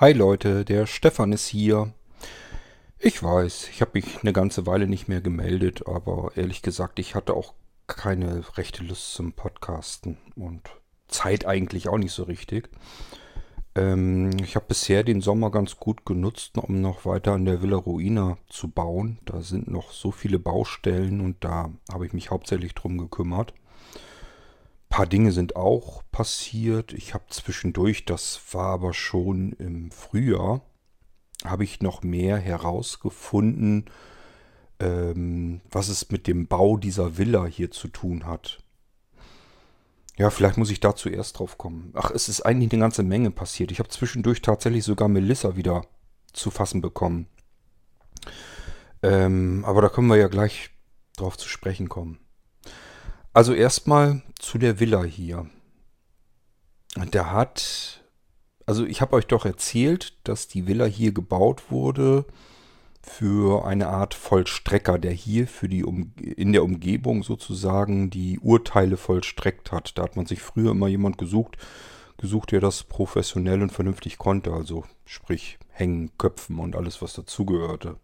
Hi Leute, der Stefan ist hier. Ich weiß, ich habe mich eine ganze Weile nicht mehr gemeldet, aber ehrlich gesagt, ich hatte auch keine rechte Lust zum Podcasten und Zeit eigentlich auch nicht so richtig. Ähm, ich habe bisher den Sommer ganz gut genutzt, um noch weiter an der Villa Ruina zu bauen. Da sind noch so viele Baustellen und da habe ich mich hauptsächlich drum gekümmert paar Dinge sind auch passiert. Ich habe zwischendurch, das war aber schon im Frühjahr, habe ich noch mehr herausgefunden, ähm, was es mit dem Bau dieser Villa hier zu tun hat. Ja, vielleicht muss ich da zuerst drauf kommen. Ach, es ist eigentlich eine ganze Menge passiert. Ich habe zwischendurch tatsächlich sogar Melissa wieder zu fassen bekommen. Ähm, aber da können wir ja gleich drauf zu sprechen kommen. Also erstmal zu der Villa hier. Der hat, also ich habe euch doch erzählt, dass die Villa hier gebaut wurde für eine Art Vollstrecker, der hier für die um, in der Umgebung sozusagen die Urteile vollstreckt hat. Da hat man sich früher immer jemand gesucht, gesucht, der das professionell und vernünftig konnte, also sprich hängen, köpfen und alles, was dazugehörte.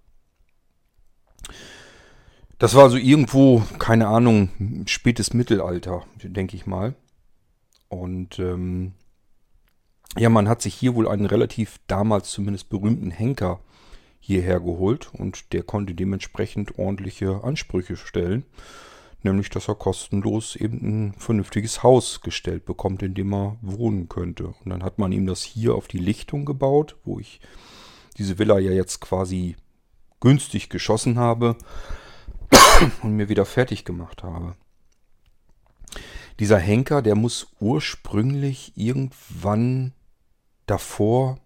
Das war also irgendwo, keine Ahnung, spätes Mittelalter, denke ich mal. Und ähm, ja, man hat sich hier wohl einen relativ damals zumindest berühmten Henker hierher geholt und der konnte dementsprechend ordentliche Ansprüche stellen. Nämlich, dass er kostenlos eben ein vernünftiges Haus gestellt bekommt, in dem er wohnen könnte. Und dann hat man ihm das hier auf die Lichtung gebaut, wo ich diese Villa ja jetzt quasi günstig geschossen habe und mir wieder fertig gemacht habe. Dieser Henker, der muss ursprünglich irgendwann davor,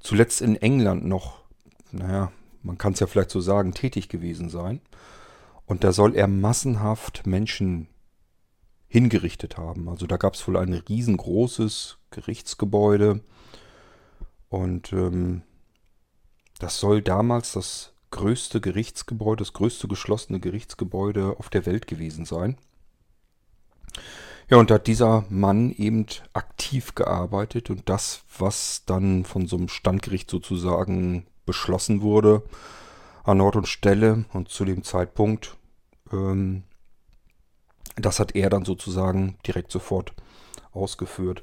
zuletzt in England noch, naja, man kann es ja vielleicht so sagen, tätig gewesen sein. Und da soll er massenhaft Menschen hingerichtet haben. Also da gab es wohl ein riesengroßes Gerichtsgebäude. Und ähm, das soll damals das größte Gerichtsgebäude, das größte geschlossene Gerichtsgebäude auf der Welt gewesen sein. Ja, und da hat dieser Mann eben aktiv gearbeitet und das, was dann von so einem Standgericht sozusagen beschlossen wurde, an Ort und Stelle und zu dem Zeitpunkt, ähm, das hat er dann sozusagen direkt sofort ausgeführt.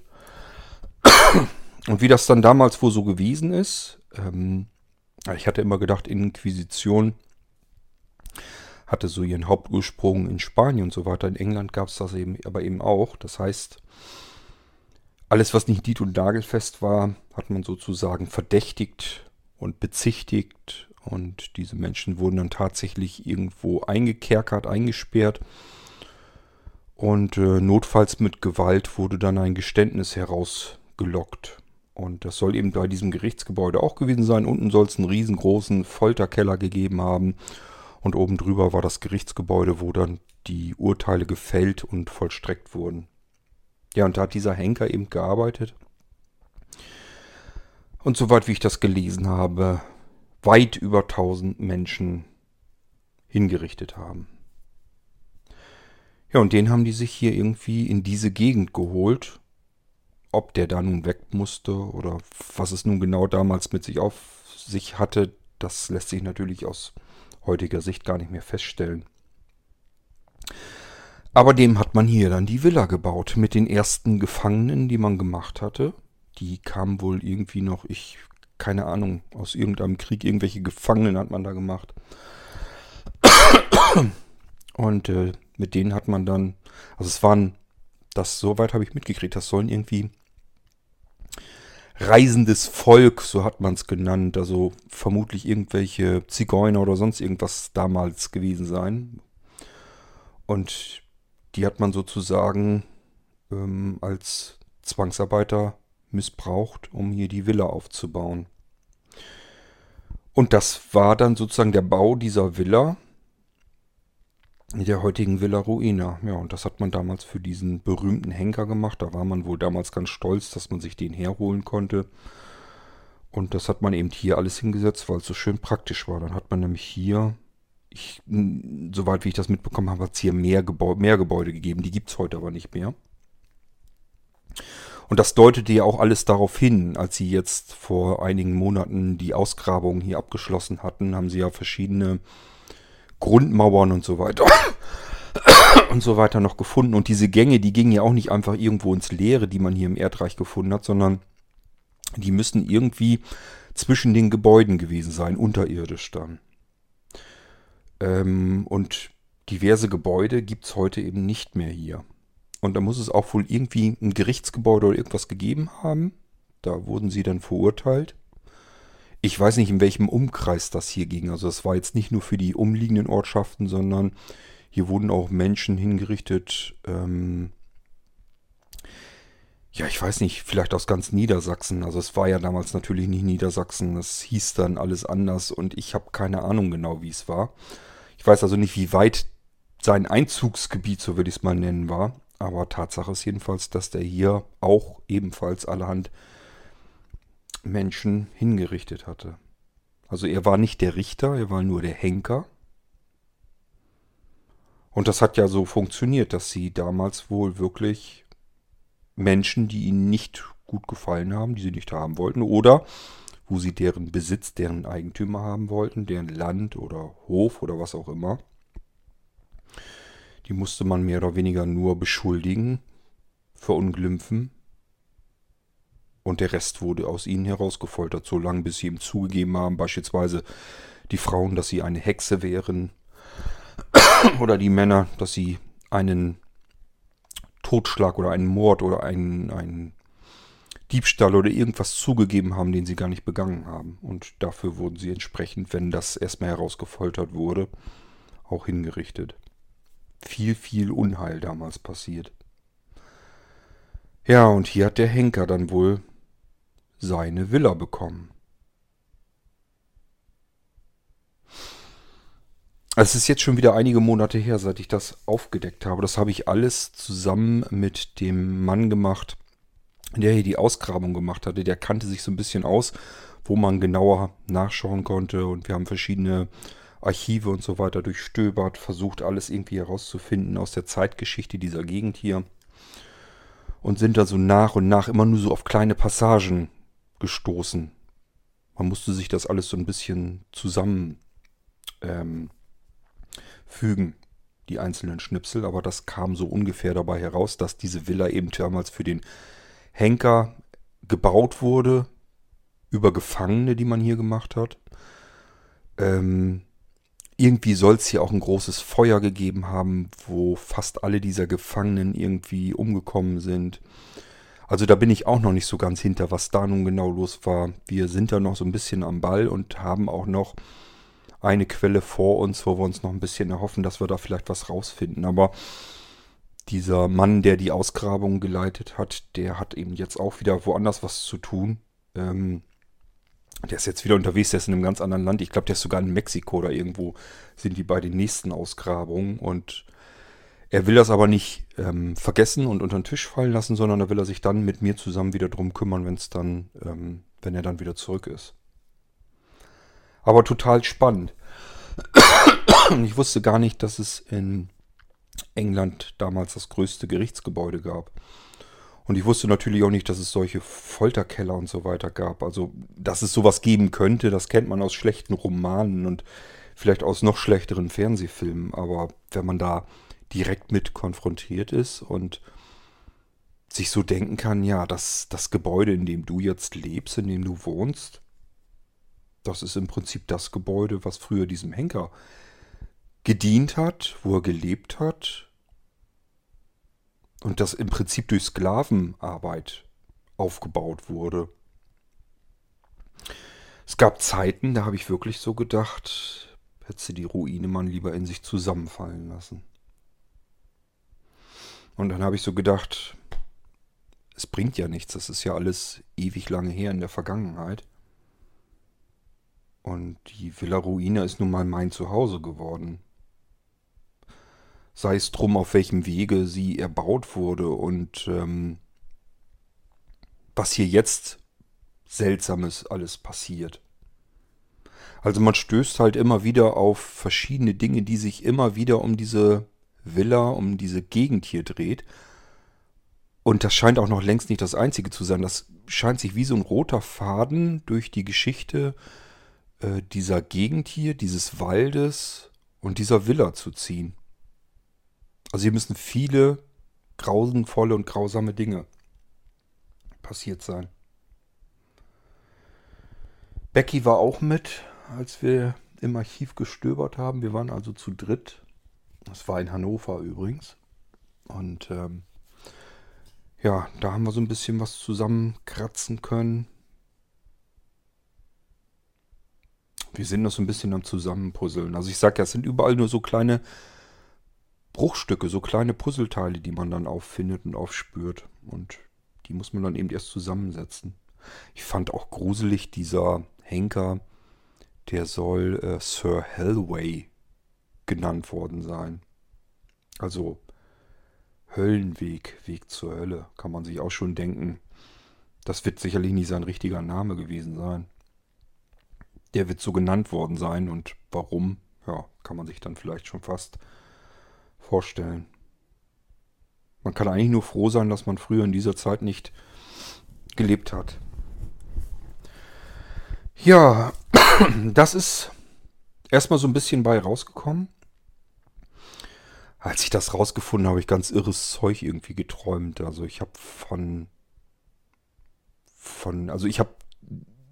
Und wie das dann damals wohl so gewesen ist, ähm, ich hatte immer gedacht, Inquisition hatte so ihren Hauptursprung in Spanien und so weiter. In England gab es das eben, aber eben auch. Das heißt, alles, was nicht nied- und nagelfest war, hat man sozusagen verdächtigt und bezichtigt. Und diese Menschen wurden dann tatsächlich irgendwo eingekerkert, eingesperrt. Und äh, notfalls mit Gewalt wurde dann ein Geständnis herausgelockt. Und das soll eben bei diesem Gerichtsgebäude auch gewesen sein. Unten soll es einen riesengroßen Folterkeller gegeben haben. Und oben drüber war das Gerichtsgebäude, wo dann die Urteile gefällt und vollstreckt wurden. Ja, und da hat dieser Henker eben gearbeitet. Und soweit wie ich das gelesen habe, weit über 1000 Menschen hingerichtet haben. Ja, und den haben die sich hier irgendwie in diese Gegend geholt ob der da nun weg musste oder was es nun genau damals mit sich auf sich hatte, das lässt sich natürlich aus heutiger Sicht gar nicht mehr feststellen. Aber dem hat man hier dann die Villa gebaut mit den ersten Gefangenen, die man gemacht hatte. Die kamen wohl irgendwie noch, ich, keine Ahnung, aus irgendeinem Krieg, irgendwelche Gefangenen hat man da gemacht. Und äh, mit denen hat man dann, also es waren, das soweit habe ich mitgekriegt, das sollen irgendwie reisendes Volk, so hat man es genannt. Also vermutlich irgendwelche Zigeuner oder sonst irgendwas damals gewesen sein. Und die hat man sozusagen ähm, als Zwangsarbeiter missbraucht, um hier die Villa aufzubauen. Und das war dann sozusagen der Bau dieser Villa, der heutigen Villa Ruina. Ja, und das hat man damals für diesen berühmten Henker gemacht. Da war man wohl damals ganz stolz, dass man sich den herholen konnte. Und das hat man eben hier alles hingesetzt, weil es so schön praktisch war. Dann hat man nämlich hier, ich, soweit wie ich das mitbekommen habe, hat es hier mehr, Gebäude, mehr Gebäude gegeben. Die gibt es heute aber nicht mehr. Und das deutete ja auch alles darauf hin, als sie jetzt vor einigen Monaten die Ausgrabung hier abgeschlossen hatten, haben sie ja verschiedene Grundmauern und so weiter und so weiter noch gefunden. Und diese Gänge, die gingen ja auch nicht einfach irgendwo ins Leere, die man hier im Erdreich gefunden hat, sondern die müssen irgendwie zwischen den Gebäuden gewesen sein, unterirdisch dann. Ähm, und diverse Gebäude gibt es heute eben nicht mehr hier. Und da muss es auch wohl irgendwie ein Gerichtsgebäude oder irgendwas gegeben haben. Da wurden sie dann verurteilt. Ich weiß nicht, in welchem Umkreis das hier ging. Also es war jetzt nicht nur für die umliegenden Ortschaften, sondern hier wurden auch Menschen hingerichtet. Ähm ja, ich weiß nicht, vielleicht aus ganz Niedersachsen. Also es war ja damals natürlich nicht Niedersachsen. Es hieß dann alles anders und ich habe keine Ahnung genau, wie es war. Ich weiß also nicht, wie weit sein Einzugsgebiet, so würde ich es mal nennen, war. Aber Tatsache ist jedenfalls, dass der hier auch ebenfalls allerhand Menschen hingerichtet hatte. Also er war nicht der Richter, er war nur der Henker. Und das hat ja so funktioniert, dass sie damals wohl wirklich Menschen, die ihnen nicht gut gefallen haben, die sie nicht haben wollten, oder wo sie deren Besitz, deren Eigentümer haben wollten, deren Land oder Hof oder was auch immer, die musste man mehr oder weniger nur beschuldigen, verunglimpfen. Und der Rest wurde aus ihnen herausgefoltert, so lange bis sie ihm zugegeben haben, beispielsweise die Frauen, dass sie eine Hexe wären, oder die Männer, dass sie einen Totschlag oder einen Mord oder einen, einen Diebstahl oder irgendwas zugegeben haben, den sie gar nicht begangen haben. Und dafür wurden sie entsprechend, wenn das erstmal herausgefoltert wurde, auch hingerichtet viel, viel Unheil damals passiert. Ja, und hier hat der Henker dann wohl seine Villa bekommen. Es ist jetzt schon wieder einige Monate her, seit ich das aufgedeckt habe. Das habe ich alles zusammen mit dem Mann gemacht, der hier die Ausgrabung gemacht hatte. Der kannte sich so ein bisschen aus, wo man genauer nachschauen konnte. Und wir haben verschiedene Archive und so weiter durchstöbert, versucht alles irgendwie herauszufinden aus der Zeitgeschichte dieser Gegend hier. Und sind da so nach und nach immer nur so auf kleine Passagen gestoßen. Man musste sich das alles so ein bisschen zusammen ähm, die einzelnen Schnipsel, aber das kam so ungefähr dabei heraus, dass diese Villa eben damals für den Henker gebaut wurde, über Gefangene, die man hier gemacht hat. Ähm, irgendwie soll es hier auch ein großes Feuer gegeben haben, wo fast alle dieser Gefangenen irgendwie umgekommen sind. Also da bin ich auch noch nicht so ganz hinter, was da nun genau los war. Wir sind da noch so ein bisschen am Ball und haben auch noch eine Quelle vor uns, wo wir uns noch ein bisschen erhoffen, dass wir da vielleicht was rausfinden. Aber dieser Mann, der die Ausgrabung geleitet hat, der hat eben jetzt auch wieder woanders was zu tun. Ähm, der ist jetzt wieder unterwegs, der ist in einem ganz anderen Land. Ich glaube, der ist sogar in Mexiko oder irgendwo sind die bei den nächsten Ausgrabungen. Und er will das aber nicht ähm, vergessen und unter den Tisch fallen lassen, sondern da will er sich dann mit mir zusammen wieder drum kümmern, wenn es dann, ähm, wenn er dann wieder zurück ist. Aber total spannend. ich wusste gar nicht, dass es in England damals das größte Gerichtsgebäude gab. Und ich wusste natürlich auch nicht, dass es solche Folterkeller und so weiter gab. Also, dass es sowas geben könnte, das kennt man aus schlechten Romanen und vielleicht aus noch schlechteren Fernsehfilmen. Aber wenn man da direkt mit konfrontiert ist und sich so denken kann, ja, das, das Gebäude, in dem du jetzt lebst, in dem du wohnst, das ist im Prinzip das Gebäude, was früher diesem Henker gedient hat, wo er gelebt hat, und das im Prinzip durch Sklavenarbeit aufgebaut wurde. Es gab Zeiten, da habe ich wirklich so gedacht, hätte sie die Ruine man lieber in sich zusammenfallen lassen. Und dann habe ich so gedacht, es bringt ja nichts. Das ist ja alles ewig lange her in der Vergangenheit. Und die Villa Ruina ist nun mal mein Zuhause geworden. Sei es drum, auf welchem Wege sie erbaut wurde und ähm, was hier jetzt Seltsames alles passiert. Also man stößt halt immer wieder auf verschiedene Dinge, die sich immer wieder um diese Villa, um diese Gegend hier dreht. Und das scheint auch noch längst nicht das Einzige zu sein. Das scheint sich wie so ein roter Faden durch die Geschichte äh, dieser Gegend hier, dieses Waldes und dieser Villa zu ziehen. Also hier müssen viele grausenvolle und grausame Dinge passiert sein. Becky war auch mit, als wir im Archiv gestöbert haben. Wir waren also zu dritt. Das war in Hannover übrigens. Und ähm, ja, da haben wir so ein bisschen was zusammenkratzen können. Wir sind noch so ein bisschen am Zusammenpuzzeln. Also ich sag ja, es sind überall nur so kleine Bruchstücke, so kleine Puzzleteile, die man dann auffindet und aufspürt. Und die muss man dann eben erst zusammensetzen. Ich fand auch gruselig dieser Henker, der soll äh, Sir Hellway genannt worden sein. Also Höllenweg, Weg zur Hölle, kann man sich auch schon denken. Das wird sicherlich nicht sein richtiger Name gewesen sein. Der wird so genannt worden sein und warum, ja, kann man sich dann vielleicht schon fast vorstellen. Man kann eigentlich nur froh sein, dass man früher in dieser Zeit nicht gelebt hat. Ja, das ist erstmal so ein bisschen bei rausgekommen. Als ich das rausgefunden habe, habe ich ganz irres Zeug irgendwie geträumt. Also ich habe von von also ich habe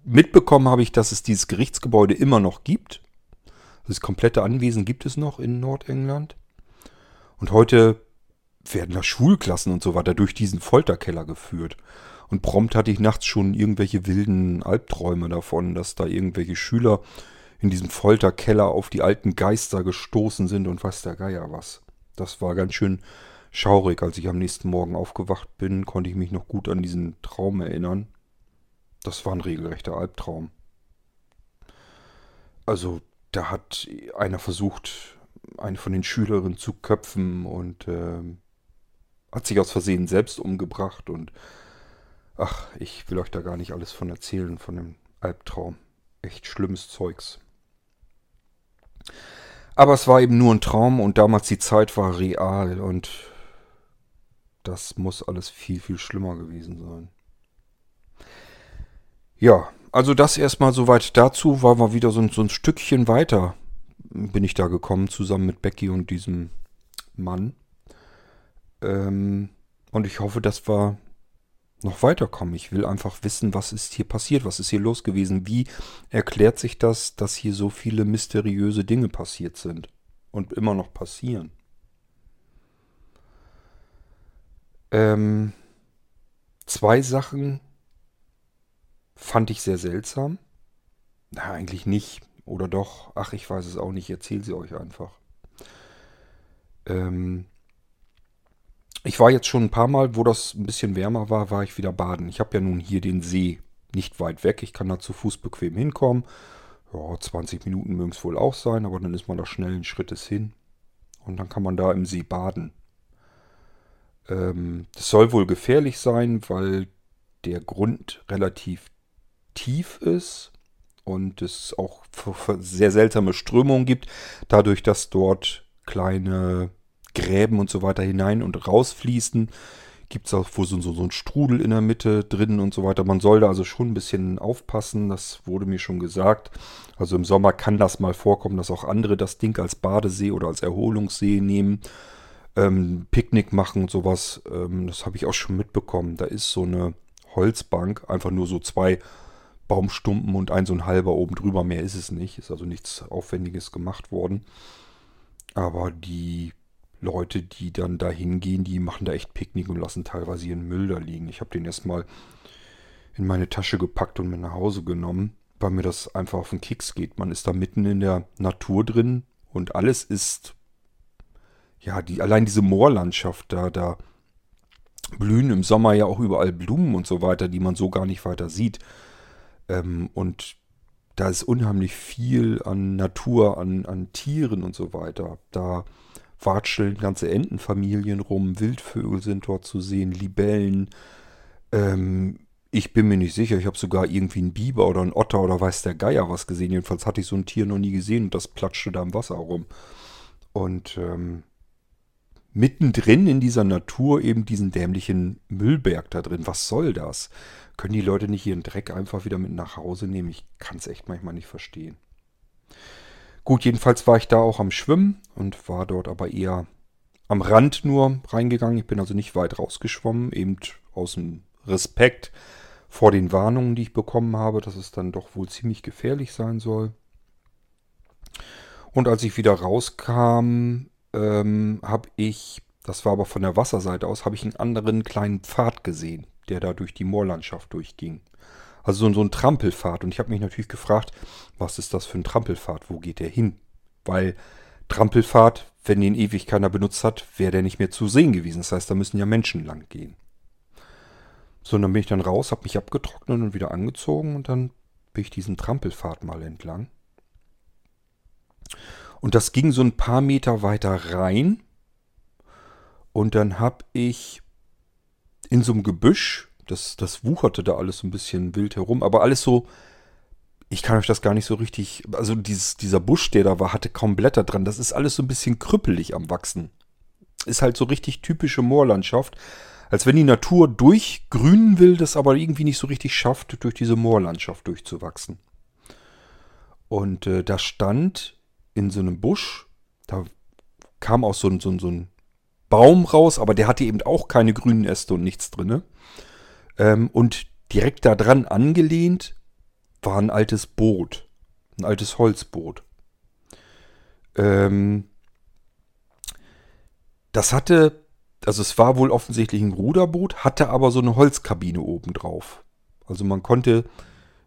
mitbekommen habe ich, dass es dieses Gerichtsgebäude immer noch gibt. Das komplette Anwesen gibt es noch in Nordengland. Und heute werden da Schulklassen und so weiter durch diesen Folterkeller geführt. Und prompt hatte ich nachts schon irgendwelche wilden Albträume davon, dass da irgendwelche Schüler in diesem Folterkeller auf die alten Geister gestoßen sind und weiß der Geier was. Das war ganz schön schaurig. Als ich am nächsten Morgen aufgewacht bin, konnte ich mich noch gut an diesen Traum erinnern. Das war ein regelrechter Albtraum. Also, da hat einer versucht, eine von den Schülerinnen zu köpfen und äh, hat sich aus Versehen selbst umgebracht und Ach, ich will euch da gar nicht alles von erzählen, von dem Albtraum. Echt schlimmes Zeugs. Aber es war eben nur ein Traum und damals die Zeit war real und das muss alles viel, viel schlimmer gewesen sein. Ja, also das erstmal soweit dazu, war mal wieder so ein, so ein Stückchen weiter bin ich da gekommen, zusammen mit Becky und diesem Mann. Ähm, und ich hoffe, dass wir noch weiterkommen. Ich will einfach wissen, was ist hier passiert, was ist hier los gewesen, wie erklärt sich das, dass hier so viele mysteriöse Dinge passiert sind und immer noch passieren. Ähm, zwei Sachen fand ich sehr seltsam. Na, eigentlich nicht. Oder doch? Ach, ich weiß es auch nicht. Ich erzähle sie euch einfach. Ähm, ich war jetzt schon ein paar Mal, wo das ein bisschen wärmer war, war ich wieder baden. Ich habe ja nun hier den See nicht weit weg. Ich kann da zu Fuß bequem hinkommen. Ja, 20 Minuten mögen es wohl auch sein, aber dann ist man da schnell einen Schrittes hin. Und dann kann man da im See baden. Ähm, das soll wohl gefährlich sein, weil der Grund relativ tief ist und es auch sehr seltsame Strömungen gibt, dadurch, dass dort kleine Gräben und so weiter hinein und rausfließen. Gibt es auch wo so, so, so ein Strudel in der Mitte drin und so weiter. Man soll da also schon ein bisschen aufpassen, das wurde mir schon gesagt. Also im Sommer kann das mal vorkommen, dass auch andere das Ding als Badesee oder als Erholungssee nehmen. Ähm, Picknick machen und sowas. Ähm, das habe ich auch schon mitbekommen. Da ist so eine Holzbank, einfach nur so zwei Baumstumpen und ein so ein halber oben drüber. Mehr ist es nicht. Ist also nichts Aufwendiges gemacht worden. Aber die Leute, die dann da hingehen, die machen da echt Picknick und lassen teilweise ihren Müll da liegen. Ich habe den erstmal in meine Tasche gepackt und mit nach Hause genommen, weil mir das einfach auf den Keks geht. Man ist da mitten in der Natur drin und alles ist, ja, die, allein diese Moorlandschaft da, da blühen im Sommer ja auch überall Blumen und so weiter, die man so gar nicht weiter sieht. Ähm, und da ist unheimlich viel an Natur, an, an Tieren und so weiter. Da watscheln ganze Entenfamilien rum, Wildvögel sind dort zu sehen, Libellen. Ähm, ich bin mir nicht sicher, ich habe sogar irgendwie einen Biber oder einen Otter oder weiß der Geier was gesehen. Jedenfalls hatte ich so ein Tier noch nie gesehen und das platschte da im Wasser rum. Und ähm, mittendrin in dieser Natur eben diesen dämlichen Müllberg da drin. Was soll das? Können die Leute nicht ihren Dreck einfach wieder mit nach Hause nehmen? Ich kann es echt manchmal nicht verstehen. Gut, jedenfalls war ich da auch am Schwimmen und war dort aber eher am Rand nur reingegangen. Ich bin also nicht weit rausgeschwommen, eben aus dem Respekt vor den Warnungen, die ich bekommen habe, dass es dann doch wohl ziemlich gefährlich sein soll. Und als ich wieder rauskam, ähm, habe ich, das war aber von der Wasserseite aus, habe ich einen anderen kleinen Pfad gesehen, der da durch die Moorlandschaft durchging. Also so, so ein Trampelpfad. Und ich habe mich natürlich gefragt, was ist das für ein Trampelpfad? Wo geht der hin? Weil Trampelpfad, wenn den ewig keiner benutzt hat, wäre der nicht mehr zu sehen gewesen. Das heißt, da müssen ja Menschen lang gehen. So, und dann bin ich dann raus, habe mich abgetrocknet und wieder angezogen und dann bin ich diesen Trampelpfad mal entlang. Und das ging so ein paar Meter weiter rein. Und dann habe ich in so einem Gebüsch, das, das wucherte da alles so ein bisschen wild herum, aber alles so, ich kann euch das gar nicht so richtig, also dieses, dieser Busch, der da war, hatte kaum Blätter dran. Das ist alles so ein bisschen krüppelig am Wachsen. Ist halt so richtig typische Moorlandschaft. Als wenn die Natur durchgrünen will, das aber irgendwie nicht so richtig schafft, durch diese Moorlandschaft durchzuwachsen. Und äh, da stand in so einem Busch, da kam auch so ein, so, ein, so ein Baum raus, aber der hatte eben auch keine grünen Äste und nichts drin. Ähm, und direkt da dran angelehnt war ein altes Boot, ein altes Holzboot. Ähm, das hatte also es war wohl offensichtlich ein Ruderboot, hatte aber so eine Holzkabine oben drauf. Also man konnte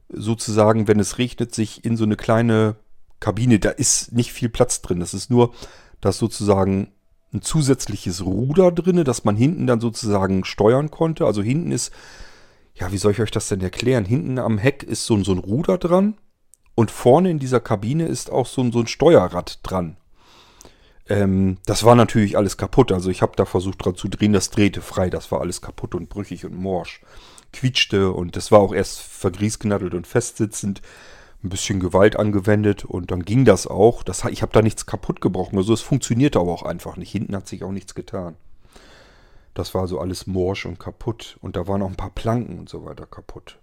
sozusagen, wenn es regnet, sich in so eine kleine Kabine, da ist nicht viel Platz drin. Das ist nur, dass sozusagen ein zusätzliches Ruder drin, dass man hinten dann sozusagen steuern konnte. Also hinten ist, ja, wie soll ich euch das denn erklären? Hinten am Heck ist so, so ein Ruder dran und vorne in dieser Kabine ist auch so, so ein Steuerrad dran. Ähm, das war natürlich alles kaputt. Also ich habe da versucht dran zu drehen, das drehte frei. Das war alles kaputt und brüchig und morsch. Quietschte und das war auch erst vergriesgnattelt und festsitzend. Ein bisschen Gewalt angewendet und dann ging das auch. Das, ich habe da nichts kaputt gebrochen. Also es funktionierte aber auch einfach nicht. Hinten hat sich auch nichts getan. Das war so alles morsch und kaputt. Und da waren auch ein paar Planken und so weiter kaputt.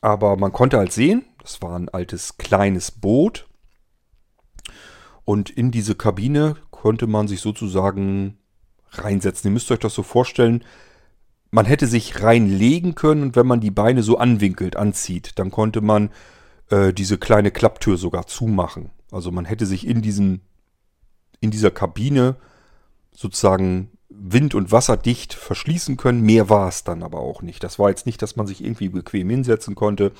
Aber man konnte halt sehen, das war ein altes kleines Boot und in diese Kabine konnte man sich sozusagen reinsetzen. Ihr müsst euch das so vorstellen, man hätte sich reinlegen können und wenn man die Beine so anwinkelt, anzieht, dann konnte man äh, diese kleine Klapptür sogar zumachen. Also man hätte sich in diesen, in dieser Kabine sozusagen wind- und wasserdicht verschließen können. Mehr war es dann aber auch nicht. Das war jetzt nicht, dass man sich irgendwie bequem hinsetzen konnte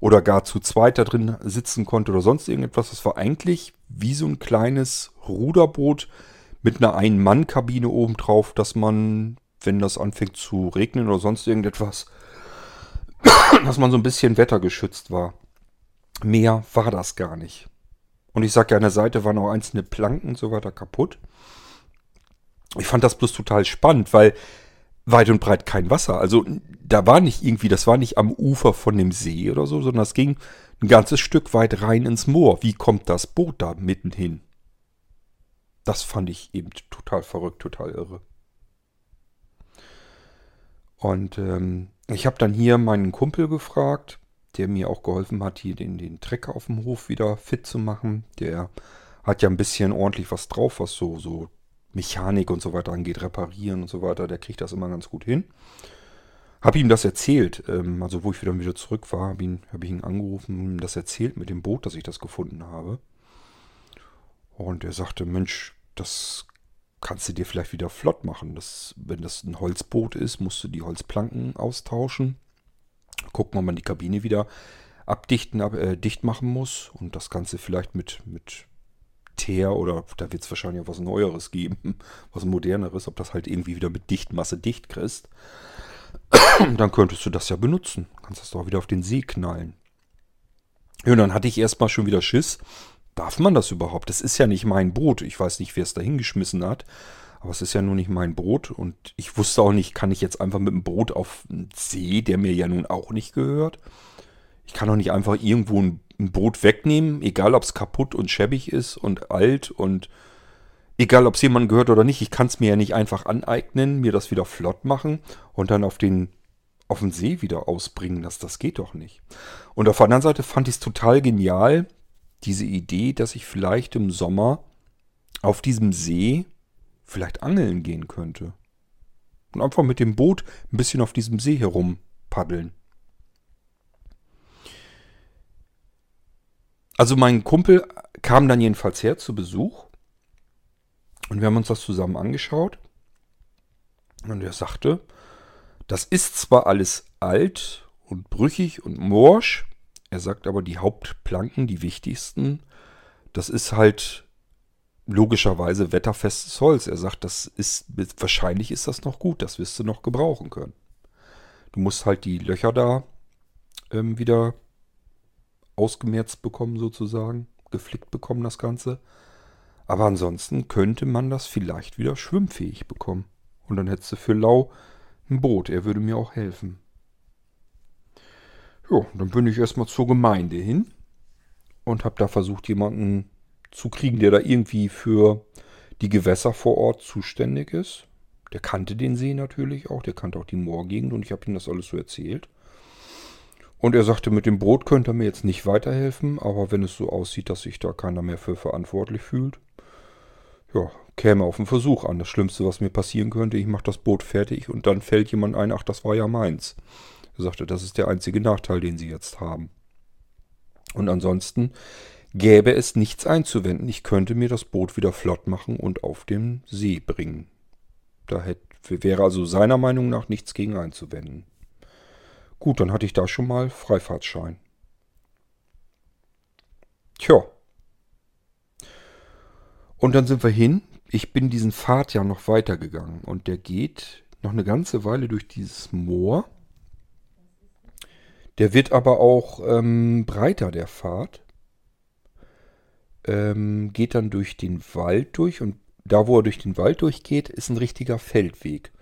oder gar zu zweit da drin sitzen konnte oder sonst irgendetwas. Das war eigentlich wie so ein kleines Ruderboot mit einer Ein-Mann-Kabine obendrauf, dass man, wenn das anfängt zu regnen oder sonst irgendetwas, dass man so ein bisschen wettergeschützt war. Mehr war das gar nicht. Und ich sage ja, an der Seite waren auch einzelne Planken und so weiter kaputt. Ich fand das bloß total spannend, weil weit und breit kein Wasser. Also da war nicht irgendwie, das war nicht am Ufer von dem See oder so, sondern es ging ein ganzes Stück weit rein ins Moor. Wie kommt das Boot da mitten hin? Das fand ich eben total verrückt, total irre. Und ähm, ich habe dann hier meinen Kumpel gefragt, der mir auch geholfen hat, hier den, den Trecker auf dem Hof wieder fit zu machen. Der hat ja ein bisschen ordentlich was drauf, was so, so Mechanik und so weiter angeht, reparieren und so weiter, der kriegt das immer ganz gut hin. Habe ihm das erzählt, ähm, also wo ich wieder wieder zurück war, habe hab ich ihn angerufen, das erzählt mit dem Boot, dass ich das gefunden habe. Und er sagte, Mensch, das kannst du dir vielleicht wieder flott machen. Das, wenn das ein Holzboot ist, musst du die Holzplanken austauschen. Gucken, ob man die Kabine wieder abdichten, ab, äh, dicht machen muss und das Ganze vielleicht mit, mit Teer oder da wird es wahrscheinlich auch was Neueres geben, was Moderneres, ob das halt irgendwie wieder mit Dichtmasse dicht kriegst. dann könntest du das ja benutzen. Kannst das doch wieder auf den See knallen. Ja, und dann hatte ich erstmal schon wieder Schiss. Darf man das überhaupt? Das ist ja nicht mein Boot. Ich weiß nicht, wer es da hingeschmissen hat. Aber es ist ja nun nicht mein Boot. Und ich wusste auch nicht, kann ich jetzt einfach mit dem Boot auf den See, der mir ja nun auch nicht gehört. Ich kann doch nicht einfach irgendwo ein, ein Boot wegnehmen, egal ob es kaputt und schäbig ist und alt und egal ob es jemandem gehört oder nicht. Ich kann es mir ja nicht einfach aneignen, mir das wieder flott machen und dann auf den auf den See wieder ausbringen. Das, das geht doch nicht. Und auf der anderen Seite fand ich es total genial, diese Idee, dass ich vielleicht im Sommer auf diesem See vielleicht angeln gehen könnte. Und einfach mit dem Boot ein bisschen auf diesem See herum paddeln. Also mein Kumpel kam dann jedenfalls her zu Besuch und wir haben uns das zusammen angeschaut. Und er sagte, das ist zwar alles alt und brüchig und morsch, er sagt aber die Hauptplanken, die wichtigsten, das ist halt logischerweise wetterfestes Holz. Er sagt, das ist wahrscheinlich ist das noch gut, das wirst du noch gebrauchen können. Du musst halt die Löcher da ähm, wieder ausgemerzt bekommen sozusagen, geflickt bekommen das Ganze. Aber ansonsten könnte man das vielleicht wieder schwimmfähig bekommen. Und dann hättest du für Lau ein Boot. Er würde mir auch helfen. Ja, dann bin ich erstmal zur Gemeinde hin und habe da versucht, jemanden zu kriegen, der da irgendwie für die Gewässer vor Ort zuständig ist. Der kannte den See natürlich auch, der kannte auch die Moorgegend und ich habe ihm das alles so erzählt. Und er sagte, mit dem Boot könnte er mir jetzt nicht weiterhelfen, aber wenn es so aussieht, dass sich da keiner mehr für verantwortlich fühlt, ja, käme auf den Versuch an. Das Schlimmste, was mir passieren könnte, ich mache das Boot fertig und dann fällt jemand ein, ach, das war ja meins. Er sagte, das ist der einzige Nachteil, den Sie jetzt haben. Und ansonsten gäbe es nichts einzuwenden. Ich könnte mir das Boot wieder flott machen und auf den See bringen. Da hätte, wäre also seiner Meinung nach nichts gegen einzuwenden. Gut, dann hatte ich da schon mal Freifahrtschein. Tja. Und dann sind wir hin. Ich bin diesen Pfad ja noch weitergegangen und der geht noch eine ganze Weile durch dieses Moor. Der wird aber auch ähm, breiter, der Pfad. Ähm, geht dann durch den Wald durch und da, wo er durch den Wald durchgeht, ist ein richtiger Feldweg.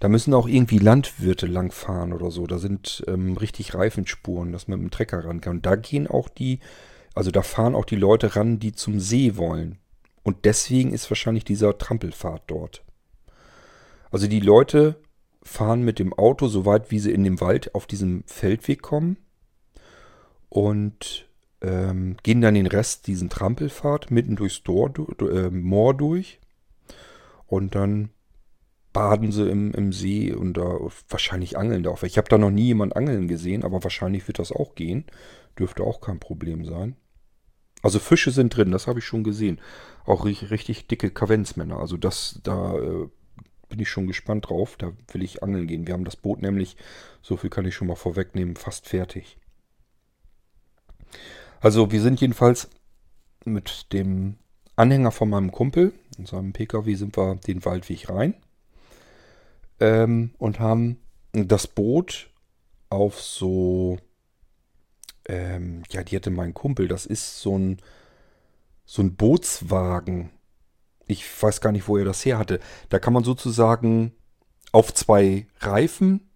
Da müssen auch irgendwie Landwirte langfahren oder so. Da sind ähm, richtig Reifenspuren, dass man mit dem Trecker ran kann. Und da gehen auch die, also da fahren auch die Leute ran, die zum See wollen. Und deswegen ist wahrscheinlich dieser Trampelpfad dort. Also die Leute fahren mit dem Auto so weit, wie sie in dem Wald auf diesem Feldweg kommen und ähm, gehen dann den Rest diesen Trampelpfad mitten durchs Dor, äh, Moor durch und dann baden sie im, im See und da wahrscheinlich angeln da auch. Ich habe da noch nie jemand angeln gesehen, aber wahrscheinlich wird das auch gehen. Dürfte auch kein Problem sein. Also Fische sind drin, das habe ich schon gesehen. Auch richtig, richtig dicke Kavenzmänner. Also das, da äh, bin ich schon gespannt drauf. Da will ich angeln gehen. Wir haben das Boot nämlich, so viel kann ich schon mal vorwegnehmen, fast fertig. Also wir sind jedenfalls mit dem Anhänger von meinem Kumpel, in seinem PKW sind wir den Waldweg rein ähm, und haben das Boot auf so, ähm, ja, die hatte mein Kumpel, das ist so ein, so ein Bootswagen ich weiß gar nicht, wo er das her hatte. Da kann man sozusagen auf zwei Reifen,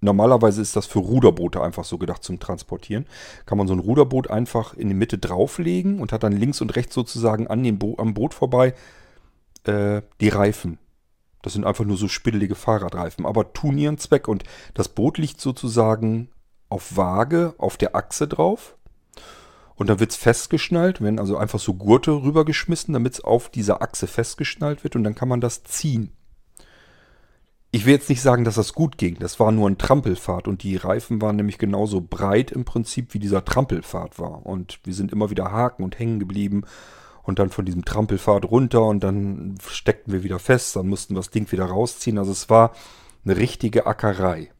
normalerweise ist das für Ruderboote einfach so gedacht zum Transportieren, kann man so ein Ruderboot einfach in die Mitte drauflegen und hat dann links und rechts sozusagen an dem Bo am Boot vorbei äh, die Reifen. Das sind einfach nur so spittelige Fahrradreifen, aber tun ihren Zweck und das Boot liegt sozusagen auf Waage auf der Achse drauf und dann wird es festgeschnallt, werden also einfach so Gurte rübergeschmissen, damit es auf dieser Achse festgeschnallt wird und dann kann man das ziehen. Ich will jetzt nicht sagen, dass das gut ging. Das war nur ein Trampelfahrt und die Reifen waren nämlich genauso breit im Prinzip wie dieser Trampelfahrt war. Und wir sind immer wieder haken und hängen geblieben und dann von diesem Trampelfahrt runter und dann steckten wir wieder fest, dann mussten wir das Ding wieder rausziehen. Also es war eine richtige Ackerei.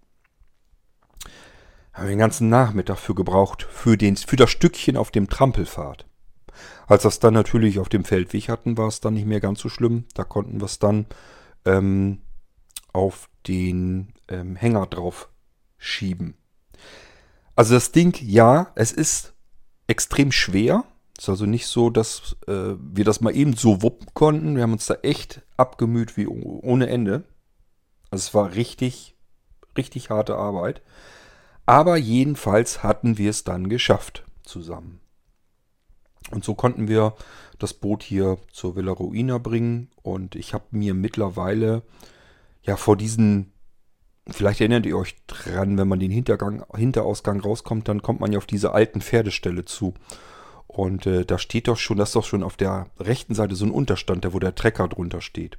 Haben den ganzen Nachmittag für gebraucht, für, den, für das Stückchen auf dem Trampelpfad. Als wir es dann natürlich auf dem Feldweg hatten, war es dann nicht mehr ganz so schlimm. Da konnten wir es dann ähm, auf den ähm, Hänger drauf schieben. Also das Ding, ja, es ist extrem schwer. Ist also nicht so, dass äh, wir das mal eben so wuppen konnten. Wir haben uns da echt abgemüht wie ohne Ende. Also es war richtig, richtig harte Arbeit. Aber jedenfalls hatten wir es dann geschafft zusammen. Und so konnten wir das Boot hier zur Villa Ruina bringen. Und ich habe mir mittlerweile ja vor diesen, vielleicht erinnert ihr euch dran, wenn man den Hintergang, Hinterausgang rauskommt, dann kommt man ja auf diese alten Pferdestelle zu. Und äh, da steht doch schon, das ist doch schon auf der rechten Seite so ein Unterstand, da wo der Trecker drunter steht.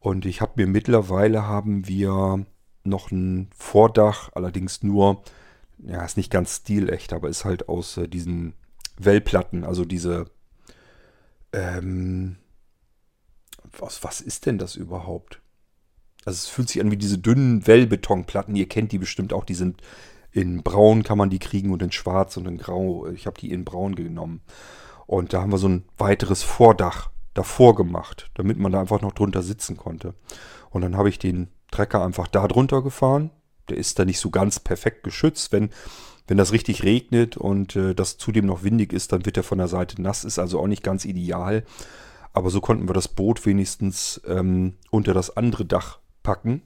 Und ich habe mir mittlerweile haben wir noch ein Vordach, allerdings nur, ja, ist nicht ganz stilecht, aber ist halt aus äh, diesen Wellplatten, also diese, ähm, was, was ist denn das überhaupt? Also es fühlt sich an wie diese dünnen Wellbetonplatten. Ihr kennt die bestimmt auch. Die sind in braun kann man die kriegen und in schwarz und in grau. Ich habe die in braun genommen. Und da haben wir so ein weiteres Vordach davor gemacht, damit man da einfach noch drunter sitzen konnte. Und dann habe ich den Trecker einfach da drunter gefahren. Der ist da nicht so ganz perfekt geschützt. Wenn, wenn das richtig regnet und äh, das zudem noch windig ist, dann wird er von der Seite nass. Ist also auch nicht ganz ideal. Aber so konnten wir das Boot wenigstens ähm, unter das andere Dach packen.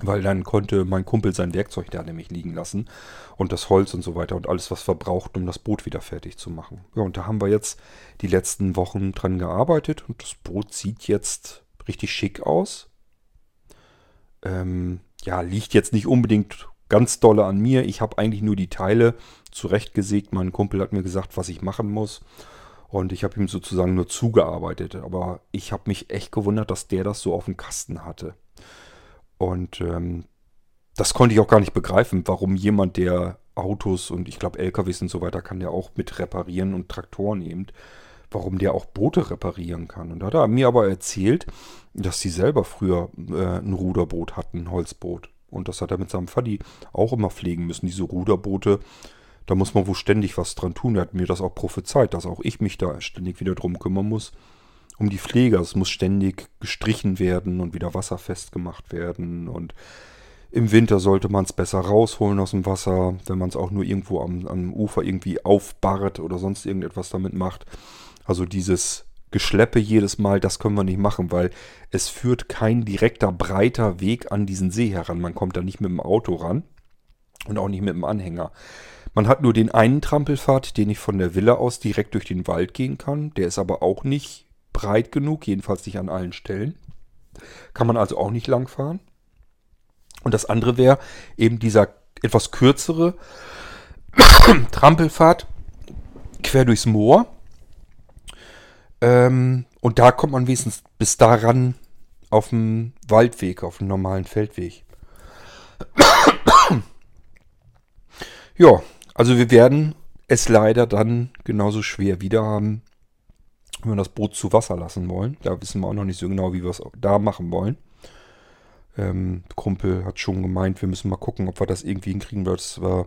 Weil dann konnte mein Kumpel sein Werkzeug da nämlich liegen lassen. Und das Holz und so weiter und alles, was verbraucht, um das Boot wieder fertig zu machen. Ja, und da haben wir jetzt die letzten Wochen dran gearbeitet. Und das Boot sieht jetzt richtig schick aus. Ähm, ja, liegt jetzt nicht unbedingt ganz dolle an mir. Ich habe eigentlich nur die Teile zurechtgesägt. Mein Kumpel hat mir gesagt, was ich machen muss. Und ich habe ihm sozusagen nur zugearbeitet. Aber ich habe mich echt gewundert, dass der das so auf dem Kasten hatte. Und ähm, das konnte ich auch gar nicht begreifen, warum jemand, der Autos und ich glaube LKWs und so weiter kann der auch mit reparieren und Traktoren eben, warum der auch Boote reparieren kann. Und da hat er mir aber erzählt, dass sie selber früher äh, ein Ruderboot hatten, ein Holzboot. Und das hat er mit seinem Vati auch immer pflegen müssen, diese Ruderboote. Da muss man wohl ständig was dran tun. Er hat mir das auch prophezeit, dass auch ich mich da ständig wieder drum kümmern muss. Um die Pflege. Es muss ständig gestrichen werden und wieder wasserfest gemacht werden. Und im Winter sollte man es besser rausholen aus dem Wasser, wenn man es auch nur irgendwo am, am Ufer irgendwie aufbarrt oder sonst irgendetwas damit macht. Also dieses Geschleppe jedes Mal, das können wir nicht machen, weil es führt kein direkter, breiter Weg an diesen See heran. Man kommt da nicht mit dem Auto ran und auch nicht mit dem Anhänger. Man hat nur den einen Trampelpfad, den ich von der Villa aus direkt durch den Wald gehen kann. Der ist aber auch nicht breit genug, jedenfalls nicht an allen Stellen. Kann man also auch nicht lang fahren. Und das andere wäre eben dieser etwas kürzere Trampelpfad quer durchs Moor. Ähm, und da kommt man wenigstens bis daran auf dem Waldweg, auf dem normalen Feldweg. ja, also wir werden es leider dann genauso schwer wieder haben, wenn wir das Boot zu Wasser lassen wollen. Da wissen wir auch noch nicht so genau, wie wir es da machen wollen. Ähm, Kumpel hat schon gemeint, wir müssen mal gucken, ob wir das irgendwie hinkriegen, dass wir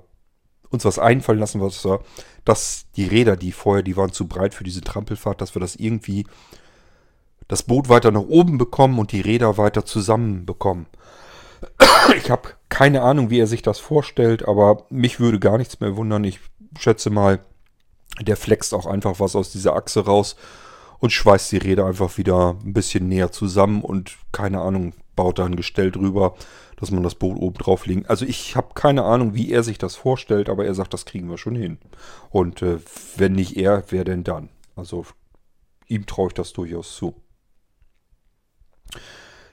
uns was einfallen lassen, was wir, dass die Räder, die vorher, die waren zu breit für diese Trampelfahrt, dass wir das irgendwie das Boot weiter nach oben bekommen und die Räder weiter zusammen bekommen. Ich habe keine Ahnung, wie er sich das vorstellt, aber mich würde gar nichts mehr wundern. Ich schätze mal, der flext auch einfach was aus dieser Achse raus und schweißt die Räder einfach wieder ein bisschen näher zusammen und keine Ahnung, baut da ein Gestell drüber, dass man das Boot oben drauf legen. Also ich habe keine Ahnung, wie er sich das vorstellt, aber er sagt, das kriegen wir schon hin. Und äh, wenn nicht er, wer denn dann? Also ihm traue ich das durchaus zu.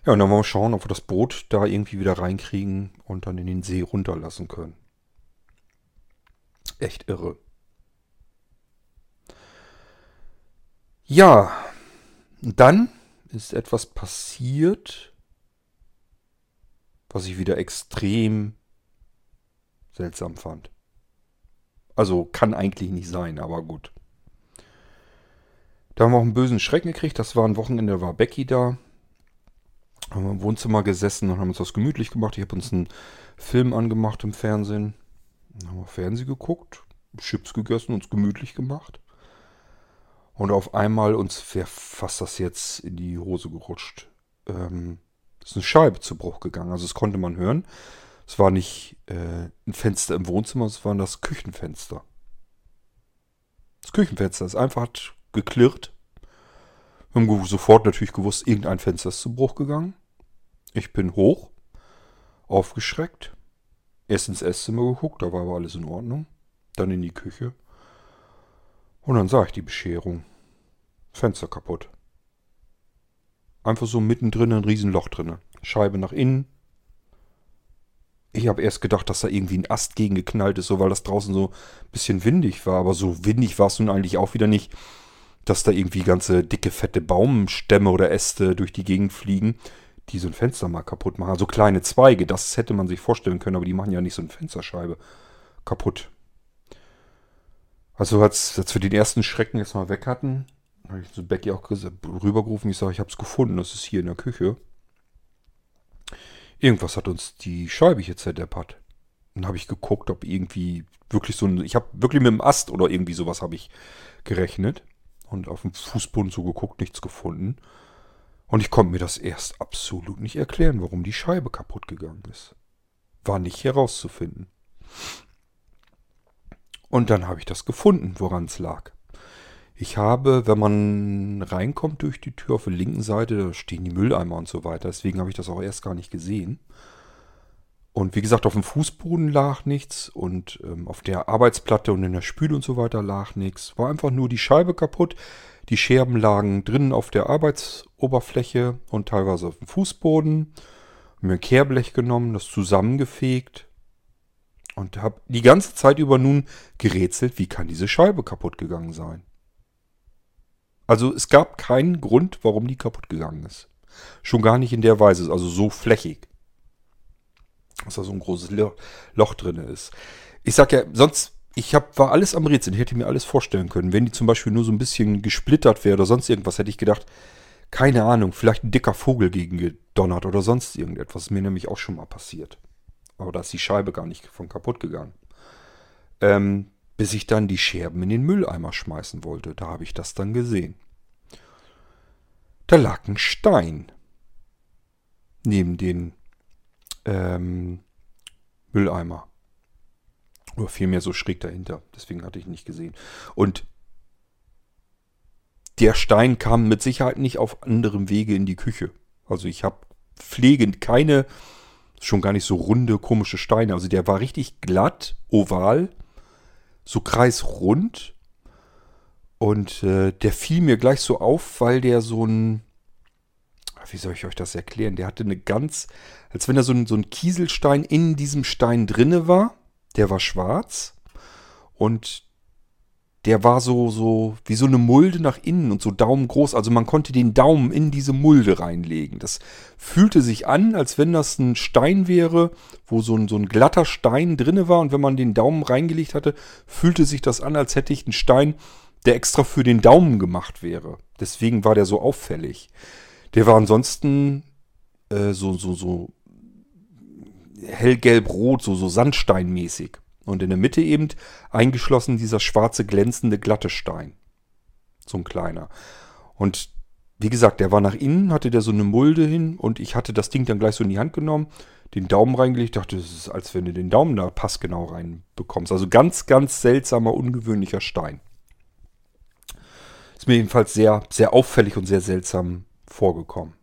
Ja, und dann wollen wir schauen, ob wir das Boot da irgendwie wieder reinkriegen und dann in den See runterlassen können. Echt irre. Ja, dann ist etwas passiert, was ich wieder extrem seltsam fand. Also kann eigentlich nicht sein, aber gut. Da haben wir auch einen bösen Schrecken gekriegt. Das war ein Wochenende, da war Becky da haben wir im Wohnzimmer gesessen und haben uns das gemütlich gemacht. Ich habe uns einen Film angemacht im Fernsehen. Dann haben wir Fernsehen geguckt, Chips gegessen, uns gemütlich gemacht. Und auf einmal uns wäre fast das jetzt in die Hose gerutscht. Ähm, ist eine Scheibe zu Bruch gegangen. Also das konnte man hören. Es war nicht äh, ein Fenster im Wohnzimmer, es war das Küchenfenster. Das Küchenfenster ist einfach hat geklirrt. Wir haben sofort natürlich gewusst, irgendein Fenster ist zu Bruch gegangen. Ich bin hoch, aufgeschreckt. Erst ins Esszimmer geguckt, da war aber alles in Ordnung. Dann in die Küche. Und dann sah ich die Bescherung. Fenster kaputt. Einfach so mittendrin ein Riesenloch drinne. Scheibe nach innen. Ich habe erst gedacht, dass da irgendwie ein Ast gegen geknallt ist, so weil das draußen so ein bisschen windig war. Aber so windig war es nun eigentlich auch wieder nicht, dass da irgendwie ganze dicke, fette Baumstämme oder Äste durch die Gegend fliegen, die so ein Fenster mal kaputt machen. Also kleine Zweige, das hätte man sich vorstellen können, aber die machen ja nicht so eine Fensterscheibe kaputt. Also als, als wir den ersten Schrecken jetzt mal weg hatten, habe ich zu Becky auch rübergerufen. Ich sage, ich habe es gefunden, das ist hier in der Küche. Irgendwas hat uns die Scheibe hier zerdeppert. Dann habe ich geguckt, ob irgendwie wirklich so ein... Ich habe wirklich mit dem Ast oder irgendwie sowas habe ich gerechnet. Und auf dem Fußboden so geguckt, nichts gefunden. Und ich konnte mir das erst absolut nicht erklären, warum die Scheibe kaputt gegangen ist. War nicht herauszufinden. Und dann habe ich das gefunden, woran es lag. Ich habe, wenn man reinkommt durch die Tür auf der linken Seite, da stehen die Mülleimer und so weiter. Deswegen habe ich das auch erst gar nicht gesehen. Und wie gesagt, auf dem Fußboden lag nichts und ähm, auf der Arbeitsplatte und in der Spüle und so weiter lag nichts. War einfach nur die Scheibe kaputt. Die Scherben lagen drinnen auf der Arbeitsoberfläche und teilweise auf dem Fußboden. Hab mir ein Kehrblech genommen, das zusammengefegt und habe die ganze Zeit über nun gerätselt, wie kann diese Scheibe kaputt gegangen sein. Also es gab keinen Grund, warum die kaputt gegangen ist. Schon gar nicht in der Weise, also so flächig. Dass da so ein großes Loch drin ist. Ich sag ja, sonst ich hab, war alles am Rätseln. Ich hätte mir alles vorstellen können. Wenn die zum Beispiel nur so ein bisschen gesplittert wäre oder sonst irgendwas, hätte ich gedacht, keine Ahnung, vielleicht ein dicker Vogel gegen gedonnert oder sonst irgendetwas. Ist mir nämlich auch schon mal passiert. Aber da ist die Scheibe gar nicht von kaputt gegangen. Ähm, bis ich dann die Scherben in den Mülleimer schmeißen wollte. Da habe ich das dann gesehen. Da lag ein Stein neben den ähm, Mülleimer. Oder vielmehr so schräg dahinter. Deswegen hatte ich ihn nicht gesehen. Und der Stein kam mit Sicherheit nicht auf anderem Wege in die Küche. Also ich habe pflegend keine, schon gar nicht so runde, komische Steine. Also der war richtig glatt, oval, so kreisrund. Und äh, der fiel mir gleich so auf, weil der so ein, wie soll ich euch das erklären? Der hatte eine ganz, als wenn da so ein, so ein Kieselstein in diesem Stein drinne war der war schwarz und der war so, so wie so eine Mulde nach innen und so daumengroß. Also man konnte den Daumen in diese Mulde reinlegen. Das fühlte sich an, als wenn das ein Stein wäre, wo so ein, so ein glatter Stein drinne war. Und wenn man den Daumen reingelegt hatte, fühlte sich das an, als hätte ich einen Stein, der extra für den Daumen gemacht wäre. Deswegen war der so auffällig. Der war ansonsten äh, so, so, so hellgelb-rot, so, so Sandsteinmäßig. Und in der Mitte eben eingeschlossen dieser schwarze, glänzende, glatte Stein. So ein kleiner. Und wie gesagt, der war nach innen, hatte der so eine Mulde hin und ich hatte das Ding dann gleich so in die Hand genommen, den Daumen reingelegt, dachte, das ist, als wenn du den Daumen da passgenau reinbekommst. Also ganz, ganz seltsamer, ungewöhnlicher Stein. Ist mir jedenfalls sehr, sehr auffällig und sehr seltsam vorgekommen.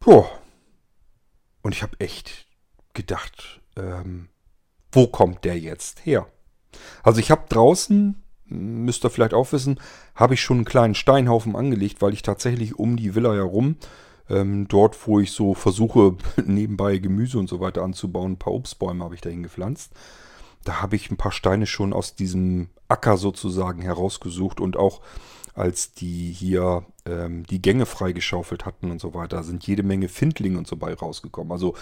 Puh, und ich habe echt gedacht, ähm, wo kommt der jetzt her? Also ich habe draußen, müsst ihr vielleicht auch wissen, habe ich schon einen kleinen Steinhaufen angelegt, weil ich tatsächlich um die Villa herum, ähm, dort wo ich so versuche, nebenbei Gemüse und so weiter anzubauen, ein paar Obstbäume habe ich dahin gepflanzt. Da habe ich ein paar Steine schon aus diesem Acker sozusagen herausgesucht und auch als die hier ähm, die Gänge freigeschaufelt hatten und so weiter, sind jede Menge Findlinge und so bei rausgekommen. Also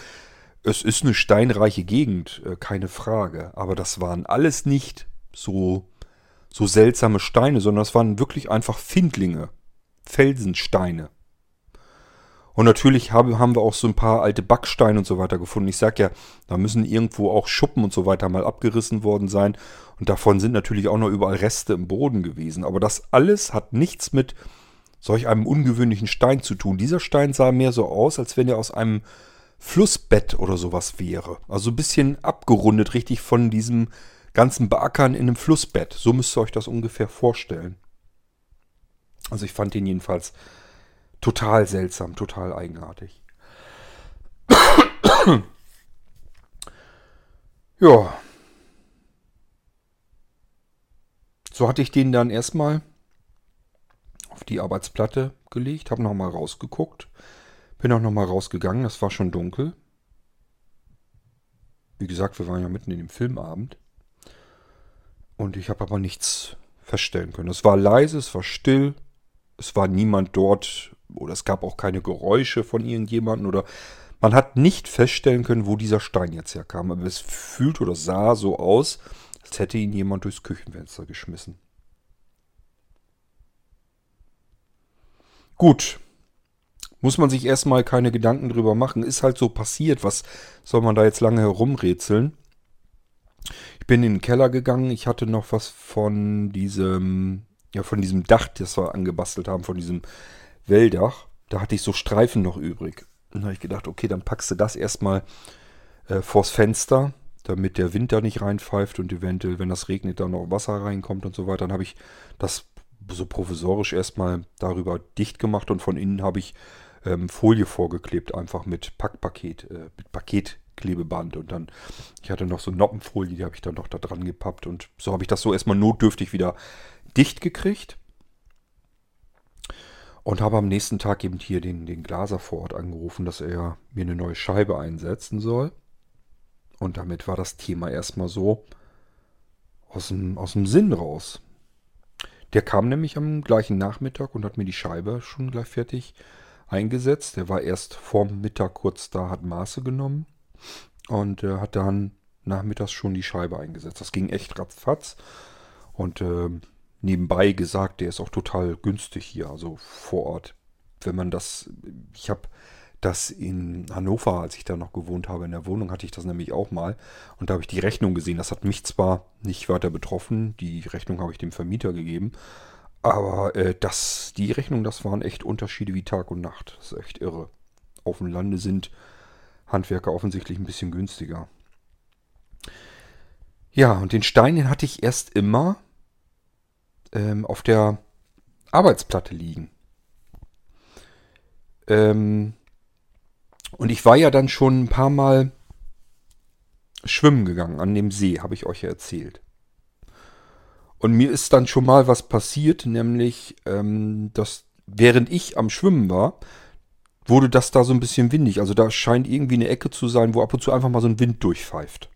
es ist eine steinreiche Gegend, äh, keine Frage. Aber das waren alles nicht so, so seltsame Steine, sondern es waren wirklich einfach Findlinge, Felsensteine. Und natürlich haben, haben wir auch so ein paar alte Backsteine und so weiter gefunden. Ich sag ja, da müssen irgendwo auch Schuppen und so weiter mal abgerissen worden sein. Und davon sind natürlich auch noch überall Reste im Boden gewesen. Aber das alles hat nichts mit solch einem ungewöhnlichen Stein zu tun. Dieser Stein sah mehr so aus, als wenn er aus einem Flussbett oder sowas wäre. Also ein bisschen abgerundet, richtig von diesem ganzen Beackern in einem Flussbett. So müsst ihr euch das ungefähr vorstellen. Also ich fand den jedenfalls total seltsam, total eigenartig. ja. So hatte ich den dann erstmal auf die Arbeitsplatte gelegt, habe nochmal rausgeguckt, bin auch nochmal rausgegangen, das war schon dunkel. Wie gesagt, wir waren ja mitten in dem Filmabend. Und ich habe aber nichts feststellen können. Es war leise, es war still, es war niemand dort oder es gab auch keine Geräusche von irgendjemandem oder man hat nicht feststellen können, wo dieser Stein jetzt herkam. Aber es fühlt oder sah so aus, als hätte ihn jemand durchs Küchenfenster geschmissen. Gut. Muss man sich erstmal keine Gedanken drüber machen. Ist halt so passiert. Was soll man da jetzt lange herumrätseln? Ich bin in den Keller gegangen. Ich hatte noch was von diesem, ja, von diesem Dach, das wir angebastelt haben, von diesem Welldach. Da hatte ich so Streifen noch übrig. Dann habe ich gedacht, okay, dann packst du das erstmal äh, vors Fenster, damit der Wind da nicht reinpfeift und eventuell, wenn das regnet, da noch Wasser reinkommt und so weiter. Dann habe ich das so provisorisch erstmal darüber dicht gemacht und von innen habe ich ähm, Folie vorgeklebt, einfach mit Packpaket, äh, mit Paketklebeband und dann, ich hatte noch so Noppenfolie, die habe ich dann noch da dran gepappt und so habe ich das so erstmal notdürftig wieder dicht gekriegt und habe am nächsten Tag eben hier den, den Glaser vor Ort angerufen, dass er mir eine neue Scheibe einsetzen soll. Und damit war das Thema erstmal so aus dem, aus dem Sinn raus. Der kam nämlich am gleichen Nachmittag und hat mir die Scheibe schon gleich fertig eingesetzt. Der war erst vorm Mittag kurz da, hat Maße genommen und äh, hat dann nachmittags schon die Scheibe eingesetzt. Das ging echt ratzfatz. Und äh, nebenbei gesagt, der ist auch total günstig hier, also vor Ort. Wenn man das, ich habe das in Hannover, als ich da noch gewohnt habe in der Wohnung, hatte ich das nämlich auch mal. Und da habe ich die Rechnung gesehen. Das hat mich zwar nicht weiter betroffen, die Rechnung habe ich dem Vermieter gegeben. Aber äh, das, die Rechnung, das waren echt Unterschiede wie Tag und Nacht. Das ist echt irre. Auf dem Lande sind Handwerker offensichtlich ein bisschen günstiger. Ja, und den Stein, den hatte ich erst immer ähm, auf der Arbeitsplatte liegen. Ähm, und ich war ja dann schon ein paar Mal schwimmen gegangen an dem See, habe ich euch ja erzählt. Und mir ist dann schon mal was passiert, nämlich, ähm, dass während ich am Schwimmen war, wurde das da so ein bisschen windig. Also da scheint irgendwie eine Ecke zu sein, wo ab und zu einfach mal so ein Wind durchpfeift.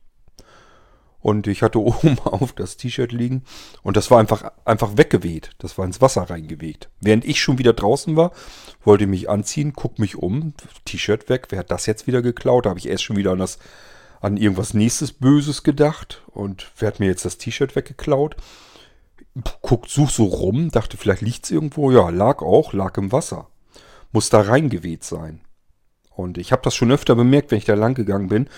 Und ich hatte oben auf das T-Shirt liegen und das war einfach, einfach weggeweht. Das war ins Wasser reingeweht. Während ich schon wieder draußen war, wollte mich anziehen, guck mich um, T-Shirt weg. Wer hat das jetzt wieder geklaut? Da habe ich erst schon wieder an, das, an irgendwas nächstes Böses gedacht. Und wer hat mir jetzt das T-Shirt weggeklaut? Guckt, such so rum, dachte, vielleicht liegt es irgendwo. Ja, lag auch, lag im Wasser. Muss da reingeweht sein. Und ich habe das schon öfter bemerkt, wenn ich da lang gegangen bin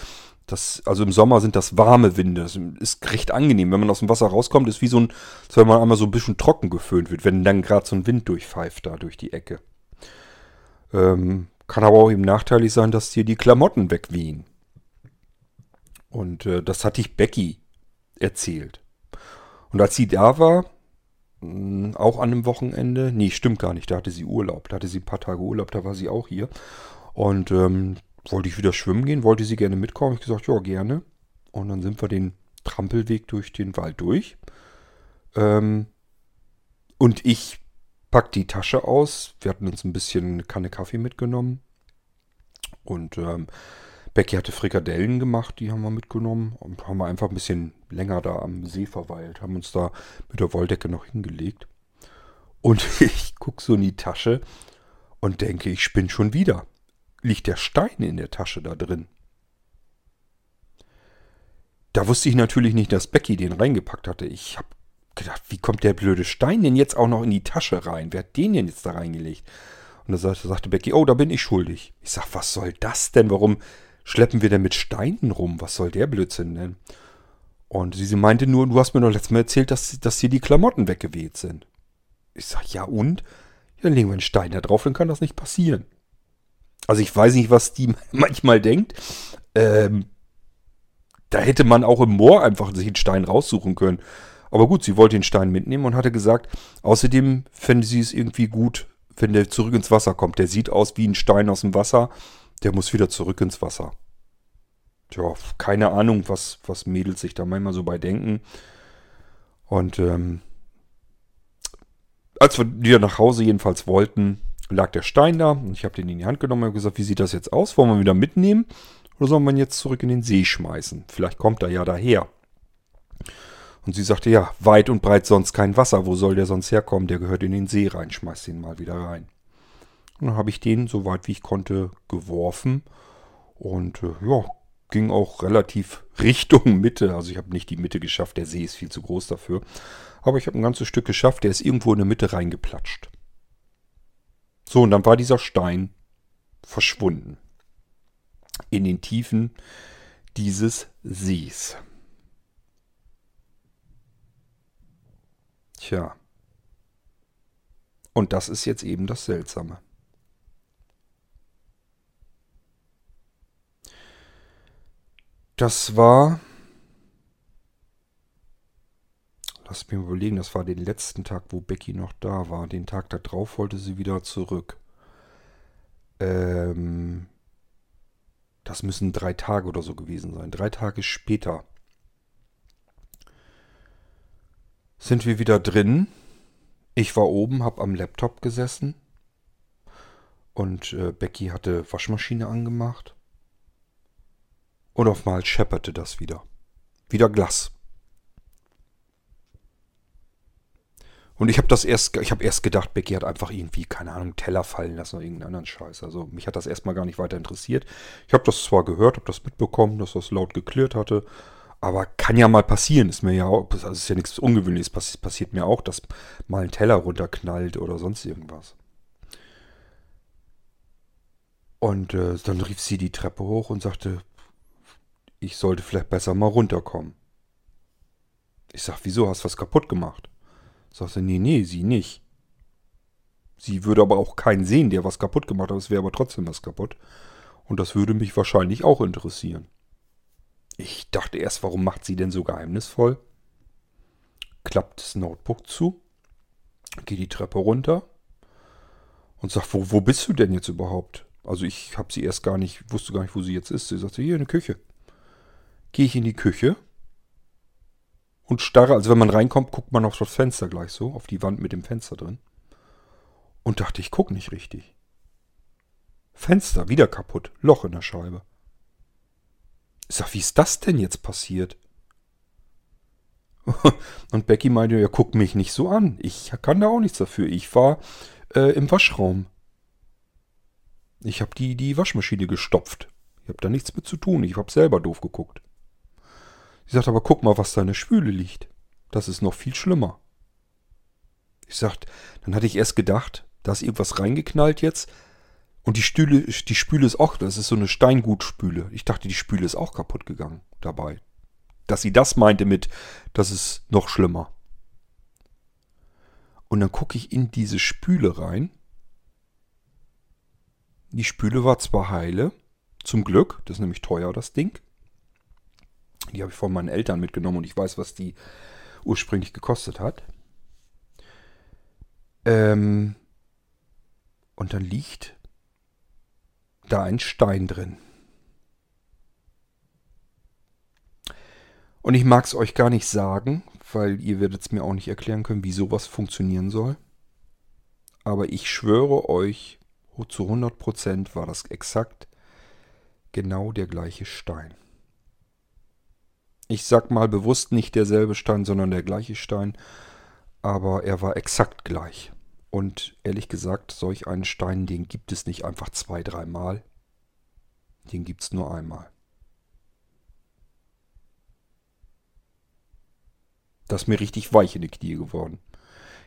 das, also im Sommer sind das warme Winde. Das ist recht angenehm. Wenn man aus dem Wasser rauskommt, ist wie so ein, als wenn man einmal so ein bisschen trocken geföhnt wird, wenn dann gerade so ein Wind durchpfeift da durch die Ecke. Ähm, kann aber auch eben nachteilig sein, dass hier die Klamotten wegwehen. Und äh, das hatte ich Becky erzählt. Und als sie da war, hm, auch an einem Wochenende, nee, stimmt gar nicht, da hatte sie Urlaub, da hatte sie ein paar Tage Urlaub, da war sie auch hier. Und ähm, wollte ich wieder schwimmen gehen, wollte sie gerne mitkommen. Ich gesagt, ja, gerne. Und dann sind wir den Trampelweg durch den Wald durch. Ähm, und ich pack die Tasche aus. Wir hatten uns ein bisschen eine Kanne Kaffee mitgenommen. Und ähm, Becky hatte Frikadellen gemacht, die haben wir mitgenommen. Und haben wir einfach ein bisschen länger da am See verweilt. Haben uns da mit der Wolldecke noch hingelegt. Und ich gucke so in die Tasche und denke, ich spinne schon wieder liegt der Stein in der Tasche da drin. Da wusste ich natürlich nicht, dass Becky den reingepackt hatte. Ich habe gedacht, wie kommt der blöde Stein denn jetzt auch noch in die Tasche rein? Wer hat den denn jetzt da reingelegt? Und da sagte, sagte Becky, oh, da bin ich schuldig. Ich sag, was soll das denn? Warum schleppen wir denn mit Steinen rum? Was soll der Blödsinn denn? Und sie, meinte nur, du hast mir doch letztes Mal erzählt, dass, dass hier die Klamotten weggeweht sind. Ich sag, ja und? Ja, dann legen wir einen Stein da drauf, dann kann das nicht passieren. Also ich weiß nicht, was die manchmal denkt. Ähm, da hätte man auch im Moor einfach sich einen Stein raussuchen können. Aber gut, sie wollte den Stein mitnehmen und hatte gesagt, außerdem fände sie es irgendwie gut, wenn der zurück ins Wasser kommt. Der sieht aus wie ein Stein aus dem Wasser. Der muss wieder zurück ins Wasser. Tja, keine Ahnung, was, was Mädels sich da manchmal so bei denken. Und ähm, als wir wieder nach Hause jedenfalls wollten, lag der Stein da. Und ich habe den in die Hand genommen und gesagt, wie sieht das jetzt aus? Wollen wir wieder mitnehmen? Oder soll man jetzt zurück in den See schmeißen? Vielleicht kommt er ja daher. Und sie sagte, ja, weit und breit sonst kein Wasser. Wo soll der sonst herkommen? Der gehört in den See rein. Schmeiß den mal wieder rein. Und dann habe ich den, so weit wie ich konnte, geworfen. Und äh, ja, ging auch relativ Richtung Mitte. Also ich habe nicht die Mitte geschafft. Der See ist viel zu groß dafür. Aber ich habe ein ganzes Stück geschafft. Der ist irgendwo in der Mitte reingeplatscht. So, und dann war dieser Stein verschwunden. In den Tiefen dieses Sees. Tja. Und das ist jetzt eben das Seltsame. Das war. Lass mich mal überlegen, das war den letzten Tag, wo Becky noch da war. Den Tag darauf wollte sie wieder zurück. Ähm, das müssen drei Tage oder so gewesen sein. Drei Tage später sind wir wieder drin. Ich war oben, hab am Laptop gesessen. Und äh, Becky hatte Waschmaschine angemacht. Und auf einmal schepperte das wieder. Wieder Glas. Und ich habe das erst, ich habe erst gedacht, Becky hat einfach irgendwie, keine Ahnung, Teller fallen lassen oder irgendeinen anderen Scheiß. Also mich hat das erstmal gar nicht weiter interessiert. Ich habe das zwar gehört, habe das mitbekommen, dass das laut geklirrt hatte, aber kann ja mal passieren. Ist mir ja auch, also ist ja nichts Ungewöhnliches. Pass, passiert mir auch, dass mal ein Teller runterknallt oder sonst irgendwas. Und äh, dann rief sie die Treppe hoch und sagte, ich sollte vielleicht besser mal runterkommen. Ich sag, wieso, hast du was kaputt gemacht? Sagt sie, nee, nee, sie nicht. Sie würde aber auch keinen sehen, der was kaputt gemacht hat, es wäre aber trotzdem was kaputt. Und das würde mich wahrscheinlich auch interessieren. Ich dachte erst, warum macht sie denn so geheimnisvoll? Klappt das Notebook zu, geht die Treppe runter und sagt, wo, wo bist du denn jetzt überhaupt? Also ich habe sie erst gar nicht, wusste gar nicht, wo sie jetzt ist. Sie sagte, hier in der Küche gehe ich in die Küche und starre, also wenn man reinkommt, guckt man auf das Fenster gleich so, auf die Wand mit dem Fenster drin. Und dachte, ich gucke nicht richtig. Fenster wieder kaputt, Loch in der Scheibe. Ich sag, wie ist das denn jetzt passiert? Und Becky meinte, ja, guck mich nicht so an. Ich kann da auch nichts dafür. Ich war äh, im Waschraum. Ich habe die, die Waschmaschine gestopft. Ich habe da nichts mit zu tun. Ich habe selber doof geguckt. Sie sagt, aber guck mal, was da in der Spüle liegt. Das ist noch viel schlimmer. Ich sagt, dann hatte ich erst gedacht, da ist irgendwas reingeknallt jetzt. Und die, Stühle, die Spüle ist auch, das ist so eine Steingutspüle. Ich dachte, die Spüle ist auch kaputt gegangen dabei. Dass sie das meinte mit, das ist noch schlimmer. Und dann gucke ich in diese Spüle rein. Die Spüle war zwar heile, zum Glück, das ist nämlich teuer, das Ding. Die habe ich von meinen Eltern mitgenommen und ich weiß, was die ursprünglich gekostet hat. Ähm, und dann liegt da ein Stein drin. Und ich mag es euch gar nicht sagen, weil ihr werdet es mir auch nicht erklären können, wie sowas funktionieren soll. Aber ich schwöre euch, zu 100% war das exakt genau der gleiche Stein. Ich sag mal bewusst nicht derselbe Stein, sondern der gleiche Stein. Aber er war exakt gleich. Und ehrlich gesagt, solch einen Stein, den gibt es nicht einfach zwei, dreimal. Den gibt es nur einmal. Das ist mir richtig weich in die Knie geworden.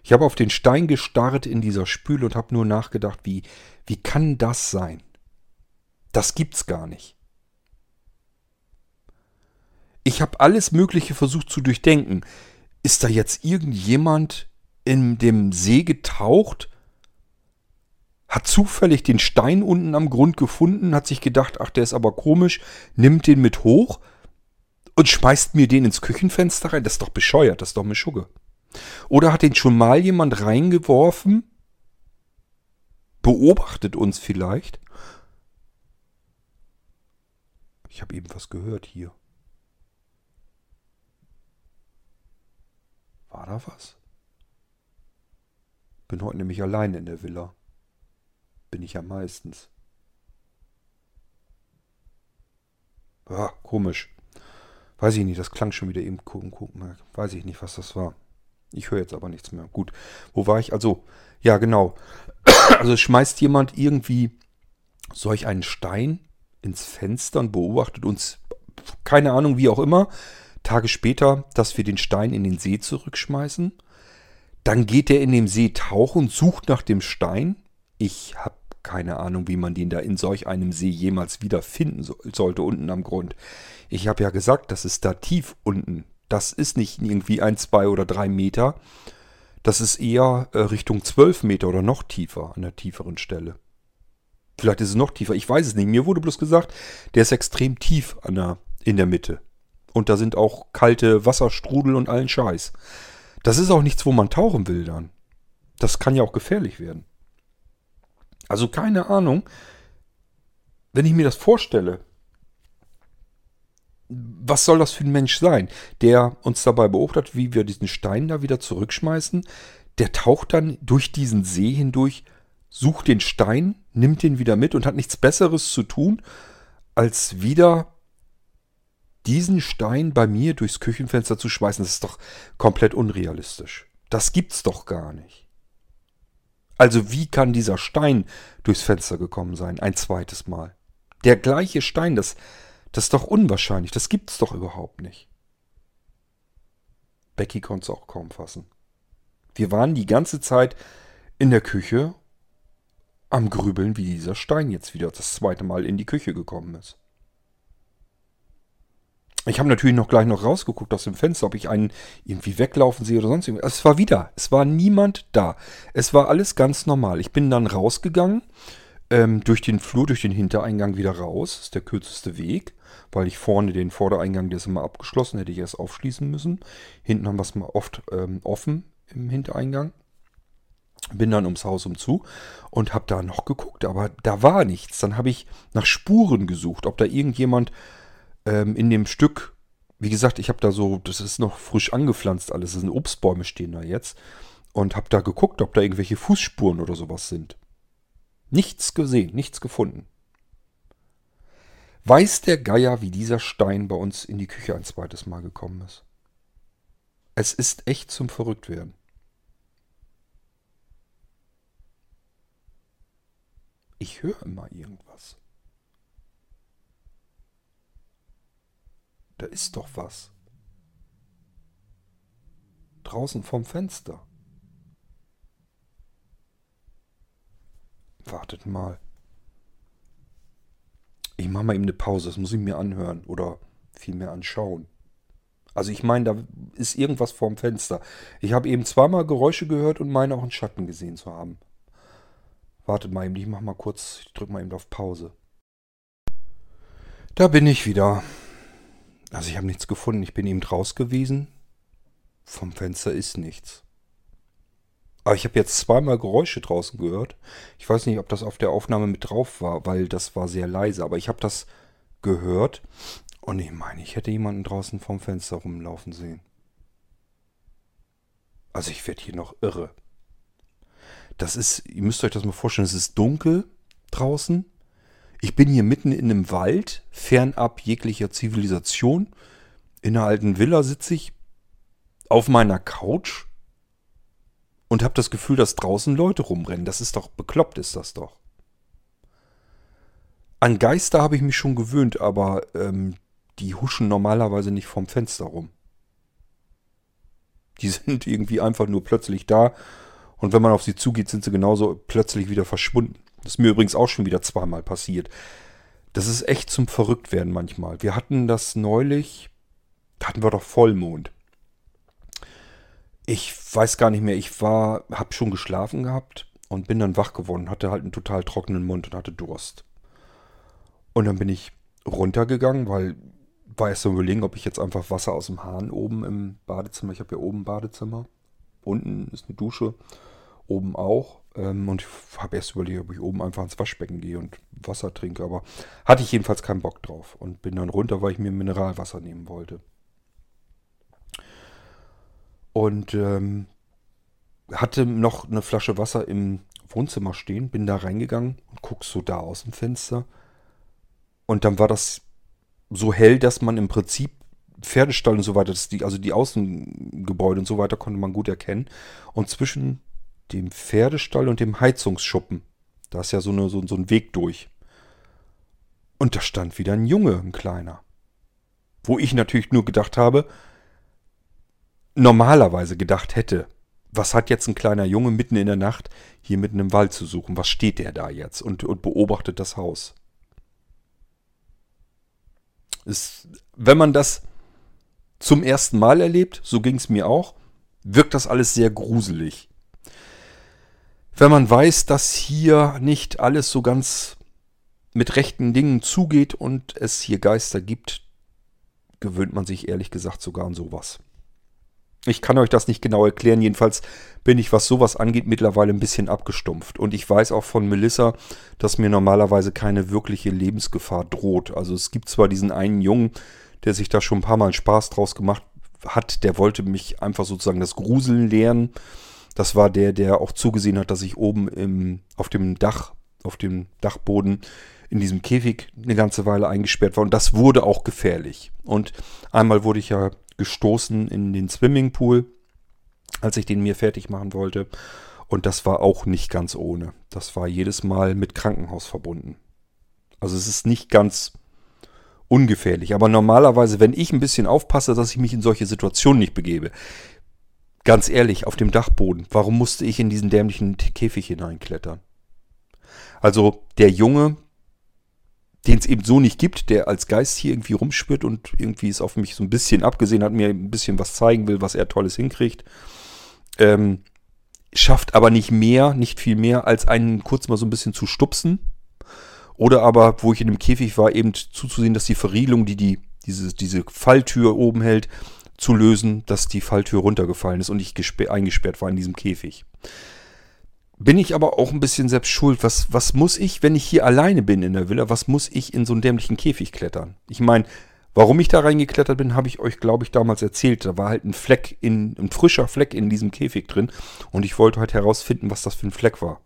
Ich habe auf den Stein gestarrt in dieser Spüle und habe nur nachgedacht, wie, wie kann das sein? Das gibt's gar nicht. Ich habe alles Mögliche versucht zu durchdenken. Ist da jetzt irgendjemand in dem See getaucht, hat zufällig den Stein unten am Grund gefunden, hat sich gedacht, ach, der ist aber komisch, nimmt den mit hoch und schmeißt mir den ins Küchenfenster rein. Das ist doch bescheuert, das ist doch eine Schugge. Oder hat den schon mal jemand reingeworfen? Beobachtet uns vielleicht? Ich habe eben was gehört hier. War da was? Bin heute nämlich allein in der Villa. Bin ich ja meistens. Ja, komisch. Weiß ich nicht, das klang schon wieder eben gucken, gucken. Weiß ich nicht, was das war. Ich höre jetzt aber nichts mehr. Gut. Wo war ich? Also, ja, genau. Also schmeißt jemand irgendwie solch einen Stein ins Fenster und beobachtet uns, keine Ahnung, wie auch immer, Tage später, dass wir den Stein in den See zurückschmeißen. Dann geht er in dem See tauchen, sucht nach dem Stein. Ich habe keine Ahnung, wie man den da in solch einem See jemals wieder finden so, sollte, unten am Grund. Ich habe ja gesagt, das ist da tief unten. Das ist nicht irgendwie ein, zwei oder drei Meter. Das ist eher äh, Richtung zwölf Meter oder noch tiefer, an der tieferen Stelle. Vielleicht ist es noch tiefer, ich weiß es nicht. Mir wurde bloß gesagt, der ist extrem tief an der, in der Mitte. Und da sind auch kalte Wasserstrudel und allen Scheiß. Das ist auch nichts, wo man tauchen will dann. Das kann ja auch gefährlich werden. Also keine Ahnung, wenn ich mir das vorstelle, was soll das für ein Mensch sein, der uns dabei beobachtet, wie wir diesen Stein da wieder zurückschmeißen? Der taucht dann durch diesen See hindurch, sucht den Stein, nimmt den wieder mit und hat nichts Besseres zu tun, als wieder diesen Stein bei mir durchs Küchenfenster zu schmeißen. Das ist doch komplett unrealistisch. Das gibt's doch gar nicht. Also wie kann dieser Stein durchs Fenster gekommen sein, ein zweites Mal? Der gleiche Stein, das, das ist doch unwahrscheinlich, das gibt's doch überhaupt nicht. Becky konnte es auch kaum fassen. Wir waren die ganze Zeit in der Küche am Grübeln, wie dieser Stein jetzt wieder das zweite Mal in die Küche gekommen ist. Ich habe natürlich noch gleich noch rausgeguckt aus dem Fenster, ob ich einen irgendwie weglaufen sehe oder sonst irgendwas. Es war wieder, es war niemand da. Es war alles ganz normal. Ich bin dann rausgegangen, ähm, durch den Flur, durch den Hintereingang wieder raus. Das ist der kürzeste Weg, weil ich vorne den Vordereingang, der ist immer abgeschlossen, hätte ich erst aufschließen müssen. Hinten haben wir es mal oft ähm, offen im Hintereingang. Bin dann ums Haus umzu und habe da noch geguckt, aber da war nichts. Dann habe ich nach Spuren gesucht, ob da irgendjemand ähm, in dem Stück, wie gesagt, ich habe da so, das ist noch frisch angepflanzt alles, das sind Obstbäume stehen da jetzt. Und habe da geguckt, ob da irgendwelche Fußspuren oder sowas sind. Nichts gesehen, nichts gefunden. Weiß der Geier, wie dieser Stein bei uns in die Küche ein zweites Mal gekommen ist? Es ist echt zum Verrücktwerden. Ich höre immer irgendwas. Da ist doch was. Draußen vom Fenster. Wartet mal. Ich mache mal eben eine Pause, das muss ich mir anhören oder vielmehr anschauen. Also ich meine, da ist irgendwas vorm Fenster. Ich habe eben zweimal Geräusche gehört und meine auch einen Schatten gesehen zu haben. Wartet mal eben, ich mache mal kurz, ich drücke mal eben auf Pause. Da bin ich wieder. Also ich habe nichts gefunden. Ich bin eben raus gewesen. Vom Fenster ist nichts. Aber ich habe jetzt zweimal Geräusche draußen gehört. Ich weiß nicht, ob das auf der Aufnahme mit drauf war, weil das war sehr leise. Aber ich habe das gehört. Und ich meine, ich hätte jemanden draußen vom Fenster rumlaufen sehen. Also ich werde hier noch irre. Das ist, ihr müsst euch das mal vorstellen, es ist dunkel draußen. Ich bin hier mitten in einem Wald, fernab jeglicher Zivilisation. In einer alten Villa sitze ich auf meiner Couch und habe das Gefühl, dass draußen Leute rumrennen. Das ist doch bekloppt, ist das doch. An Geister habe ich mich schon gewöhnt, aber ähm, die huschen normalerweise nicht vom Fenster rum. Die sind irgendwie einfach nur plötzlich da. Und wenn man auf sie zugeht, sind sie genauso plötzlich wieder verschwunden. Das ist mir übrigens auch schon wieder zweimal passiert. Das ist echt zum Verrücktwerden manchmal. Wir hatten das neulich, da hatten wir doch Vollmond. Ich weiß gar nicht mehr, ich war, hab schon geschlafen gehabt und bin dann wach geworden, hatte halt einen total trockenen Mund und hatte Durst. Und dann bin ich runtergegangen, weil war erst so überlegen, ob ich jetzt einfach Wasser aus dem Hahn oben im Badezimmer, ich habe ja oben ein Badezimmer, unten ist eine Dusche, oben auch. Ähm, und ich habe erst überlegt, ob ich oben einfach ins Waschbecken gehe und Wasser trinke, aber hatte ich jedenfalls keinen Bock drauf und bin dann runter, weil ich mir Mineralwasser nehmen wollte. Und ähm, hatte noch eine Flasche Wasser im Wohnzimmer stehen, bin da reingegangen und guck so da aus dem Fenster. Und dann war das so hell, dass man im Prinzip Pferdestall und so weiter, die, also die Außengebäude und so weiter konnte man gut erkennen. Und zwischen dem Pferdestall und dem Heizungsschuppen, da ist ja so, eine, so, so ein Weg durch. Und da stand wieder ein Junge, ein kleiner. Wo ich natürlich nur gedacht habe, normalerweise gedacht hätte, was hat jetzt ein kleiner Junge mitten in der Nacht hier mitten im Wald zu suchen? Was steht der da jetzt und, und beobachtet das Haus? Ist, wenn man das zum ersten Mal erlebt, so ging es mir auch, wirkt das alles sehr gruselig. Wenn man weiß, dass hier nicht alles so ganz mit rechten Dingen zugeht und es hier Geister gibt, gewöhnt man sich ehrlich gesagt sogar an sowas. Ich kann euch das nicht genau erklären. Jedenfalls bin ich, was sowas angeht, mittlerweile ein bisschen abgestumpft. Und ich weiß auch von Melissa, dass mir normalerweise keine wirkliche Lebensgefahr droht. Also es gibt zwar diesen einen Jungen, der sich da schon ein paar Mal Spaß draus gemacht hat. Der wollte mich einfach sozusagen das Gruseln lehren. Das war der, der auch zugesehen hat, dass ich oben im, auf dem Dach, auf dem Dachboden in diesem Käfig eine ganze Weile eingesperrt war. Und das wurde auch gefährlich. Und einmal wurde ich ja gestoßen in den Swimmingpool, als ich den mir fertig machen wollte. Und das war auch nicht ganz ohne. Das war jedes Mal mit Krankenhaus verbunden. Also es ist nicht ganz ungefährlich. Aber normalerweise, wenn ich ein bisschen aufpasse, dass ich mich in solche Situationen nicht begebe, ganz ehrlich, auf dem Dachboden, warum musste ich in diesen dämlichen Käfig hineinklettern? Also der Junge, den es eben so nicht gibt, der als Geist hier irgendwie rumspürt und irgendwie es auf mich so ein bisschen abgesehen hat, mir ein bisschen was zeigen will, was er Tolles hinkriegt. Ähm, schafft aber nicht mehr, nicht viel mehr, als einen kurz mal so ein bisschen zu stupsen. Oder aber, wo ich in dem Käfig war, eben zuzusehen, dass die Verriegelung, die, die diese, diese Falltür oben hält, zu lösen, dass die Falltür runtergefallen ist und ich eingesperrt war in diesem Käfig bin ich aber auch ein bisschen selbst schuld. Was, was muss ich, wenn ich hier alleine bin in der Villa, was muss ich in so einen dämlichen Käfig klettern? Ich meine, warum ich da reingeklettert bin, habe ich euch, glaube ich, damals erzählt. Da war halt ein Fleck, in, ein frischer Fleck in diesem Käfig drin und ich wollte halt herausfinden, was das für ein Fleck war.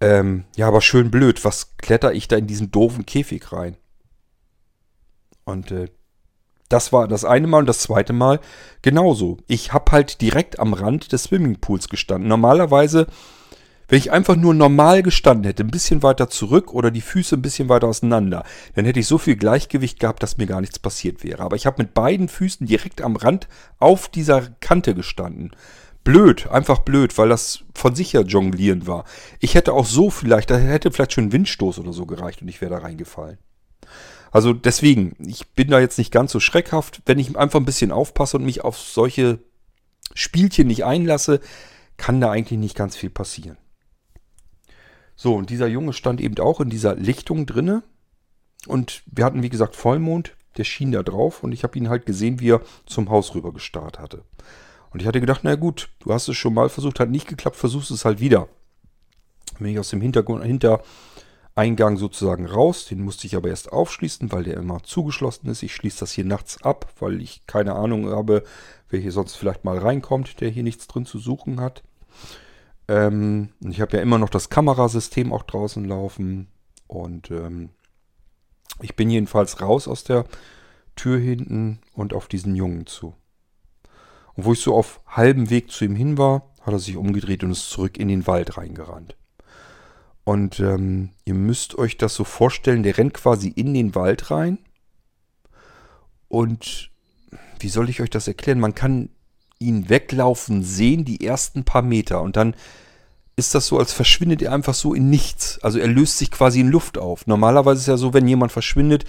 Ähm, ja, aber schön blöd. Was kletter ich da in diesen doofen Käfig rein? Und äh, das war das eine Mal und das zweite Mal genauso. Ich habe halt direkt am Rand des Swimmingpools gestanden. Normalerweise, wenn ich einfach nur normal gestanden hätte, ein bisschen weiter zurück oder die Füße ein bisschen weiter auseinander, dann hätte ich so viel Gleichgewicht gehabt, dass mir gar nichts passiert wäre. Aber ich habe mit beiden Füßen direkt am Rand auf dieser Kante gestanden. Blöd, einfach blöd, weil das von sich ja jonglieren war. Ich hätte auch so vielleicht, da hätte vielleicht schon ein Windstoß oder so gereicht und ich wäre da reingefallen. Also deswegen, ich bin da jetzt nicht ganz so schreckhaft. Wenn ich einfach ein bisschen aufpasse und mich auf solche Spielchen nicht einlasse, kann da eigentlich nicht ganz viel passieren. So, und dieser Junge stand eben auch in dieser Lichtung drinne. Und wir hatten, wie gesagt, Vollmond. Der schien da drauf und ich habe ihn halt gesehen, wie er zum Haus rüber gestarrt hatte. Und ich hatte gedacht, na gut, du hast es schon mal versucht, hat nicht geklappt, versuchst es halt wieder. Bin ich aus dem Hintergrund, hinter Eingang sozusagen raus. Den musste ich aber erst aufschließen, weil der immer zugeschlossen ist. Ich schließe das hier nachts ab, weil ich keine Ahnung habe, wer hier sonst vielleicht mal reinkommt, der hier nichts drin zu suchen hat. Ähm, ich habe ja immer noch das Kamerasystem auch draußen laufen. Und ähm, ich bin jedenfalls raus aus der Tür hinten und auf diesen Jungen zu. Und wo ich so auf halbem Weg zu ihm hin war, hat er sich umgedreht und ist zurück in den Wald reingerannt. Und ähm, ihr müsst euch das so vorstellen, der rennt quasi in den Wald rein. Und wie soll ich euch das erklären? Man kann ihn weglaufen sehen, die ersten paar Meter. Und dann ist das so, als verschwindet er einfach so in nichts. Also er löst sich quasi in Luft auf. Normalerweise ist es ja so, wenn jemand verschwindet,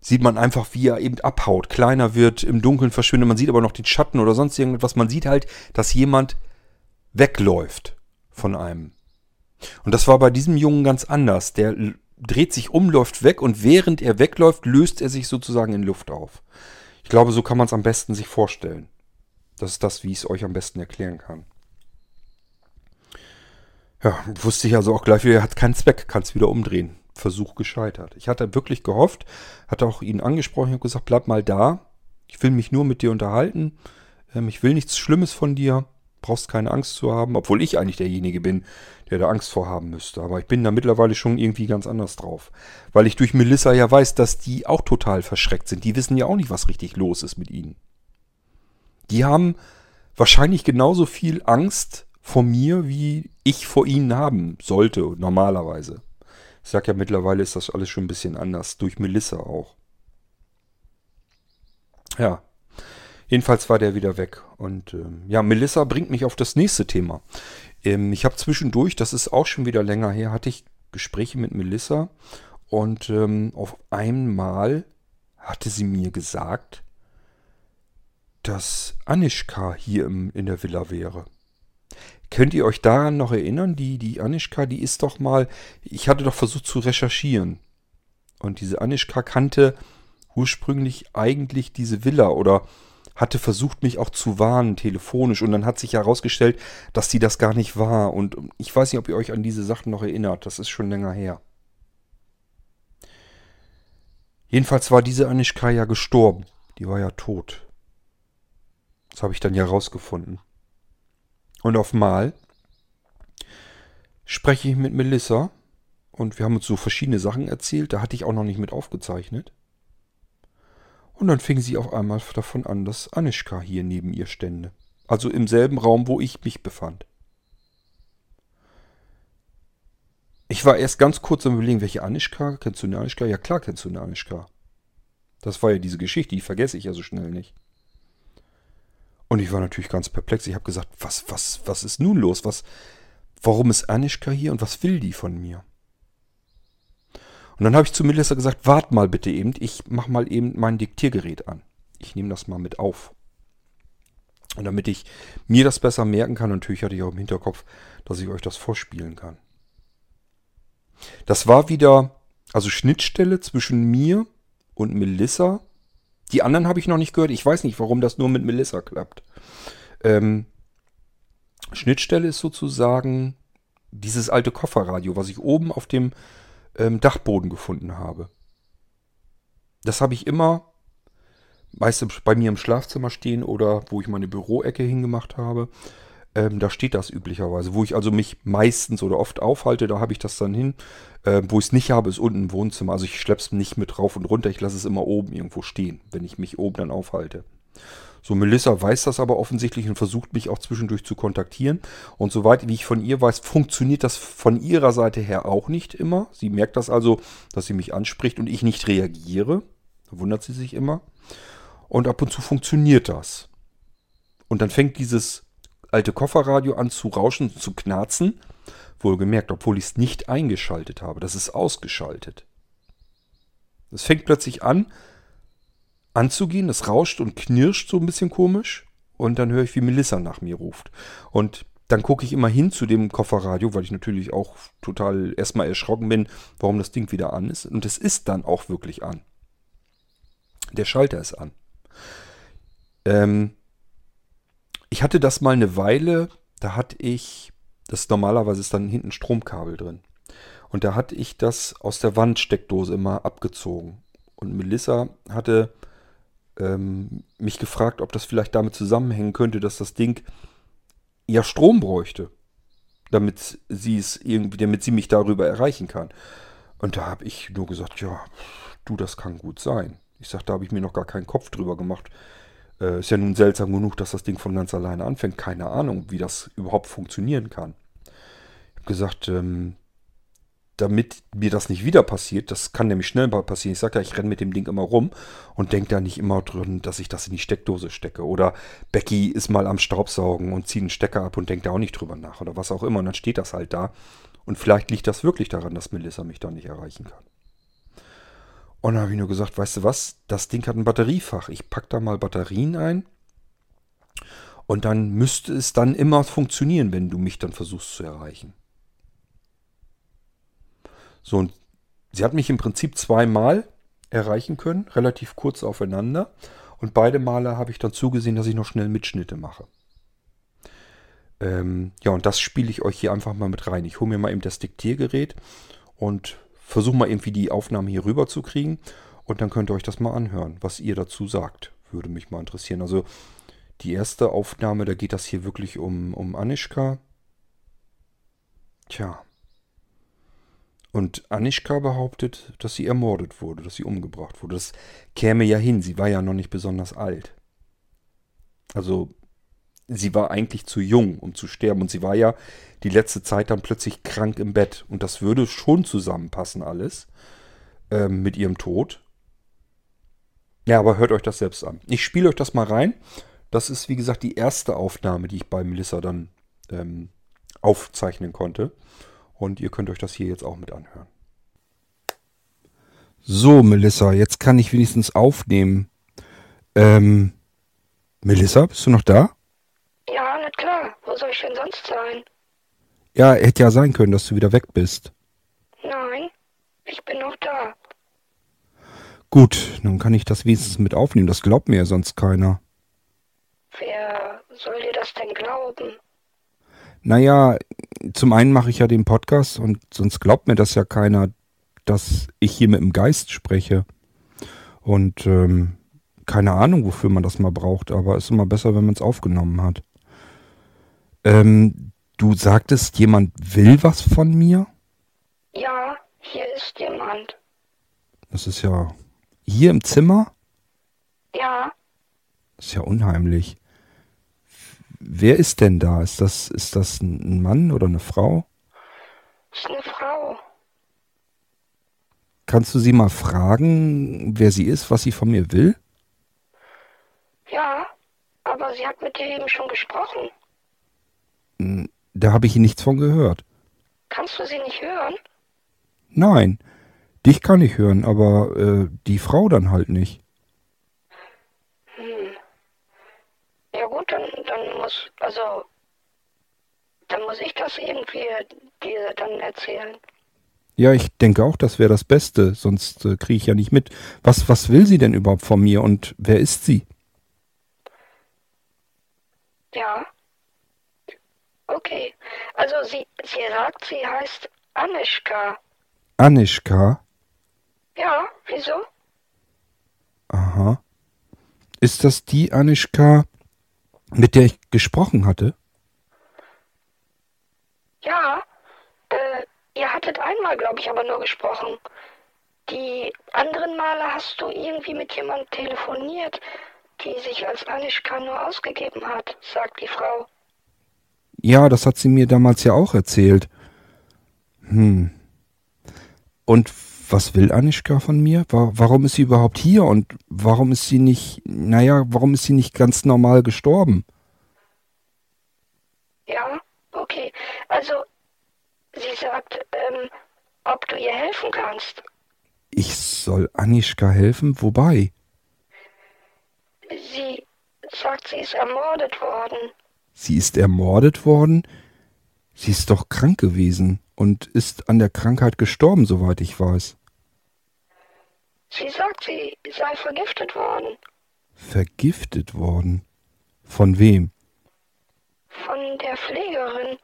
sieht man einfach, wie er eben abhaut, kleiner wird, im Dunkeln verschwindet. Man sieht aber noch den Schatten oder sonst irgendetwas. Man sieht halt, dass jemand wegläuft von einem. Und das war bei diesem Jungen ganz anders. Der dreht sich um, läuft weg und während er wegläuft, löst er sich sozusagen in Luft auf. Ich glaube, so kann man es am besten sich vorstellen. Das ist das, wie ich es euch am besten erklären kann. Ja, wusste ich also auch gleich wieder, hat keinen Zweck, kann es wieder umdrehen. Versuch gescheitert. Ich hatte wirklich gehofft, hatte auch ihn angesprochen, habe gesagt, bleib mal da. Ich will mich nur mit dir unterhalten. Ähm, ich will nichts Schlimmes von dir. Brauchst keine Angst zu haben, obwohl ich eigentlich derjenige bin, der da Angst vor haben müsste. Aber ich bin da mittlerweile schon irgendwie ganz anders drauf. Weil ich durch Melissa ja weiß, dass die auch total verschreckt sind. Die wissen ja auch nicht, was richtig los ist mit ihnen. Die haben wahrscheinlich genauso viel Angst vor mir, wie ich vor ihnen haben sollte, normalerweise. Ich sag ja, mittlerweile ist das alles schon ein bisschen anders, durch Melissa auch. Ja, jedenfalls war der wieder weg. Und ähm, ja, Melissa bringt mich auf das nächste Thema. Ähm, ich habe zwischendurch, das ist auch schon wieder länger her, hatte ich Gespräche mit Melissa und ähm, auf einmal hatte sie mir gesagt, dass Anischka hier im, in der Villa wäre. Könnt ihr euch daran noch erinnern? Die, die Anischka, die ist doch mal. Ich hatte doch versucht zu recherchieren. Und diese Anischka kannte ursprünglich eigentlich diese Villa oder hatte versucht, mich auch zu warnen, telefonisch. Und dann hat sich herausgestellt, dass sie das gar nicht war. Und ich weiß nicht, ob ihr euch an diese Sachen noch erinnert. Das ist schon länger her. Jedenfalls war diese Anischka ja gestorben. Die war ja tot. Das habe ich dann ja rausgefunden. Und auf Mal spreche ich mit Melissa und wir haben uns so verschiedene Sachen erzählt. Da hatte ich auch noch nicht mit aufgezeichnet. Und dann fing sie auf einmal davon an, dass Anischka hier neben ihr stände. Also im selben Raum, wo ich mich befand. Ich war erst ganz kurz am überlegen, welche Anischka? Kennst du eine Anischka? Ja klar kennst du eine Anischka. Das war ja diese Geschichte, die vergesse ich ja so schnell nicht. Und ich war natürlich ganz perplex. Ich habe gesagt, was, was, was ist nun los? Was, warum ist Anischka hier und was will die von mir? Und dann habe ich zu Melissa gesagt, wart mal bitte eben, ich mache mal eben mein Diktiergerät an. Ich nehme das mal mit auf. Und damit ich mir das besser merken kann, natürlich hatte ich auch im Hinterkopf, dass ich euch das vorspielen kann. Das war wieder, also Schnittstelle zwischen mir und Melissa die anderen habe ich noch nicht gehört. Ich weiß nicht, warum das nur mit Melissa klappt. Ähm, Schnittstelle ist sozusagen dieses alte Kofferradio, was ich oben auf dem ähm, Dachboden gefunden habe. Das habe ich immer meistens bei mir im Schlafzimmer stehen oder wo ich meine Büroecke hingemacht habe. Ähm, da steht das üblicherweise. Wo ich also mich meistens oder oft aufhalte, da habe ich das dann hin. Ähm, wo ich es nicht habe, ist unten im Wohnzimmer. Also ich schleppe es nicht mit rauf und runter. Ich lasse es immer oben irgendwo stehen, wenn ich mich oben dann aufhalte. So, Melissa weiß das aber offensichtlich und versucht mich auch zwischendurch zu kontaktieren. Und soweit wie ich von ihr weiß, funktioniert das von ihrer Seite her auch nicht immer. Sie merkt das also, dass sie mich anspricht und ich nicht reagiere. Da wundert sie sich immer. Und ab und zu funktioniert das. Und dann fängt dieses alte Kofferradio an zu rauschen, zu knarzen. Wohlgemerkt, obwohl ich es nicht eingeschaltet habe. Das ist ausgeschaltet. Es fängt plötzlich an anzugehen. Es rauscht und knirscht so ein bisschen komisch. Und dann höre ich, wie Melissa nach mir ruft. Und dann gucke ich immer hin zu dem Kofferradio, weil ich natürlich auch total erstmal erschrocken bin, warum das Ding wieder an ist. Und es ist dann auch wirklich an. Der Schalter ist an. Ähm, ich hatte das mal eine Weile, da hatte ich, das normalerweise ist dann hinten Stromkabel drin. Und da hatte ich das aus der Wandsteckdose immer abgezogen. Und Melissa hatte ähm, mich gefragt, ob das vielleicht damit zusammenhängen könnte, dass das Ding ja Strom bräuchte, damit sie es irgendwie, damit sie mich darüber erreichen kann. Und da habe ich nur gesagt, ja, du, das kann gut sein. Ich sage, da habe ich mir noch gar keinen Kopf drüber gemacht. Äh, ist ja nun seltsam genug, dass das Ding von ganz alleine anfängt. Keine Ahnung, wie das überhaupt funktionieren kann. Ich habe gesagt, ähm, damit mir das nicht wieder passiert, das kann nämlich schnell passieren. Ich sage ja, ich renne mit dem Ding immer rum und denke da nicht immer drin, dass ich das in die Steckdose stecke. Oder Becky ist mal am Staubsaugen und zieht einen Stecker ab und denkt da auch nicht drüber nach oder was auch immer. Und dann steht das halt da. Und vielleicht liegt das wirklich daran, dass Melissa mich da nicht erreichen kann. Und dann habe ich nur gesagt, weißt du was, das Ding hat ein Batteriefach. Ich packe da mal Batterien ein. Und dann müsste es dann immer funktionieren, wenn du mich dann versuchst zu erreichen. So, und sie hat mich im Prinzip zweimal erreichen können, relativ kurz aufeinander. Und beide Male habe ich dann zugesehen, dass ich noch schnell Mitschnitte mache. Ähm, ja, und das spiele ich euch hier einfach mal mit rein. Ich hole mir mal eben das Diktiergerät und versuche mal irgendwie die Aufnahme hier rüber zu kriegen. Und dann könnt ihr euch das mal anhören, was ihr dazu sagt. Würde mich mal interessieren. Also die erste Aufnahme, da geht das hier wirklich um, um Anischka. Tja, und Anischka behauptet, dass sie ermordet wurde, dass sie umgebracht wurde. Das käme ja hin, sie war ja noch nicht besonders alt. Also sie war eigentlich zu jung, um zu sterben. Und sie war ja die letzte Zeit dann plötzlich krank im Bett. Und das würde schon zusammenpassen alles ähm, mit ihrem Tod. Ja, aber hört euch das selbst an. Ich spiele euch das mal rein. Das ist, wie gesagt, die erste Aufnahme, die ich bei Melissa dann ähm, aufzeichnen konnte. Und ihr könnt euch das hier jetzt auch mit anhören. So, Melissa, jetzt kann ich wenigstens aufnehmen. Ähm, Melissa, bist du noch da? Ja, na klar. Wo soll ich denn sonst sein? Ja, hätte ja sein können, dass du wieder weg bist. Nein, ich bin noch da. Gut, dann kann ich das wenigstens mit aufnehmen. Das glaubt mir ja sonst keiner. Wer soll dir das denn glauben? Naja, zum einen mache ich ja den Podcast und sonst glaubt mir das ja keiner, dass ich hier mit dem Geist spreche. Und ähm, keine Ahnung, wofür man das mal braucht, aber es ist immer besser, wenn man es aufgenommen hat. Ähm, du sagtest, jemand will was von mir? Ja, hier ist jemand. Das ist ja hier im Zimmer? Ja, Das ist ja unheimlich. Wer ist denn da? Ist das, ist das ein Mann oder eine Frau? ist eine Frau. Kannst du sie mal fragen, wer sie ist, was sie von mir will? Ja, aber sie hat mit dir eben schon gesprochen. Hm, Da habe ich nichts von gehört. Kannst du sie nicht hören? Nein, dich kann ich hören, aber äh, die Frau dann halt nicht. Hm. Ja gut, dann, dann muss, also, dann muss ich das irgendwie dir dann erzählen. Ja, ich denke auch, das wäre das Beste, sonst äh, kriege ich ja nicht mit. Was, was will sie denn überhaupt von mir und wer ist sie? Ja. Okay. Also sie, sie sagt, sie heißt Anischka. Anischka? Ja, wieso? Aha. Ist das die Anischka, mit der ich gesprochen hatte? Ja. Äh, ihr hattet einmal, glaube ich, aber nur gesprochen. Die anderen Male hast du irgendwie mit jemandem telefoniert, die sich als Anischka nur ausgegeben hat, sagt die Frau. Ja, das hat sie mir damals ja auch erzählt. Hm. Und was will Anischka von mir? Wa- Warum ist sie überhaupt hier und warum ist sie nicht, naja, warum ist sie nicht ganz normal gestorben? Ja, okay. Also, sie sagt, ähm, ob du ihr helfen kannst. Ich soll Anischka helfen? Wobei? Sie sagt, sie ist ermordet worden. Sie ist ermordet worden? Sie ist doch krank gewesen und ist an der Krankheit gestorben, soweit ich weiß. Sie sagt, sie sei vergiftet worden. Vergiftet worden? Von wem? Von der Pflegerin.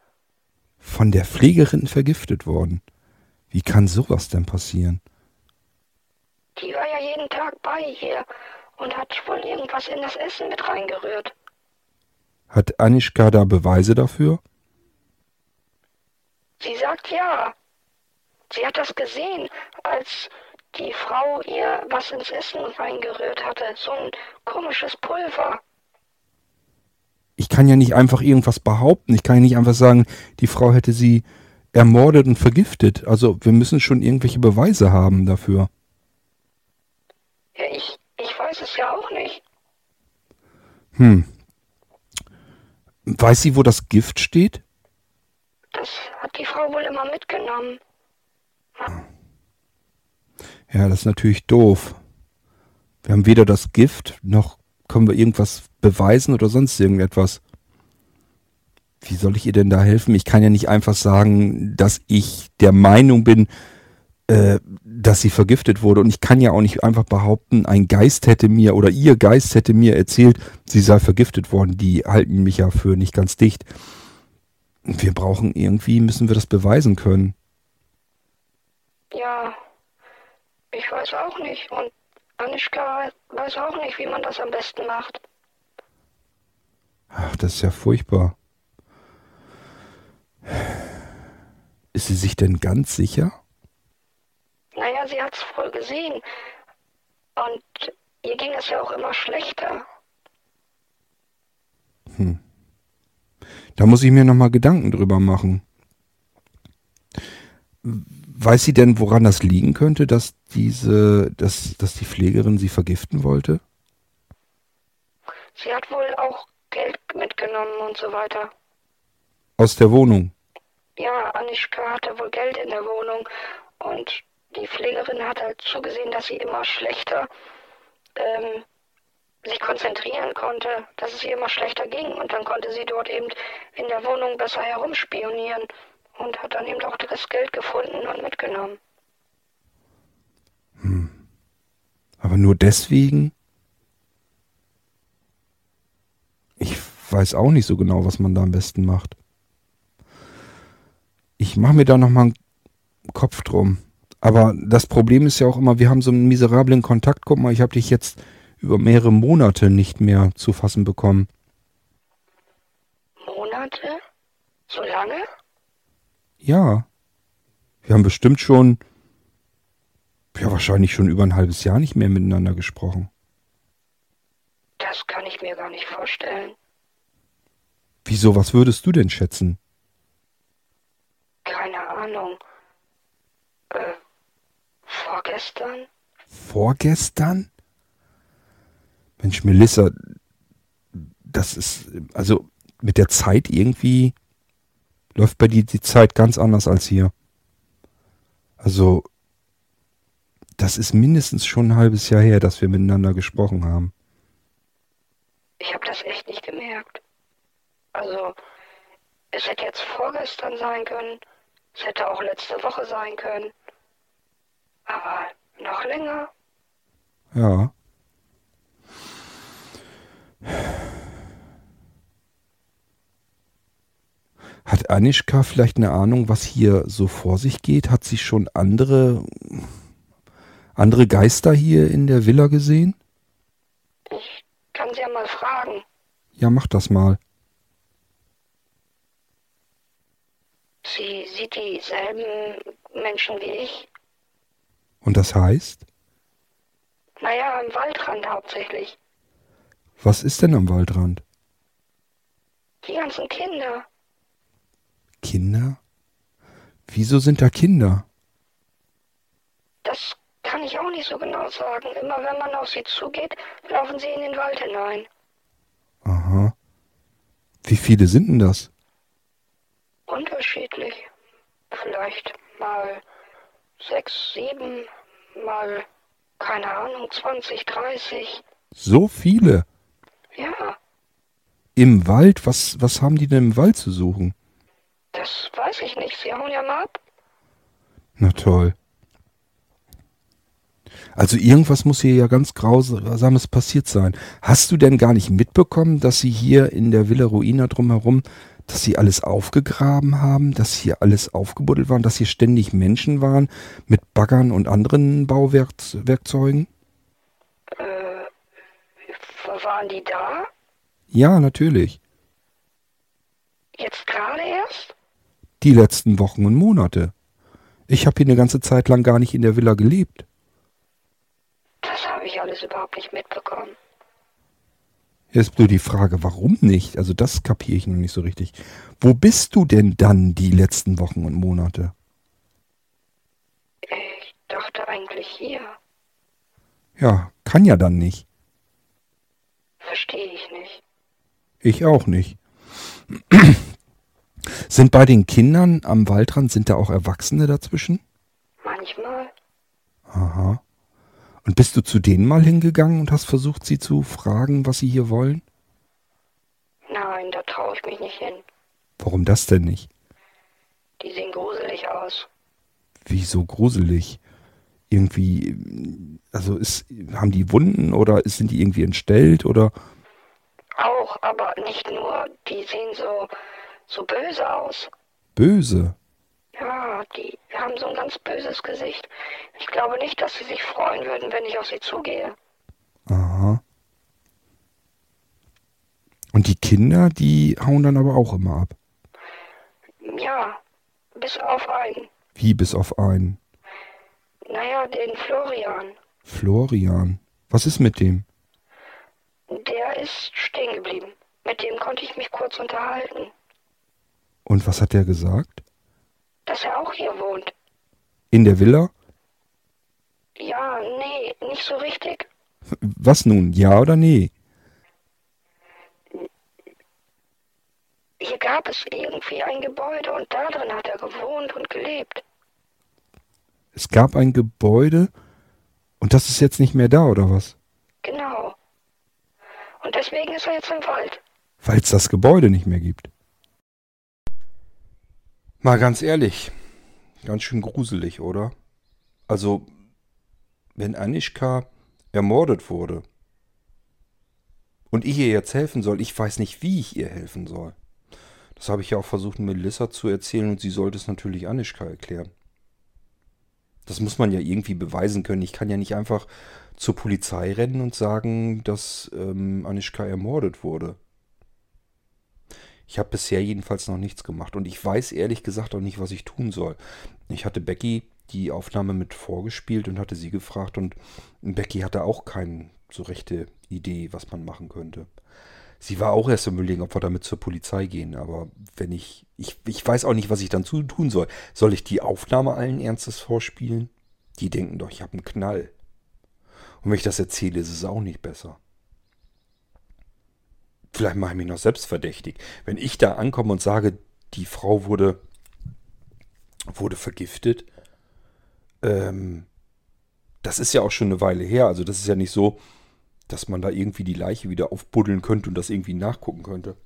Von der Pflegerin vergiftet worden. Wie kann sowas denn passieren? Die war ja jeden Tag bei ihr und hat wohl irgendwas in das Essen mit reingerührt. Hat Anischka da Beweise dafür? Sie sagt ja. Sie hat das gesehen, als die Frau ihr was ins Essen reingerührt hatte. So ein komisches Pulver. Ich kann ja nicht einfach irgendwas behaupten. Ich kann ja nicht einfach sagen, die Frau hätte sie ermordet und vergiftet. Also wir müssen schon irgendwelche Beweise haben dafür. Ja, ich, ich weiß es ja auch nicht. Hm. Weiß sie, wo das Gift steht? Das hat die Frau wohl immer mitgenommen. Ja, das ist natürlich doof. Wir haben weder das Gift, noch können wir irgendwas beweisen oder sonst irgendetwas. Wie soll ich ihr denn da helfen? Ich kann ja nicht einfach sagen, dass ich der Meinung bin, äh, dass sie vergiftet wurde. Und ich kann ja auch nicht einfach behaupten, ein Geist hätte mir oder ihr Geist hätte mir erzählt, sie sei vergiftet worden. Die halten mich ja für nicht ganz dicht. Wir brauchen irgendwie, müssen wir das beweisen können. Ja, ich weiß auch nicht. Und Anischka weiß auch nicht, wie man das am besten macht. Ach, das ist ja furchtbar. Ist sie sich denn ganz sicher? Naja, sie hat's voll gesehen. Und ihr ging es ja auch immer schlechter. Hm. Da muss ich mir nochmal Gedanken drüber machen. Weiß sie denn, woran das liegen könnte, dass diese, dass, dass die Pflegerin sie vergiften wollte? Sie hat wohl auch Geld mitgenommen und so weiter. Aus der Wohnung? Ja, Anischka hatte wohl Geld in der Wohnung und die Pflegerin hat halt zugesehen, dass sie immer schlechter ähm, sich konzentrieren konnte, dass es ihr immer schlechter ging und dann konnte sie dort eben in der Wohnung besser herumspionieren und hat dann eben auch das Geld gefunden und mitgenommen. Hm. Aber nur deswegen? Ich weiß auch nicht so genau, was man da am besten macht. Ich mache mir da nochmal einen Kopf drum. Aber das Problem ist ja auch immer, wir haben so einen miserablen Kontakt. Guck mal, ich habe dich jetzt über mehrere Monate nicht mehr zu fassen bekommen. Monate? So lange? Ja. Wir haben bestimmt schon, ja wahrscheinlich schon über ein halbes Jahr nicht mehr miteinander gesprochen. Das kann ich mir gar nicht vorstellen. Wieso, was würdest du denn schätzen? Keine Ahnung. Äh, vorgestern? Vorgestern? Mensch, Melissa, das ist, also mit der Zeit irgendwie läuft bei dir die Zeit ganz anders als hier. Also, das ist mindestens schon ein halbes Jahr her, dass wir miteinander gesprochen haben. Ich habe das echt nicht gemerkt. Also, es hätte jetzt vorgestern sein können, es hätte auch letzte Woche sein können. Aber noch länger? Ja. Hat Anischka vielleicht eine Ahnung, was hier so vor sich geht? Hat sie schon andere, andere Geister hier in der Villa gesehen? Ich kann sie ja mal fragen. Ja, mach das mal. Sie sieht dieselben Menschen wie ich. Und das heißt? Naja, am Waldrand hauptsächlich. Was ist denn am Waldrand? Die ganzen Kinder. Kinder? Wieso sind da Kinder? Das kann ich auch nicht so genau sagen. Immer wenn man auf sie zugeht, laufen sie in den Wald hinein. Aha. Wie viele sind denn das? Unterschiedlich. Vielleicht mal sechs, sieben, mal, keine Ahnung, 20, 30. So viele? Ja, Im Wald? Was, was haben die denn im Wald zu suchen? das weiß ich nicht. Sie hauen ja mal ab. Na toll. Also irgendwas muss hier ja ganz Grausames passiert sein. Hast du denn gar nicht mitbekommen, dass sie hier in der Villa Ruina drumherum, dass sie alles aufgegraben haben, dass hier alles aufgebuddelt war, und dass hier ständig Menschen waren mit Baggern und anderen Bauwerkzeugen? Waren die da? Ja, natürlich. Jetzt gerade erst? Die letzten Wochen und Monate. Ich habe hier eine ganze Zeit lang gar nicht in der Villa gelebt. Das habe ich alles überhaupt nicht mitbekommen. Jetzt nur die Frage, warum nicht? Also das kapiere ich noch nicht so richtig. Wo bist du denn dann die letzten Wochen und Monate? Ich dachte eigentlich hier. Ja, kann ja dann nicht. Verstehe ich nicht. Ich auch nicht. Sind bei den Kindern am Waldrand, sind da auch Erwachsene dazwischen? Manchmal. Aha. Und bist du zu denen mal hingegangen und hast versucht, sie zu fragen, was sie hier wollen? Nein, da traue ich mich nicht hin. Warum das denn nicht? Die sehen gruselig aus. Wieso gruselig? Irgendwie, also ist, haben die Wunden oder sind die irgendwie entstellt oder? Auch, aber nicht nur. Die sehen so, so böse aus. Böse? Ja, die haben so ein ganz böses Gesicht. Ich glaube nicht, dass sie sich freuen würden, wenn ich auf sie zugehe. Aha. Und die Kinder, die hauen dann aber auch immer ab. Ja, bis auf einen. Wie bis auf einen? Naja, den Florian. Florian. Was ist mit dem? Der ist stehen geblieben. Mit dem konnte ich mich kurz unterhalten. Und was hat der gesagt? Dass er auch hier wohnt. In der Villa? Ja, nee, nicht so richtig. Was nun? Ja oder nee? Hier gab es irgendwie ein Gebäude und da drin hat er gewohnt und gelebt. Es gab ein Gebäude und das ist jetzt nicht mehr da, oder was? Genau. Und deswegen ist er jetzt im Wald. Weil es das Gebäude nicht mehr gibt. Mal ganz ehrlich, ganz schön gruselig, oder? Also, wenn Anischka ermordet wurde und ich ihr jetzt helfen soll, ich weiß nicht, wie ich ihr helfen soll. Das habe ich ja auch versucht, Melissa zu erzählen und sie sollte es natürlich Anischka erklären. Das muss man ja irgendwie beweisen können. Ich kann ja nicht einfach zur Polizei rennen und sagen, dass ähm, Anischka ermordet wurde. Ich habe bisher jedenfalls noch nichts gemacht und ich weiß ehrlich gesagt auch nicht, was ich tun soll. Ich hatte Becky die Aufnahme mit vorgespielt und hatte sie gefragt und Becky hatte auch keine so rechte Idee, was man machen könnte. Sie war auch erst im Überlegen, ob wir damit zur Polizei gehen, aber wenn ich, ich, ich weiß auch nicht, was ich dann zu, tun soll. Soll ich die Aufnahme allen Ernstes vorspielen? Die denken doch, ich habe einen Knall. Und wenn ich das erzähle, ist es auch nicht besser. Vielleicht mache ich mich noch selbst verdächtig. Wenn ich da ankomme und sage, die Frau wurde, wurde vergiftet, ähm, das ist ja auch schon eine Weile her. Also das ist ja nicht so, dass man da irgendwie die Leiche wieder aufbuddeln könnte und das irgendwie nachgucken könnte.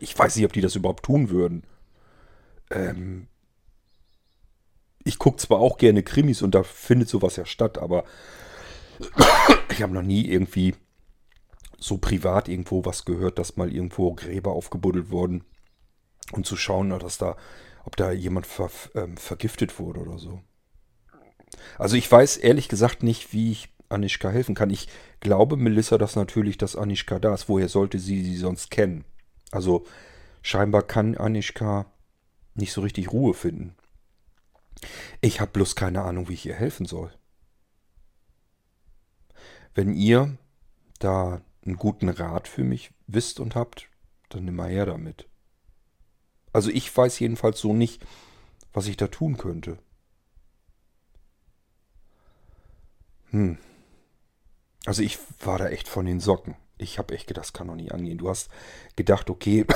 Ich weiß nicht, ob die das überhaupt tun würden. Ähm, ich gucke zwar auch gerne Krimis und da findet sowas ja statt, aber ich habe noch nie irgendwie so privat irgendwo was gehört, dass mal irgendwo Gräber aufgebuddelt wurden, um zu schauen, dass da, ob da jemand ver, ähm, vergiftet wurde oder so. Also ich weiß ehrlich gesagt nicht, wie ich Anischka helfen kann. Ich glaube Melissa das natürlich, dass Anischka da ist. Woher sollte sie sie sonst kennen? Also scheinbar kann Anischka nicht so richtig Ruhe finden. Ich habe bloß keine Ahnung, wie ich ihr helfen soll. Wenn ihr da einen guten Rat für mich wisst und habt, dann nimm mal her damit. Also ich weiß jedenfalls so nicht, was ich da tun könnte. Hm. Also ich war da echt von den Socken. Ich habe echt gedacht, das kann doch nie angehen. Du hast gedacht, okay,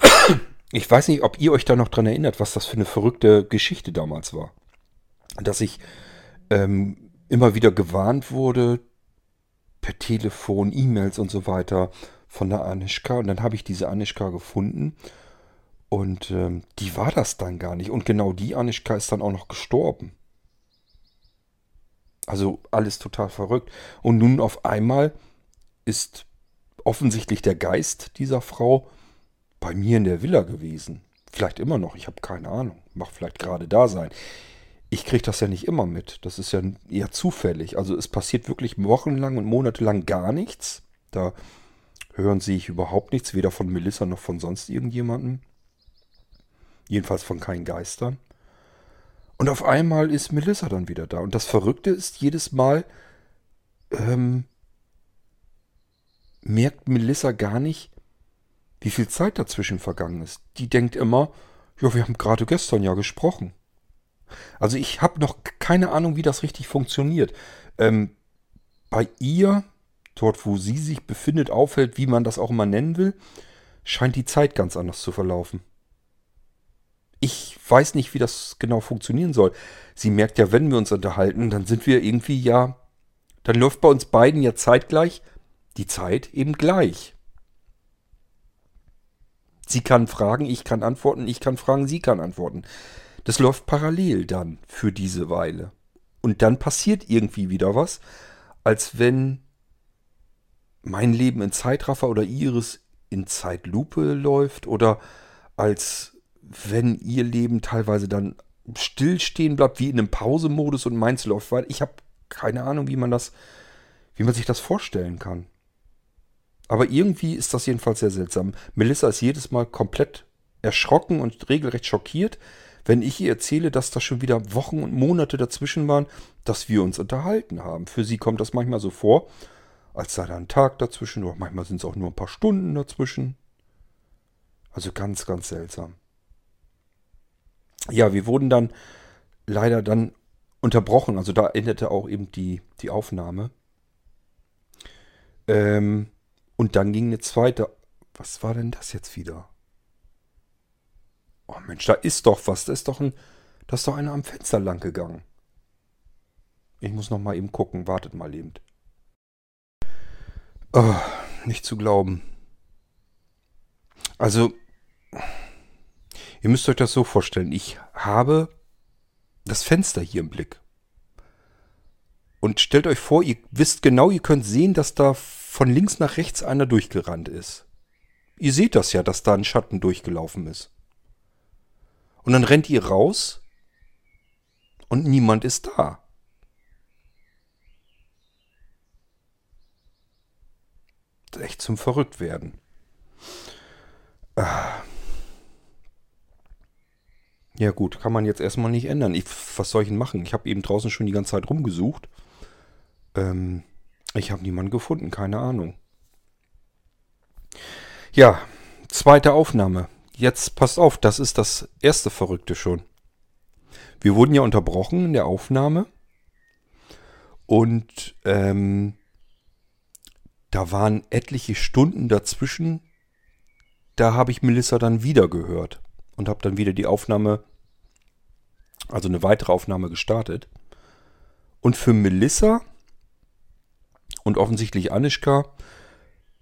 ich weiß nicht, ob ihr euch da noch dran erinnert, was das für eine verrückte Geschichte damals war. Dass ich ähm, immer wieder gewarnt wurde, per Telefon, E-Mails und so weiter von der Anischka. Und dann habe ich diese Anischka gefunden. Und ähm, die war das dann gar nicht. Und genau die Anischka ist dann auch noch gestorben. Also alles total verrückt. Und nun auf einmal ist offensichtlich der Geist dieser Frau bei mir in der Villa gewesen. Vielleicht immer noch, ich habe keine Ahnung. Mag vielleicht gerade da sein. Ich kriege das ja nicht immer mit. Das ist ja eher zufällig. Also es passiert wirklich wochenlang und monatelang gar nichts. Da hören sie ich überhaupt nichts, weder von Melissa noch von sonst irgendjemandem. Jedenfalls von keinen Geistern. Und auf einmal ist Melissa dann wieder da. Und das Verrückte ist jedes Mal, ähm, merkt Melissa gar nicht, wie viel Zeit dazwischen vergangen ist. Die denkt immer, ja, wir haben gerade gestern ja gesprochen. Also ich habe noch keine Ahnung, wie das richtig funktioniert. Ähm, bei ihr, dort wo sie sich befindet, aufhält, wie man das auch immer nennen will, scheint die Zeit ganz anders zu verlaufen. Ich weiß nicht, wie das genau funktionieren soll. Sie merkt ja, wenn wir uns unterhalten, dann sind wir irgendwie ja, dann läuft bei uns beiden ja zeitgleich die Zeit eben gleich. Sie kann fragen, ich kann antworten, ich kann fragen, sie kann antworten. Das läuft parallel dann für diese Weile. Und dann passiert irgendwie wieder was, als wenn mein Leben in Zeitraffer oder ihres in Zeitlupe läuft oder als wenn ihr Leben teilweise dann stillstehen bleibt, wie in einem Pausemodus und meins läuft, weil ich habe keine Ahnung, wie man das, wie man sich das vorstellen kann. Aber irgendwie ist das jedenfalls sehr seltsam. Melissa ist jedes Mal komplett erschrocken und regelrecht schockiert, wenn ich ihr erzähle, dass da schon wieder Wochen und Monate dazwischen waren, dass wir uns unterhalten haben. Für sie kommt das manchmal so vor, als sei da ein Tag dazwischen oder manchmal sind es auch nur ein paar Stunden dazwischen. Also ganz, ganz seltsam. Ja, wir wurden dann leider dann unterbrochen. Also da endete auch eben die, die Aufnahme. Ähm, und dann ging eine zweite. Was war denn das jetzt wieder? Oh Mensch, da ist doch was. Da ist doch ein. Da ist doch einer am Fenster lang gegangen. Ich muss noch mal eben gucken. Wartet mal eben. Oh, nicht zu glauben. Also, ihr müsst euch das so vorstellen. Ich habe das Fenster hier im Blick. Und stellt euch vor, ihr wisst genau, ihr könnt sehen, dass da von links nach rechts einer durchgerannt ist. Ihr seht das ja, dass da ein Schatten durchgelaufen ist. Und dann rennt ihr raus und niemand ist da. Echt zum Verrücktwerden. Ah. Ja gut, kann man jetzt erstmal nicht ändern. Ich, was soll ich denn machen? Ich habe eben draußen schon die ganze Zeit rumgesucht. Ähm, ich habe niemanden gefunden, keine Ahnung. Ja, zweite Aufnahme. Jetzt passt auf, das ist das erste Verrückte schon. Wir wurden ja unterbrochen in der Aufnahme. Und ähm, da waren etliche Stunden dazwischen. Da habe ich Melissa dann wieder gehört und habe dann wieder die Aufnahme, also eine weitere Aufnahme gestartet. Und für Melissa und offensichtlich Anischka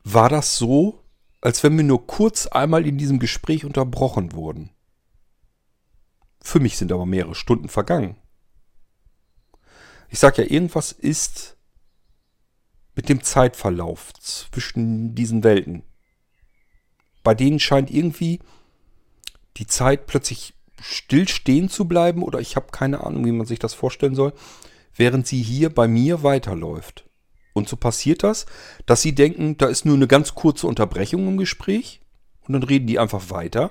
war das so, als wenn wir nur kurz einmal in diesem Gespräch unterbrochen wurden. Für mich sind aber mehrere Stunden vergangen. Ich sag ja, irgendwas ist mit dem Zeitverlauf zwischen diesen Welten. Bei denen scheint irgendwie die Zeit plötzlich stillstehen zu bleiben oder ich habe keine Ahnung, wie man sich das vorstellen soll, während sie hier bei mir weiterläuft. Und so passiert das, dass sie denken, da ist nur eine ganz kurze Unterbrechung im Gespräch und dann reden die einfach weiter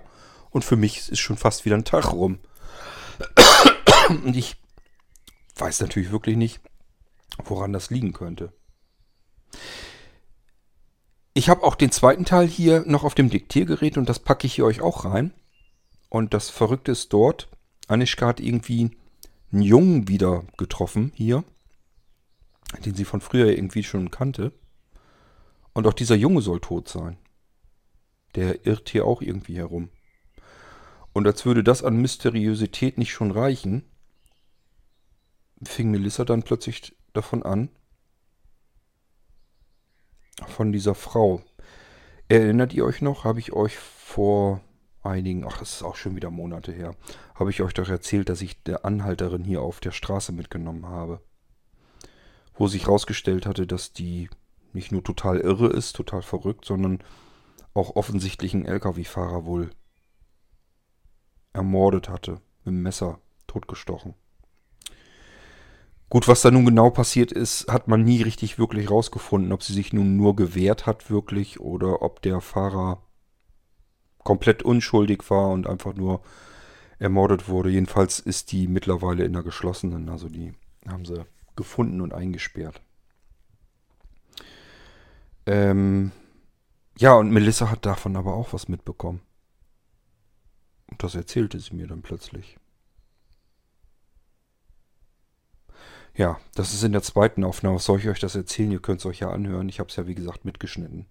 und für mich ist schon fast wieder ein Tag rum. Und ich weiß natürlich wirklich nicht, woran das liegen könnte. Ich habe auch den zweiten Teil hier noch auf dem Diktiergerät und das packe ich hier euch auch rein. Und das Verrückte ist dort, Anischka hat irgendwie einen Jungen wieder getroffen hier den sie von früher irgendwie schon kannte. Und auch dieser Junge soll tot sein. Der irrt hier auch irgendwie herum. Und als würde das an Mysteriosität nicht schon reichen, fing Melissa dann plötzlich davon an, von dieser Frau. Erinnert ihr euch noch? Habe ich euch vor einigen, ach, das ist auch schon wieder Monate her, habe ich euch doch erzählt, dass ich der Anhalterin hier auf der Straße mitgenommen habe wo sich herausgestellt hatte, dass die nicht nur total irre ist, total verrückt, sondern auch offensichtlich einen Lkw-Fahrer wohl ermordet hatte, mit dem Messer totgestochen. Gut, was da nun genau passiert ist, hat man nie richtig wirklich rausgefunden, ob sie sich nun nur gewehrt hat wirklich oder ob der Fahrer komplett unschuldig war und einfach nur ermordet wurde. Jedenfalls ist die mittlerweile in der geschlossenen, also die haben sie gefunden und eingesperrt. Ähm, Ja, und Melissa hat davon aber auch was mitbekommen. Und das erzählte sie mir dann plötzlich. Ja, das ist in der zweiten Aufnahme. Was soll ich euch das erzählen? Ihr könnt es euch ja anhören. Ich habe es ja, wie gesagt, mitgeschnitten.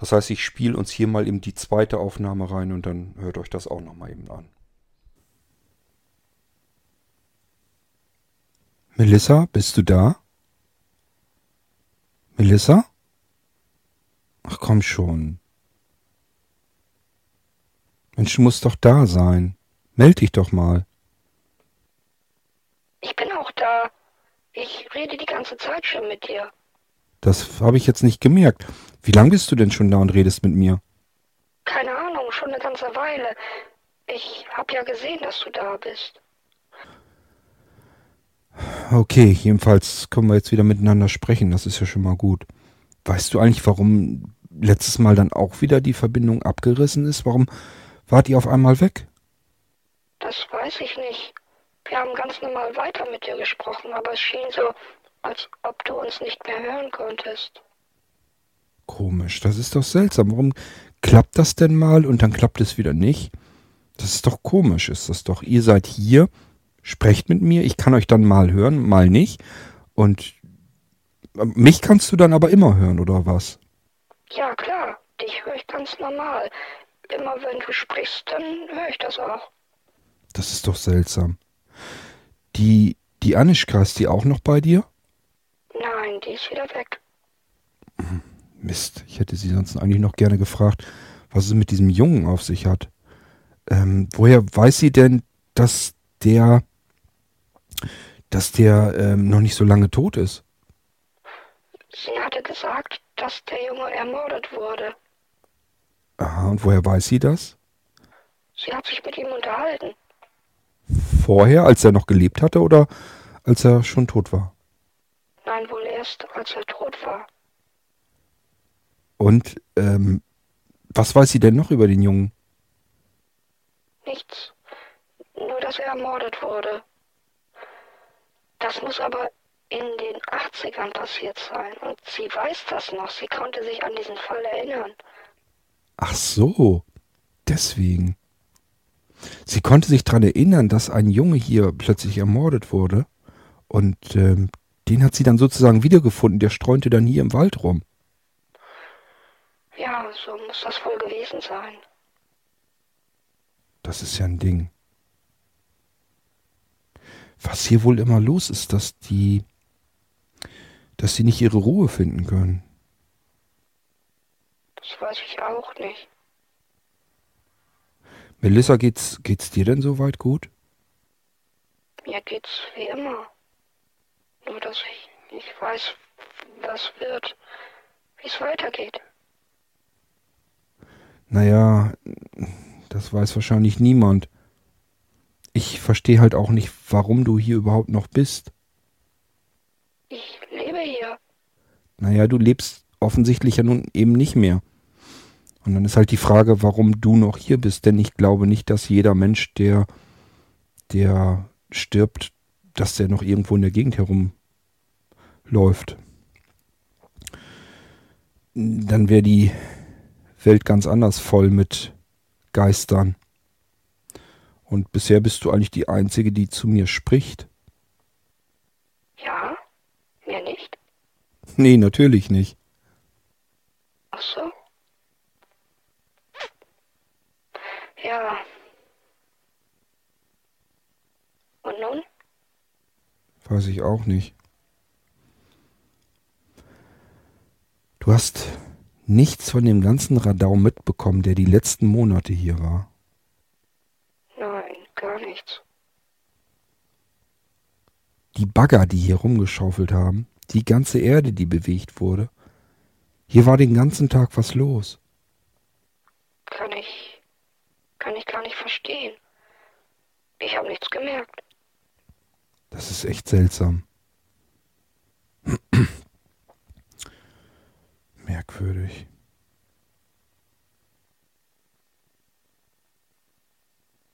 Das heißt, ich spiele uns hier mal eben die zweite Aufnahme rein und dann hört euch das auch nochmal eben an. Melissa, bist du da? Melissa? Ach komm schon. Mensch, du musst doch da sein. Meld dich doch mal. Ich bin auch da. Ich rede die ganze Zeit schon mit dir. Das habe ich jetzt nicht gemerkt. Wie lange bist du denn schon da und redest mit mir? Keine Ahnung, schon eine ganze Weile. Ich habe ja gesehen, dass du da bist. Okay, jedenfalls können wir jetzt wieder miteinander sprechen. Das ist ja schon mal gut. Weißt du eigentlich, warum letztes Mal dann auch wieder die Verbindung abgerissen ist? Warum wart ihr auf einmal weg? Das weiß ich nicht. Wir haben ganz normal weiter mit dir gesprochen, aber es schien so, als ob du uns nicht mehr hören konntest. Komisch, das ist doch seltsam. Warum klappt das denn mal und dann klappt es wieder nicht? Das ist doch komisch, ist das doch. Ihr seid hier, sprecht mit mir, ich kann euch dann mal hören, mal nicht. Und mich kannst du dann aber immer hören, oder was? Ja, klar, dich höre ich ganz normal. Immer wenn du sprichst, dann höre ich das auch. Das ist doch seltsam. Die, die Anischka, ist die auch noch bei dir? Nein, die ist wieder weg. Mist, ich hätte sie sonst eigentlich noch gerne gefragt, was es mit diesem Jungen auf sich hat. Ähm, woher weiß sie denn, dass der, dass der ähm, noch nicht so lange tot ist? Sie hatte gesagt, dass der Junge ermordet wurde. Aha, und woher weiß sie das? Sie hat sich mit ihm unterhalten. Vorher, als er noch gelebt hatte oder als er schon tot war? Nein, wohl erst, als er tot war. Und ähm, was weiß sie denn noch über den Jungen? Nichts. Nur, dass er ermordet wurde. Das muss aber in den 80ern passiert sein. Und sie weiß das noch. Sie konnte sich an diesen Fall erinnern. Ach so, deswegen. Sie konnte sich daran erinnern, dass ein Junge hier plötzlich ermordet wurde. Und ähm, den hat sie dann sozusagen wiedergefunden. Der streunte dann hier im Wald rum. Ja, so muss das wohl gewesen sein. Das ist ja ein Ding. Was hier wohl immer los ist, dass die, dass sie nicht ihre Ruhe finden können. Das weiß ich auch nicht. Melissa, geht's, geht's dir denn soweit gut? Mir geht's wie immer. Nur, dass ich nicht weiß, was wird, wie es weitergeht. Naja, das weiß wahrscheinlich niemand. Ich verstehe halt auch nicht, warum du hier überhaupt noch bist. Ich lebe hier. Naja, du lebst offensichtlich ja nun eben nicht mehr. Und dann ist halt die Frage, warum du noch hier bist. Denn ich glaube nicht, dass jeder Mensch, der, der stirbt, dass der noch irgendwo in der Gegend herumläuft. Dann wäre die Welt ganz anders voll mit Geistern. Und bisher bist du eigentlich die Einzige, die zu mir spricht. Ja? Mir nicht? Nee, natürlich nicht. Ach so. Ja. Und nun? Weiß ich auch nicht. Du hast nichts von dem ganzen Radau mitbekommen, der die letzten Monate hier war. Nein, gar nichts. Die Bagger, die hier rumgeschaufelt haben, die ganze Erde, die bewegt wurde. Hier war den ganzen Tag was los. Kann ich. kann ich gar nicht verstehen. Ich habe nichts gemerkt. Das ist echt seltsam. Merkwürdig.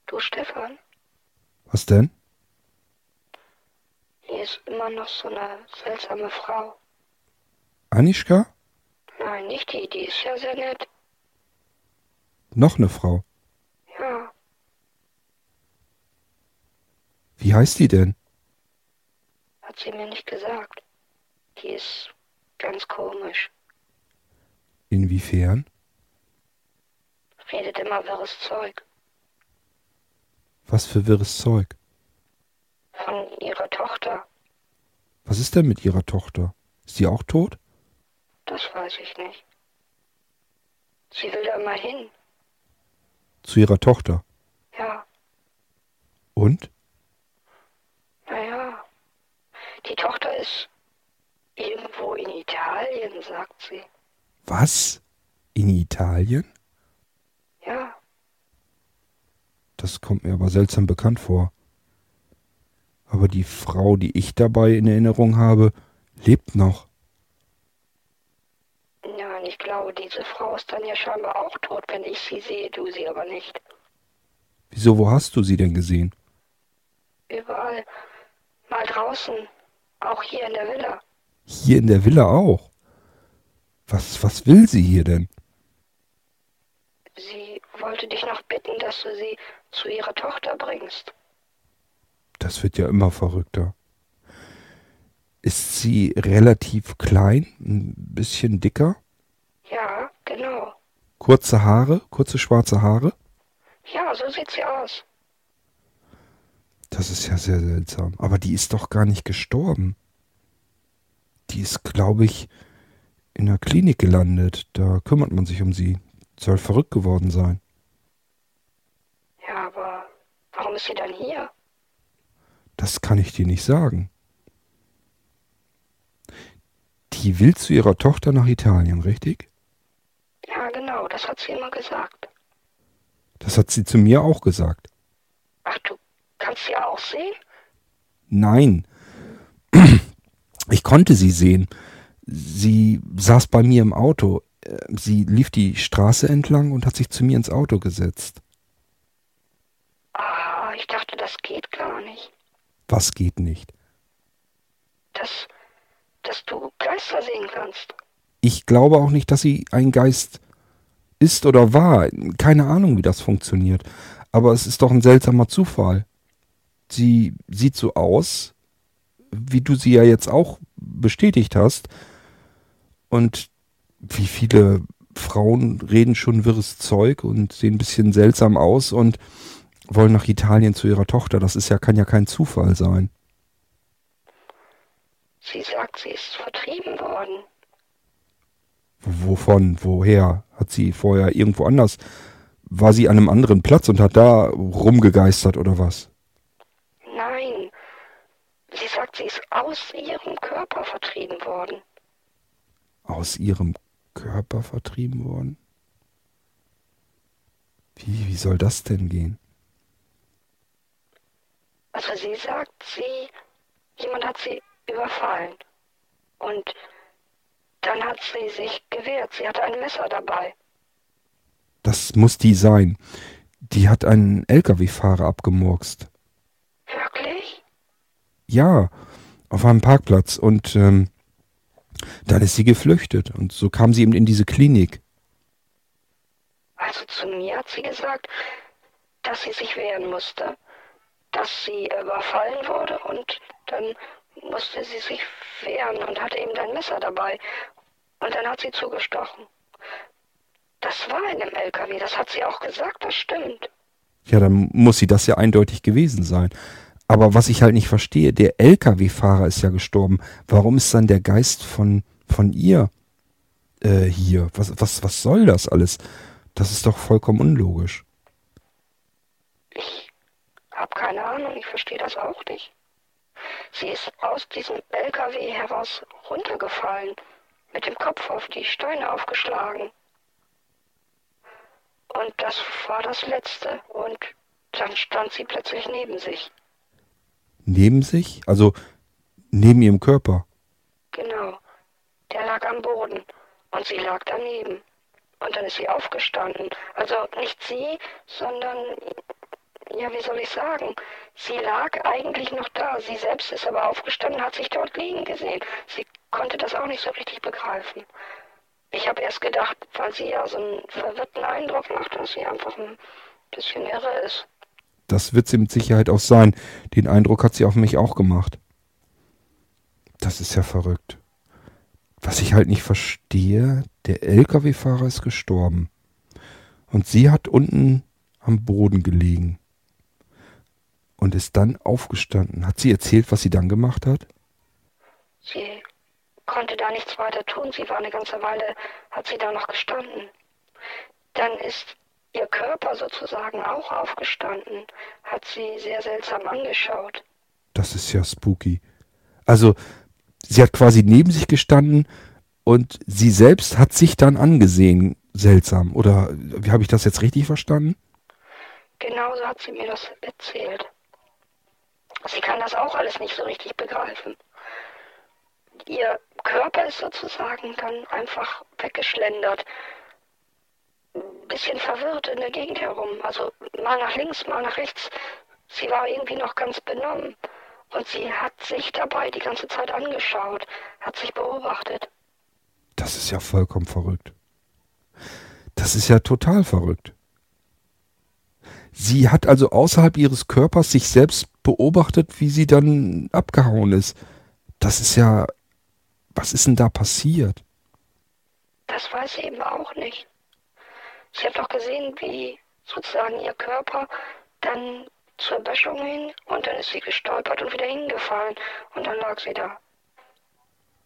Du, Stefan, Was denn? hier ist immer noch so eine seltsame Frau. Anischka? Nein, nicht die, die ist ja sehr nett. Noch eine Frau. Ja, Wie heißt die denn? hat sie mir nicht gesagt. Die ist ganz komisch. Inwiefern? Redet immer wirres Zeug. Was für wirres Zeug. Von ihrer Tochter. Was ist denn mit ihrer Tochter? Ist sie auch tot? Das weiß ich nicht. Sie will da immer hin. Zu ihrer Tochter. Ja, Und? naja. Die Tochter ist irgendwo in Italien, sagt sie. Was? In Italien? Ja, Das kommt mir aber seltsam bekannt vor. Aber die Frau, die ich dabei in Erinnerung habe, lebt noch. nein, ich glaube, diese Frau ist dann ja scheinbar auch tot, wenn ich sie sehe, du sie aber nicht. Wieso, wo hast du sie denn gesehen? Überall. Mal draußen. Auch hier in der Villa. Hier in der Villa auch. Was, was will sie hier denn? Sie wollte dich noch bitten, dass du sie zu ihrer Tochter bringst. Das wird ja immer verrückter. Ist sie relativ klein, ein bisschen dicker, Ja, genau. kurze Haare, kurze schwarze Haare? Ja, so sieht sie aus. Das ist ja sehr seltsam. Aber die ist doch gar nicht gestorben. Die ist, glaube ich, in der Klinik gelandet. Da kümmert man sich um sie. Soll verrückt geworden sein. Ja, aber warum ist sie dann hier? Das kann ich dir nicht sagen. Die will zu ihrer Tochter nach Italien, richtig? Ja, genau, das hat sie immer gesagt. Das hat sie zu mir auch gesagt. Ach, du kannst sie auch sehen? Nein. Ich konnte sie sehen. Sie saß bei mir im Auto. Äh, Sie lief die Straße entlang und hat sich zu mir ins Auto gesetzt. Ah, ich dachte, das geht gar nicht. Was geht nicht? Dass, dass du Geister sehen kannst. Ich glaube auch nicht, dass sie ein Geist ist oder war. Keine Ahnung, wie das funktioniert. Aber es ist doch ein seltsamer Zufall. Sie sieht so aus, wie du sie ja jetzt auch bestätigt hast. Und wie viele Frauen reden schon wirres Zeug und sehen ein bisschen seltsam aus und wollen nach Italien zu ihrer Tochter. Das ist ja, kann ja kein Zufall sein. Sie sagt, sie ist vertrieben worden. Wovon? Woher? Hat sie vorher irgendwo anders? War sie an einem anderen Platz und hat da rumgegeistert oder was? Nein. Sie sagt, sie ist aus ihrem Körper vertrieben worden. Aus ihrem Körper vertrieben worden? Wie, wie soll das denn gehen? Also sie sagt, sie, jemand hat sie überfallen. Und dann hat sie sich gewehrt. Sie hatte ein Messer dabei. Das muss die sein. Die hat einen LKW-Fahrer abgemurkst. Wirklich? Ja, auf einem Parkplatz. Und ähm, dann ist sie geflüchtet. Und so kam sie eben in diese Klinik. Also zu mir hat sie gesagt, dass sie sich wehren musste. Dass sie überfallen wurde und dann musste sie sich wehren und hatte eben ein Messer dabei. Und dann hat sie zugestochen. Das war in dem LKW, das hat sie auch gesagt, das stimmt. Ja, dann muss sie das ja eindeutig gewesen sein. Aber was ich halt nicht verstehe, der LKW-Fahrer ist ja gestorben. Warum ist dann der Geist von, von ihr äh, hier? Was, was, was soll das alles? Das ist doch vollkommen unlogisch. Ich habe keine Ahnung, ich verstehe das auch nicht. Sie ist aus diesem LKW heraus runtergefallen, mit dem Kopf auf die Steine aufgeschlagen. Und das war das Letzte. Und dann stand sie plötzlich neben sich. Neben sich? Also neben ihrem Körper. Genau. Der lag am Boden und sie lag daneben. Und dann ist sie aufgestanden. Also nicht sie, sondern, ja, wie soll ich sagen? Sie lag eigentlich noch da. Sie selbst ist aber aufgestanden, hat sich dort liegen gesehen. Sie konnte das auch nicht so richtig begreifen. Ich habe erst gedacht, weil sie ja so einen verwirrten Eindruck macht, dass sie einfach ein bisschen irre ist. Das wird sie mit Sicherheit auch sein. Den Eindruck hat sie auf mich auch gemacht. Das ist ja verrückt. Was ich halt nicht verstehe, der Lkw-Fahrer ist gestorben. Und sie hat unten am Boden gelegen. Und ist dann aufgestanden. Hat sie erzählt, was sie dann gemacht hat? Sie konnte da nichts weiter tun. Sie war eine ganze Weile, hat sie da noch gestanden. Dann ist ihr Körper sozusagen auch aufgestanden, hat sie sehr seltsam angeschaut. Das ist ja spooky. Also, sie hat quasi neben sich gestanden und sie selbst hat sich dann angesehen. Seltsam. Oder wie habe ich das jetzt richtig verstanden? Genauso hat sie mir das erzählt. Sie kann das auch alles nicht so richtig begreifen. Ihr Körper ist sozusagen dann einfach weggeschlendert. Ein bisschen verwirrt in der Gegend herum. Also mal nach links, mal nach rechts. Sie war irgendwie noch ganz benommen. Und sie hat sich dabei die ganze Zeit angeschaut, hat sich beobachtet. Das ist ja vollkommen verrückt. Das ist ja total verrückt. Sie hat also außerhalb ihres Körpers sich selbst beobachtet, wie sie dann abgehauen ist. Das ist ja. Was ist denn da passiert? Das weiß sie eben auch nicht. Sie hat doch gesehen, wie sozusagen ihr Körper dann zur Böschung hin und dann ist sie gestolpert und wieder hingefallen und dann lag sie da.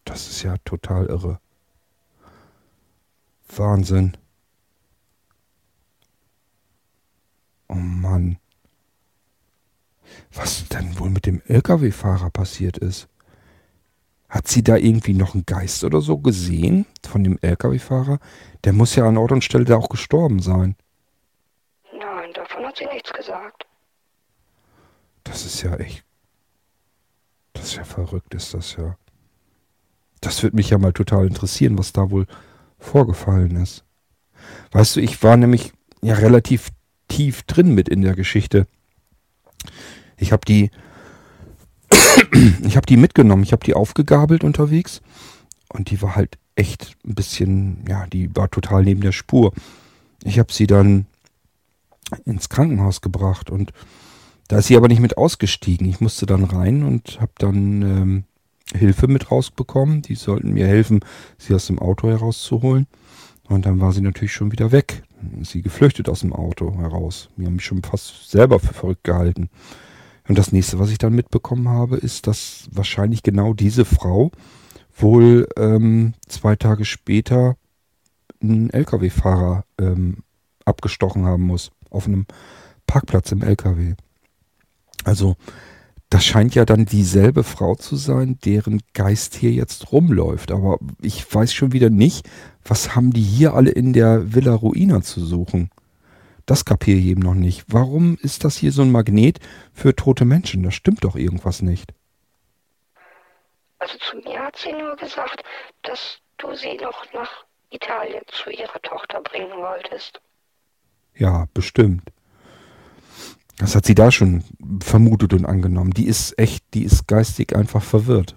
Das ist ja total irre. Wahnsinn. Oh Mann. Was denn wohl mit dem Lkw-Fahrer passiert ist? Hat sie da irgendwie noch einen Geist oder so gesehen von dem Lkw-Fahrer? Der muss ja an Ort und Stelle da auch gestorben sein. Nein, davon hat sie nichts gesagt. Das ist ja echt. Das ist ja verrückt, ist das ja. Das würde mich ja mal total interessieren, was da wohl vorgefallen ist. Weißt du, ich war nämlich ja relativ tief drin mit in der Geschichte. Ich habe die, ich habe die mitgenommen, ich habe die aufgegabelt unterwegs und die war halt echt ein bisschen, ja, die war total neben der Spur. Ich habe sie dann ins Krankenhaus gebracht und da ist sie aber nicht mit ausgestiegen. Ich musste dann rein und habe dann ähm, Hilfe mit rausbekommen. Die sollten mir helfen, sie aus dem Auto herauszuholen. Und dann war sie natürlich schon wieder weg. Sie geflüchtet aus dem Auto heraus. Wir haben mich schon fast selber für verrückt gehalten. Und das nächste, was ich dann mitbekommen habe, ist, dass wahrscheinlich genau diese Frau wohl ähm, zwei Tage später einen Lkw-Fahrer ähm, abgestochen haben muss. Auf einem Parkplatz im Lkw. Also das scheint ja dann dieselbe Frau zu sein, deren Geist hier jetzt rumläuft. Aber ich weiß schon wieder nicht, was haben die hier alle in der Villa Ruina zu suchen? Das kapiere ich eben noch nicht. Warum ist das hier so ein Magnet für tote Menschen? Da stimmt doch irgendwas nicht. Also zu mir hat sie nur gesagt, dass du sie noch nach Italien zu ihrer Tochter bringen wolltest. Ja, bestimmt. Das hat sie da schon vermutet und angenommen. Die ist echt, die ist geistig einfach verwirrt.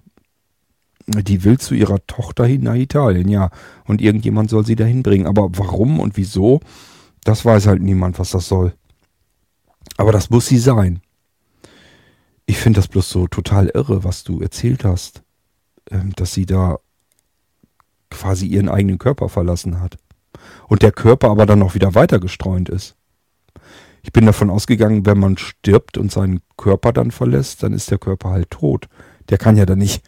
Die will zu ihrer Tochter hin nach Italien, ja. Und irgendjemand soll sie dahin bringen. Aber warum und wieso, das weiß halt niemand, was das soll. Aber das muss sie sein. Ich finde das bloß so total irre, was du erzählt hast. Ähm, dass sie da quasi ihren eigenen Körper verlassen hat. Und der Körper aber dann noch wieder weiter gestreunt ist. Ich bin davon ausgegangen, wenn man stirbt und seinen Körper dann verlässt, dann ist der Körper halt tot. Der kann ja dann nicht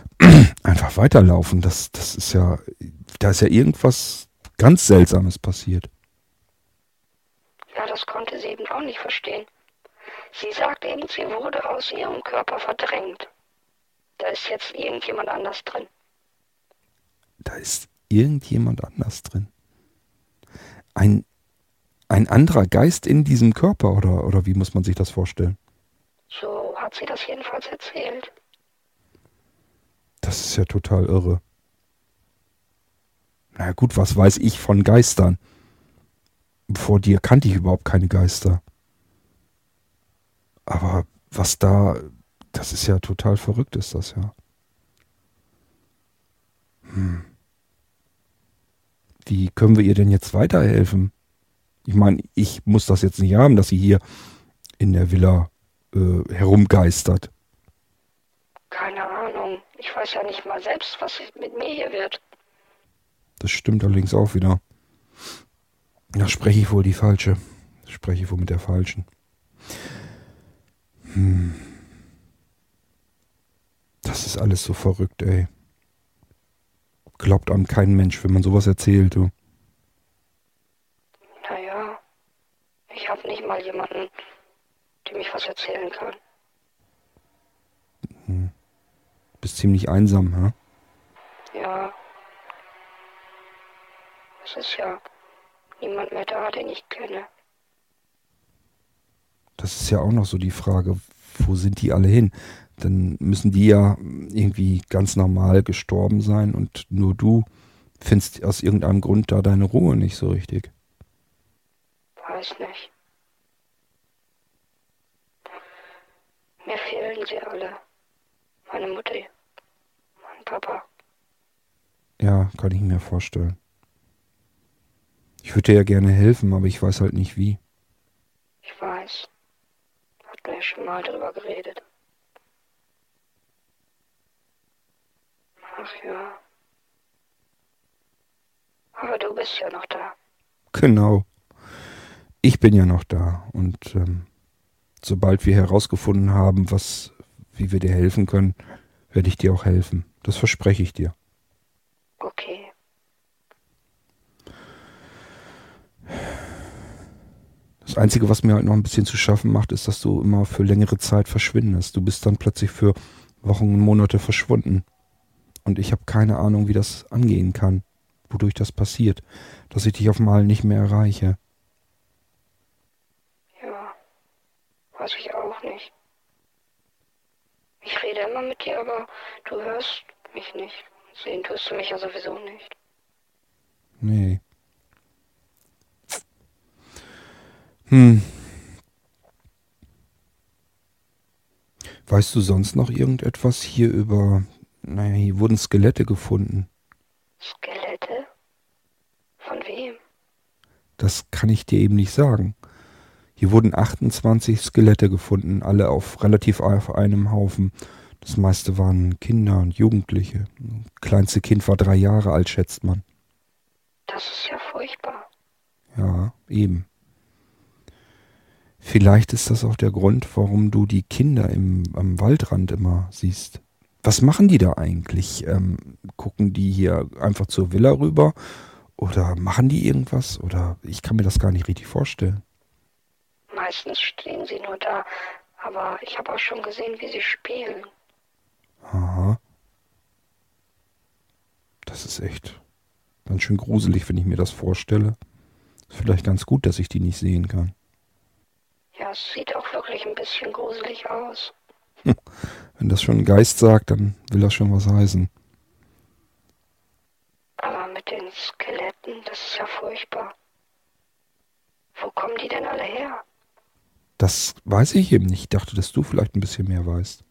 einfach weiterlaufen. Das, das ist ja, da ist ja irgendwas ganz Seltsames passiert. Ja, das konnte sie eben auch nicht verstehen. Sie sagt eben, sie wurde aus ihrem Körper verdrängt. Da ist jetzt irgendjemand anders drin. Da ist irgendjemand anders drin. Ein ein anderer Geist in diesem Körper oder, oder wie muss man sich das vorstellen? So hat sie das jedenfalls erzählt. Das ist ja total irre. Na gut, was weiß ich von Geistern? Vor dir kannte ich überhaupt keine Geister. Aber was da, das ist ja total verrückt, ist das ja. Hm. Wie können wir ihr denn jetzt weiterhelfen? Ich meine, ich muss das jetzt nicht haben, dass sie hier in der Villa äh, herumgeistert. Keine Ahnung. Ich weiß ja nicht mal selbst, was mit mir hier wird. Das stimmt allerdings auch wieder. Da spreche ich wohl die falsche. Spreche ich wohl mit der falschen. Hm. Das ist alles so verrückt, ey. Glaubt an keinen Mensch, wenn man sowas erzählt, du. Naja, ich habe nicht mal jemanden, dem ich was erzählen kann. Hm. Bist ziemlich einsam, hä? Ja. Es ist ja niemand mehr da, den ich kenne. Das ist ja auch noch so die Frage, wo sind die alle hin? Dann müssen die ja irgendwie ganz normal gestorben sein und nur du findest aus irgendeinem Grund da deine Ruhe nicht so richtig. Weiß nicht. Mir fehlen sie alle. Meine Mutter, mein Papa. Ja, kann ich mir vorstellen. Ich würde dir ja gerne helfen, aber ich weiß halt nicht wie. Ich weiß. Hatten wir schon mal drüber geredet. Ach ja. Aber du bist ja noch da. Genau. Ich bin ja noch da und ähm, sobald wir herausgefunden haben, was, wie wir dir helfen können, werde ich dir auch helfen. Das verspreche ich dir. Okay. Das Einzige, was mir halt noch ein bisschen zu schaffen macht, ist, dass du immer für längere Zeit verschwindest. Du bist dann plötzlich für Wochen und Monate verschwunden. Und ich habe keine Ahnung, wie das angehen kann, wodurch das passiert, dass ich dich auf einmal nicht mehr erreiche. Ja, weiß ich auch nicht. Ich rede immer mit dir, aber du hörst mich nicht. Sehen tust du mich ja sowieso nicht. Nee. Hm. Weißt du sonst noch irgendetwas hier über... Naja, hier wurden Skelette gefunden. Skelette? Von wem? Das kann ich dir eben nicht sagen. Hier wurden 28 Skelette gefunden, alle auf relativ auf einem Haufen. Das meiste waren Kinder und Jugendliche. Das kleinste Kind war drei Jahre alt, schätzt man. Das ist ja furchtbar. Ja, eben. Vielleicht ist das auch der Grund, warum du die Kinder im, am Waldrand immer siehst. Was machen die da eigentlich? Ähm, gucken die hier einfach zur Villa rüber? Oder machen die irgendwas? Oder ich kann mir das gar nicht richtig vorstellen. Meistens stehen sie nur da, aber ich habe auch schon gesehen, wie sie spielen. Aha. Das ist echt ganz schön gruselig, wenn ich mir das vorstelle. Ist vielleicht ganz gut, dass ich die nicht sehen kann. Ja, es sieht auch wirklich ein bisschen gruselig aus. Wenn das schon ein Geist sagt, dann will das schon was heißen. Aber mit den Skeletten, das ist ja furchtbar. Wo kommen die denn alle her? Das weiß ich eben nicht. Ich dachte, dass du vielleicht ein bisschen mehr weißt.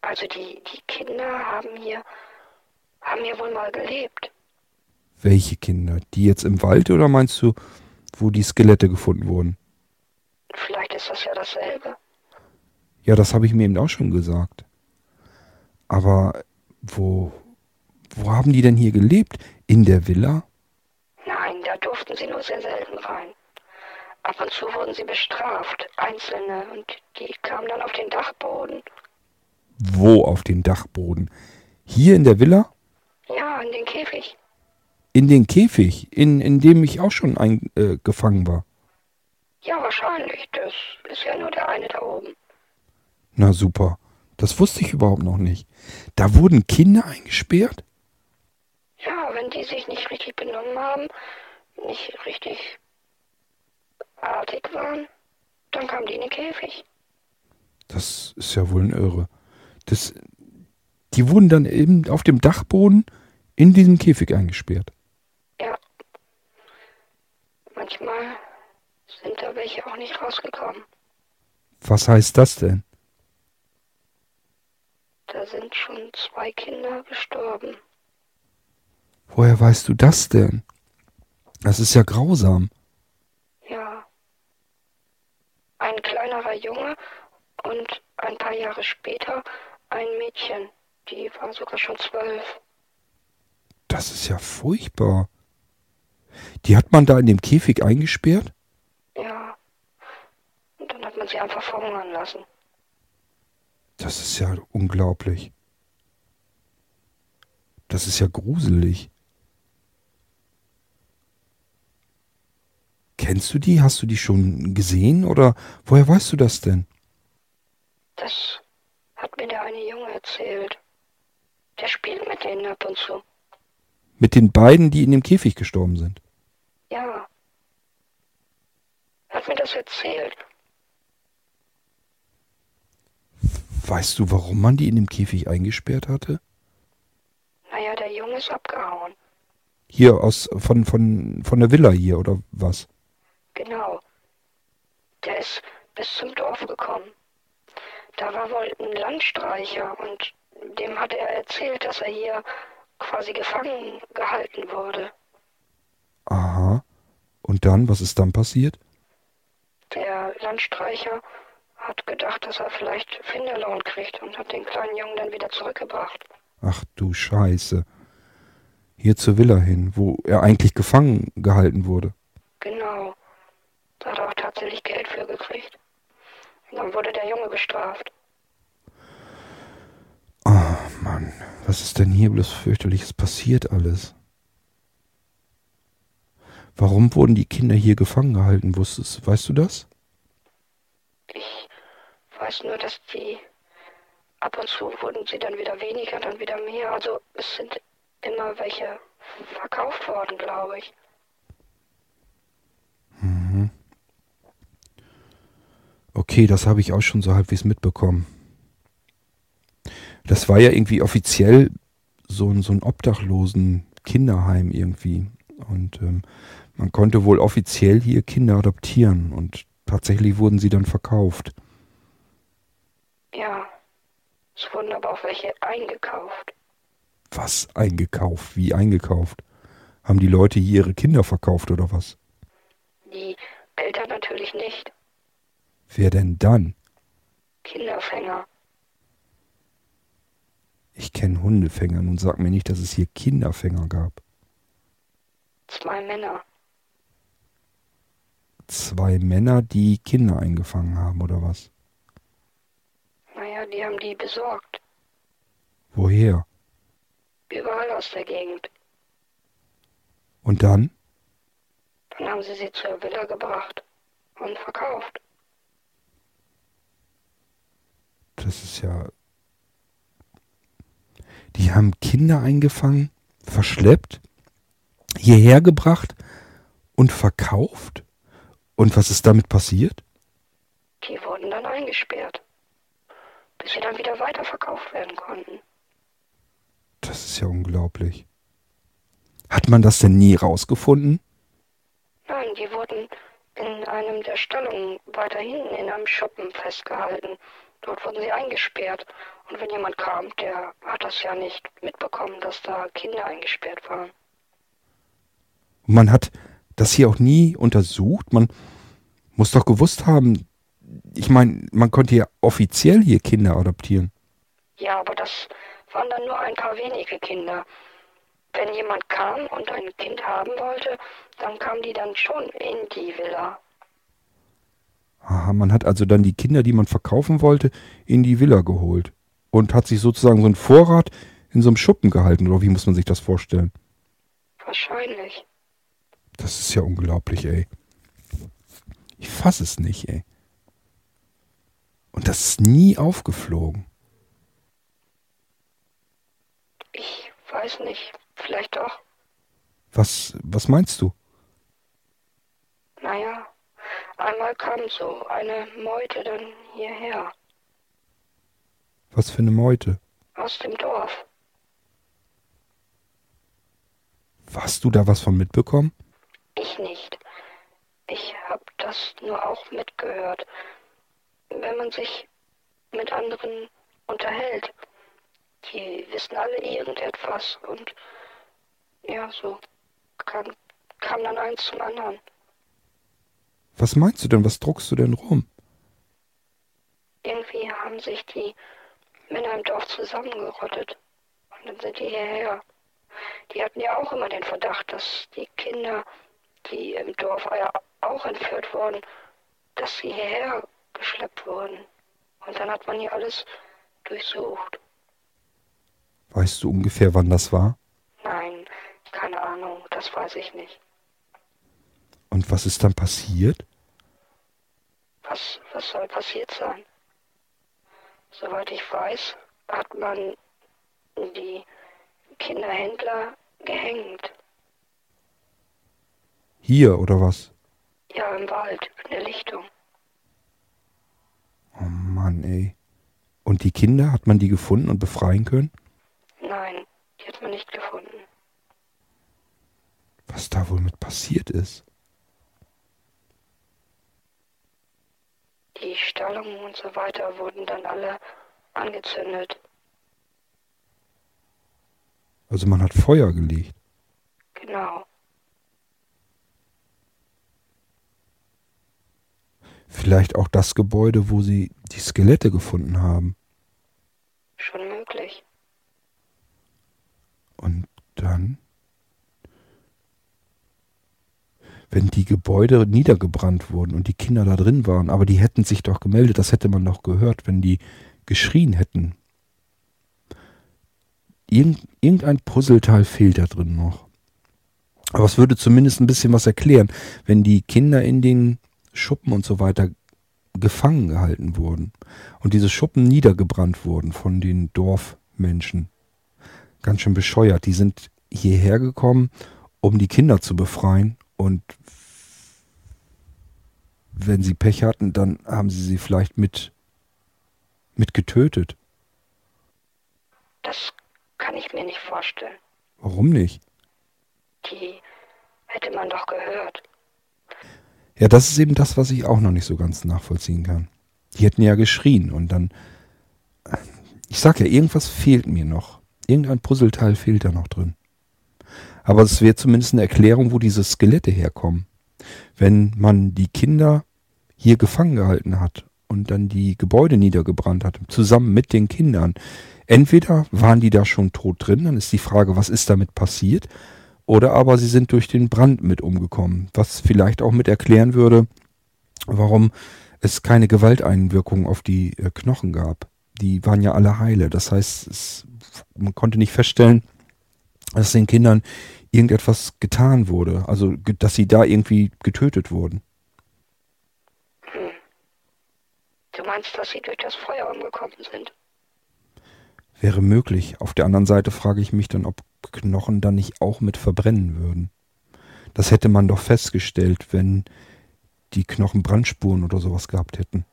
Also die, die Kinder haben hier, haben hier wohl mal gelebt. Welche Kinder? Die jetzt im Wald oder meinst du, wo die Skelette gefunden wurden? Vielleicht ist das ja dasselbe. Ja, das habe ich mir eben auch schon gesagt. Aber wo, wo haben die denn hier gelebt? In der Villa? Nein, da durften sie nur sehr selten rein. Ab und zu wurden sie bestraft, einzelne, und die kamen dann auf den Dachboden. Wo auf den Dachboden? Hier in der Villa? Ja, in den Käfig. In den Käfig, in, in dem ich auch schon eingefangen äh, war. Ja, wahrscheinlich. Das ist ja nur der eine da oben. Na super. Das wusste ich überhaupt noch nicht. Da wurden Kinder eingesperrt? Ja, wenn die sich nicht richtig benommen haben, nicht richtig artig waren, dann kamen die in den Käfig. Das ist ja wohl ein Irre. Das, die wurden dann eben auf dem Dachboden in diesem Käfig eingesperrt. Ja. Manchmal sind da welche auch nicht rausgekommen. Was heißt das denn? Da sind schon zwei Kinder gestorben. Woher weißt du das denn? Das ist ja grausam. Ja. Ein kleinerer Junge und ein paar Jahre später ein Mädchen. Die war sogar schon zwölf. Das ist ja furchtbar. Die hat man da in dem Käfig eingesperrt? Ja. Und dann hat man sie einfach verhungern lassen. Das ist ja unglaublich. Das ist ja gruselig. Kennst du die? Hast du die schon gesehen oder woher weißt du das denn? Das hat mir der eine Junge erzählt. Der spielt mit denen ab und zu. Mit den beiden, die in dem Käfig gestorben sind. Ja. Hat mir das erzählt. Weißt du, warum man die in dem Käfig eingesperrt hatte? Naja, der Junge ist abgehauen. Hier aus von von von der Villa hier oder was? Genau. Der ist bis zum Dorf gekommen. Da war wohl ein Landstreicher und dem hat er erzählt, dass er hier quasi gefangen gehalten wurde. Aha. Und dann, was ist dann passiert? Der Landstreicher hat gedacht, dass er vielleicht Finderlohn kriegt und hat den kleinen Jungen dann wieder zurückgebracht. Ach du Scheiße. Hier zur Villa hin, wo er eigentlich gefangen gehalten wurde. Genau. Da hat er auch tatsächlich Geld für gekriegt. Und dann wurde der Junge bestraft. Oh Mann, was ist denn hier bloß fürchterliches passiert alles? Warum wurden die Kinder hier gefangen gehalten, wusstest, weißt du das? Ich weiß nur, dass die ab und zu wurden sie dann wieder weniger, dann wieder mehr. Also es sind immer welche verkauft worden, glaube ich. Mhm. Okay, das habe ich auch schon so halbwegs mitbekommen. Das war ja irgendwie offiziell so ein, so ein obdachlosen Kinderheim irgendwie. Und ähm, man konnte wohl offiziell hier Kinder adoptieren und tatsächlich wurden sie dann verkauft. Ja, es wurden aber auch welche eingekauft. Was eingekauft? Wie eingekauft? Haben die Leute hier ihre Kinder verkauft oder was? Die Eltern natürlich nicht. Wer denn dann? Kinderfänger. Ich kenne Hundefänger. Nun sag mir nicht, dass es hier Kinderfänger gab. Zwei Männer. Zwei Männer, die Kinder eingefangen haben oder was? Naja, die haben die besorgt. Woher? Überall aus der Gegend. Und dann? Dann haben sie sie zur Villa gebracht und verkauft. Das ist ja. Die haben Kinder eingefangen, verschleppt, hierher gebracht und verkauft? Und was ist damit passiert? Die wurden dann eingesperrt, bis sie dann wieder weiterverkauft werden konnten. Das ist ja unglaublich. Hat man das denn nie rausgefunden? Nein, die wurden in einem der Stallungen weiter hinten in einem Schuppen festgehalten. Dort wurden sie eingesperrt. Und wenn jemand kam, der hat das ja nicht mitbekommen, dass da Kinder eingesperrt waren. Und man hat das hier auch nie untersucht. Man muss doch gewusst haben, ich meine, man konnte ja offiziell hier Kinder adoptieren. Ja, aber das waren dann nur ein paar wenige Kinder. Wenn jemand kam und ein Kind haben wollte, dann kamen die dann schon in die Villa. Aha, man hat also dann die Kinder, die man verkaufen wollte, in die Villa geholt. Und hat sich sozusagen so einen Vorrat in so einem Schuppen gehalten, oder wie muss man sich das vorstellen? Wahrscheinlich. Das ist ja unglaublich, ey. Ich fass es nicht, ey. Und das ist nie aufgeflogen. Ich weiß nicht. Vielleicht doch. Was, was meinst du? Naja, einmal kam so eine Meute dann hierher, Was für eine Meute? aus dem Dorf. Hast du da was von mitbekommen? Ich nicht. Ich hab das nur auch mitgehört. Wenn man sich mit anderen unterhält, die wissen alle irgendetwas und ja, so kam, kam dann eins zum anderen. Was meinst du denn? Was druckst du denn rum? Irgendwie haben sich die Männer im Dorf zusammengerottet. Und dann sind die hierher. Die hatten ja auch immer den Verdacht, dass die Kinder, die im Dorf ja auch entführt wurden, dass sie hierher geschleppt wurden. Und dann hat man hier alles durchsucht. Weißt du ungefähr, wann das war? Nein, keine Ahnung, das weiß ich nicht. Und was ist dann passiert? Was, was soll passiert sein? Soweit ich weiß, hat man die Kinderhändler gehängt. Hier oder was? Ja, im Wald, in der Lichtung. Oh Mann, ey. Und die Kinder, hat man die gefunden und befreien können? Nein, die hat man nicht gefunden. Was da wohl mit passiert ist? Die Stallungen und so weiter wurden dann alle angezündet. Also man hat Feuer gelegt. Genau. Vielleicht auch das Gebäude, wo sie die Skelette gefunden haben. Schon möglich. Und dann, wenn die Gebäude niedergebrannt wurden und die Kinder da drin waren, aber die hätten sich doch gemeldet, das hätte man doch gehört, wenn die geschrien hätten. Irgend, irgendein Puzzleteil fehlt da drin noch. Aber es würde zumindest ein bisschen was erklären, wenn die Kinder in den Schuppen und so weiter gefangen gehalten wurden und diese Schuppen niedergebrannt wurden von den Dorfmenschen. Ganz schön bescheuert. Die sind hierher gekommen, um die Kinder zu befreien und wenn sie Pech hatten, dann haben sie sie vielleicht mit, mit getötet. Das kann ich mir nicht vorstellen. Warum nicht? Die hätte man doch gehört. Ja, das ist eben das, was ich auch noch nicht so ganz nachvollziehen kann. Die hätten ja geschrien und dann. Ich sag ja, irgendwas fehlt mir noch. Irgendein Puzzleteil fehlt da noch drin. Aber es wäre zumindest eine Erklärung, wo diese Skelette herkommen. Wenn man die Kinder hier gefangen gehalten hat und dann die Gebäude niedergebrannt hat, zusammen mit den Kindern. Entweder waren die da schon tot drin, dann ist die Frage, was ist damit passiert? Oder aber sie sind durch den Brand mit umgekommen, was vielleicht auch mit erklären würde, warum es keine Gewalteinwirkung auf die äh, Knochen gab. Die waren ja alle heile. Das heißt, es, man konnte nicht feststellen, dass den Kindern irgendetwas getan wurde. Also, dass sie da irgendwie getötet wurden. Hm. Du meinst, dass sie durch das Feuer umgekommen sind? Wäre möglich. Auf der anderen Seite frage ich mich dann, ob Knochen dann nicht auch mit verbrennen würden. Das hätte man doch festgestellt, wenn die Knochen Brandspuren oder sowas gehabt hätten.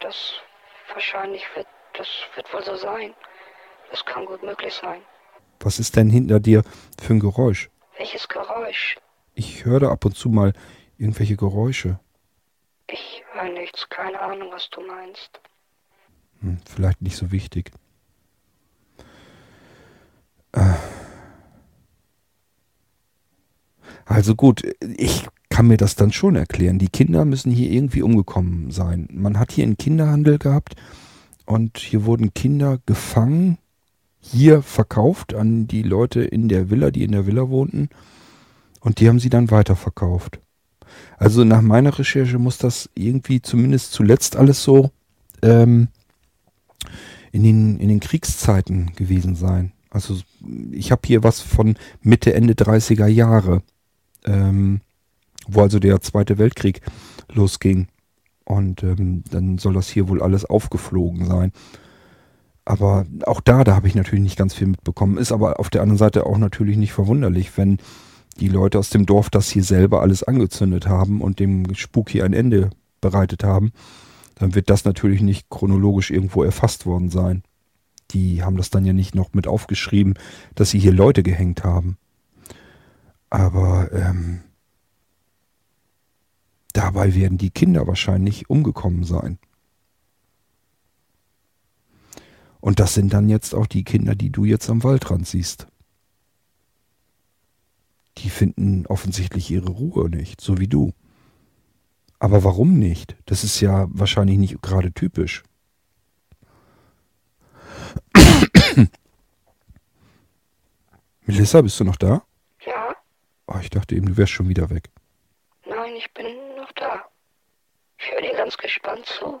Das wahrscheinlich wird, das wird wohl so sein. Das kann gut möglich sein. Was ist denn hinter dir für ein Geräusch? Welches Geräusch? Ich höre ab und zu mal irgendwelche Geräusche. Ich höre nichts, keine Ahnung, was du meinst. Hm, vielleicht nicht so wichtig. Also gut, ich kann mir das dann schon erklären. Die Kinder müssen hier irgendwie umgekommen sein. Man hat hier einen Kinderhandel gehabt und hier wurden Kinder gefangen, hier verkauft an die Leute in der Villa, die in der Villa wohnten. Und die haben sie dann weiterverkauft. Also nach meiner Recherche muss das irgendwie zumindest zuletzt alles so ähm, in, den, in den Kriegszeiten gewesen sein. Also ich habe hier was von Mitte, Ende 30er Jahre, ähm, wo also der Zweite Weltkrieg losging. Und ähm, dann soll das hier wohl alles aufgeflogen sein. Aber auch da, da habe ich natürlich nicht ganz viel mitbekommen. Ist aber auf der anderen Seite auch natürlich nicht verwunderlich, wenn die Leute aus dem Dorf das hier selber alles angezündet haben und dem Spuk hier ein Ende bereitet haben. Dann wird das natürlich nicht chronologisch irgendwo erfasst worden sein die haben das dann ja nicht noch mit aufgeschrieben, dass sie hier Leute gehängt haben. Aber ähm, dabei werden die Kinder wahrscheinlich umgekommen sein. Und das sind dann jetzt auch die Kinder, die du jetzt am Waldrand siehst. die finden offensichtlich ihre Ruhe nicht, so wie du. Aber warum nicht? Das ist ja wahrscheinlich nicht gerade typisch. Melissa, bist du noch da? Ja? Oh, ich dachte eben, du wärst schon wieder weg. Nein, ich bin noch da. Ich höre dir ganz gespannt zu.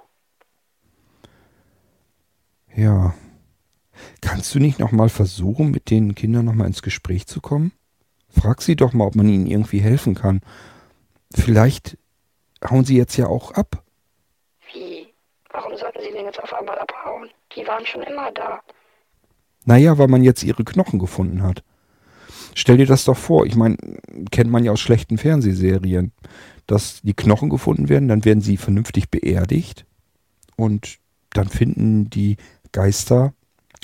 Ja. Kannst du nicht nochmal versuchen, mit den Kindern nochmal ins Gespräch zu kommen? Frag sie doch mal, ob man ihnen irgendwie helfen kann. Vielleicht hauen sie jetzt ja auch ab. Wie? Warum sollten sie denn jetzt auf einmal abhauen? Die waren schon immer da. Naja, weil man jetzt ihre Knochen gefunden hat. Stell dir das doch vor, ich meine, kennt man ja aus schlechten Fernsehserien, dass die Knochen gefunden werden, dann werden sie vernünftig beerdigt und dann finden die Geister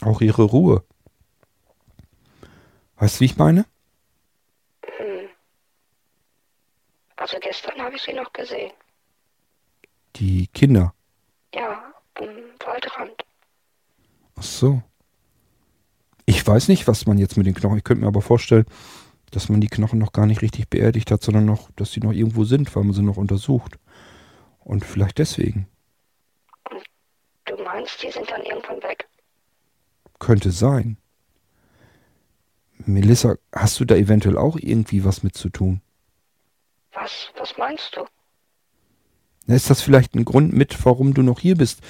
auch ihre Ruhe. Weißt du, wie ich meine? Hm. Also gestern habe ich sie noch gesehen. Die Kinder. Ja, am Waldrand. Ach so. Ich weiß nicht, was man jetzt mit den Knochen. Ich könnte mir aber vorstellen, dass man die Knochen noch gar nicht richtig beerdigt hat, sondern noch, dass sie noch irgendwo sind, weil man sie noch untersucht. Und vielleicht deswegen. Du meinst, die sind dann irgendwann weg? Könnte sein. Melissa, hast du da eventuell auch irgendwie was mit zu tun? Was? Was meinst du? Ist das vielleicht ein Grund mit, warum du noch hier bist?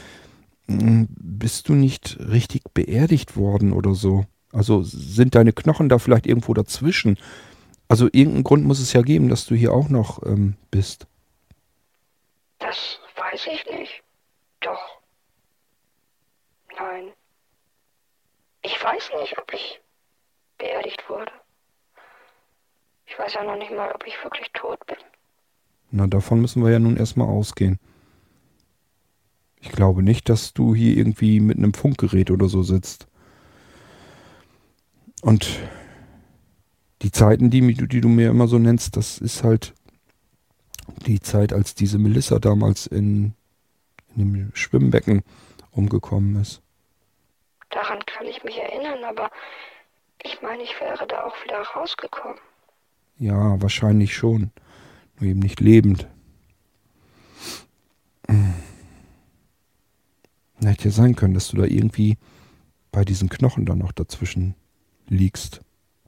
Hm, Bist du nicht richtig beerdigt worden oder so? Also sind deine Knochen da vielleicht irgendwo dazwischen? Also irgendeinen Grund muss es ja geben, dass du hier auch noch ähm, bist. Das weiß ich nicht. Doch. Nein. Ich weiß nicht, ob ich beerdigt wurde. Ich weiß ja noch nicht mal, ob ich wirklich tot bin. Na, davon müssen wir ja nun erstmal ausgehen. Ich glaube nicht, dass du hier irgendwie mit einem Funkgerät oder so sitzt. Und die Zeiten, die, die du mir immer so nennst, das ist halt die Zeit, als diese Melissa damals in, in dem Schwimmbecken umgekommen ist. Daran kann ich mich erinnern, aber ich meine, ich wäre da auch wieder rausgekommen. Ja, wahrscheinlich schon. Nur eben nicht lebend. Hätte ja sein können, dass du da irgendwie bei diesen Knochen dann noch dazwischen liegst.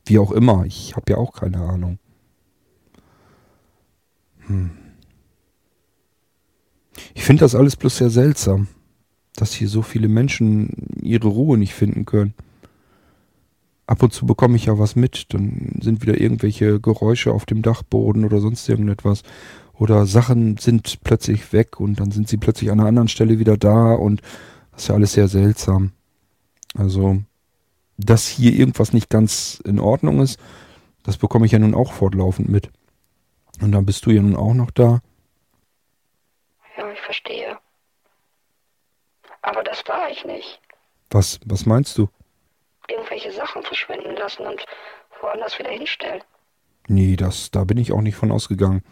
Wie auch immer, ich habe ja auch keine Ahnung. Hm. Ich finde das alles bloß sehr seltsam, dass hier so viele Menschen ihre Ruhe nicht finden können. Ab und zu bekomme ich ja was mit, dann sind wieder irgendwelche Geräusche auf dem Dachboden oder sonst irgendetwas. Oder Sachen sind plötzlich weg und dann sind sie plötzlich an einer anderen Stelle wieder da und das ist ja alles sehr seltsam. Also, dass hier irgendwas nicht ganz in Ordnung ist, das bekomme ich ja nun auch fortlaufend mit. Und dann bist du ja nun auch noch da. Ja, ich verstehe. Aber das war ich nicht. Was, was meinst du? Irgendwelche Sachen verschwinden lassen und woanders wieder hinstellen. Nee, das, da bin ich auch nicht von ausgegangen.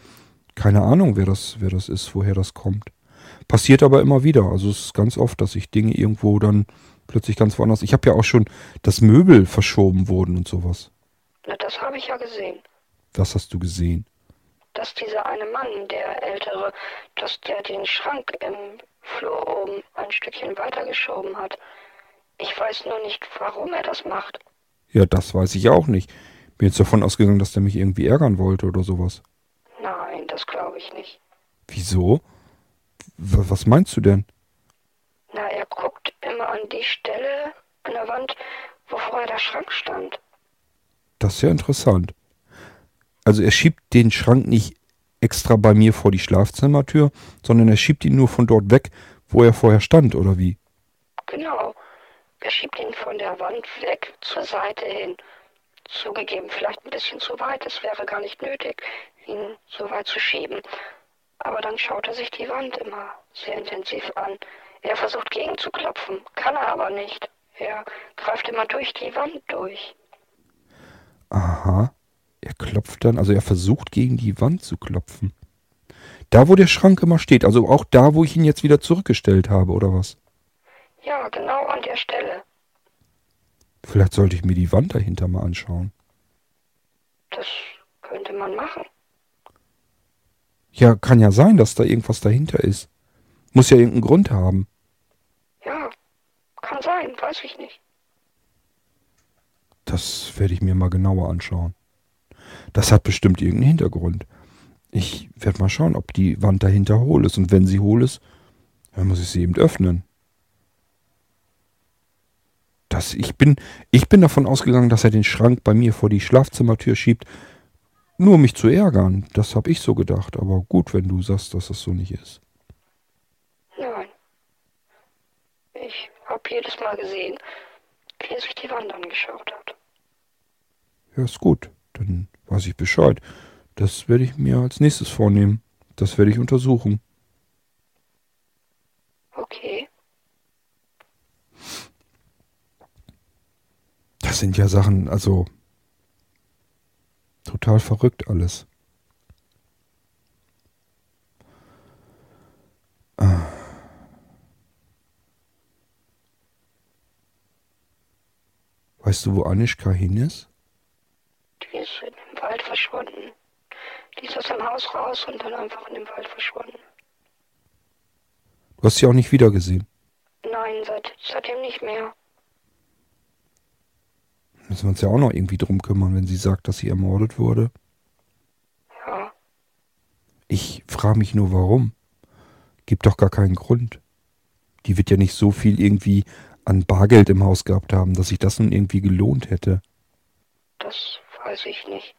Keine Ahnung, wer das, wer das ist, woher das kommt. Passiert aber immer wieder. Also es ist ganz oft, dass sich Dinge irgendwo dann plötzlich ganz woanders. Ich habe ja auch schon, dass Möbel verschoben wurden und sowas. Na, das habe ich ja gesehen. Was hast du gesehen? Dass dieser eine Mann, der ältere, dass der den Schrank im Flur oben ein Stückchen weitergeschoben hat. Ich weiß nur nicht, warum er das macht. Ja, das weiß ich auch nicht. Bin jetzt davon ausgegangen, dass der mich irgendwie ärgern wollte oder sowas. Nein, das glaube ich nicht. Wieso? W was meinst du denn? Na, er guckt immer an die Stelle an der Wand, wo vorher der Schrank stand. Das ist ja interessant. Also er schiebt den Schrank nicht extra bei mir vor die Schlafzimmertür, sondern er schiebt ihn nur von dort weg, wo er vorher stand, oder wie? Genau. Er schiebt ihn von der Wand weg zur Seite hin. Zugegeben, vielleicht ein bisschen zu weit. Es wäre gar nicht nötig, ihn so weit zu schieben. Aber dann schaut er sich die Wand immer sehr intensiv an. Er versucht gegenzuklopfen, kann er aber nicht. Er greift immer durch die Wand durch. Aha. Er klopft dann, also er versucht gegen die Wand zu klopfen. Da, wo der Schrank immer steht, also auch da, wo ich ihn jetzt wieder zurückgestellt habe, oder was? Ja, genau an der Stelle. Vielleicht sollte ich mir die Wand dahinter mal anschauen. Das könnte man machen. Ja, kann ja sein, dass da irgendwas dahinter ist. Muss ja irgendeinen Grund haben. Ja, kann sein, weiß ich nicht. Das werde ich mir mal genauer anschauen. Das hat bestimmt irgendeinen Hintergrund. Ich werde mal schauen, ob die Wand dahinter hohl ist. Und wenn sie hohl ist, dann muss ich sie eben öffnen. Das, ich, bin, ich bin davon ausgegangen, dass er den Schrank bei mir vor die Schlafzimmertür schiebt, nur um mich zu ärgern. Das habe ich so gedacht. Aber gut, wenn du sagst, dass das so nicht ist. Nein. Ich habe jedes Mal gesehen, wie er sich die Wand angeschaut hat. Ja, ist gut. Dann weiß ich Bescheid. Das werde ich mir als nächstes vornehmen. Das werde ich untersuchen. Okay. Das sind ja Sachen, also total verrückt alles. Ah. Weißt du, wo Anischka hin ist? Die ist in dem Wald verschwunden. Die ist aus dem Haus raus und dann einfach in dem Wald verschwunden. Du hast sie auch nicht wiedergesehen. Nein, seit, seitdem nicht mehr. Müssen wir uns ja auch noch irgendwie drum kümmern, wenn sie sagt, dass sie ermordet wurde. Ja, Ich frage mich nur, warum. Gibt doch gar keinen Grund. Die wird ja nicht so viel irgendwie an Bargeld im Haus gehabt haben, dass sich das nun irgendwie gelohnt hätte. das weiß ich nicht.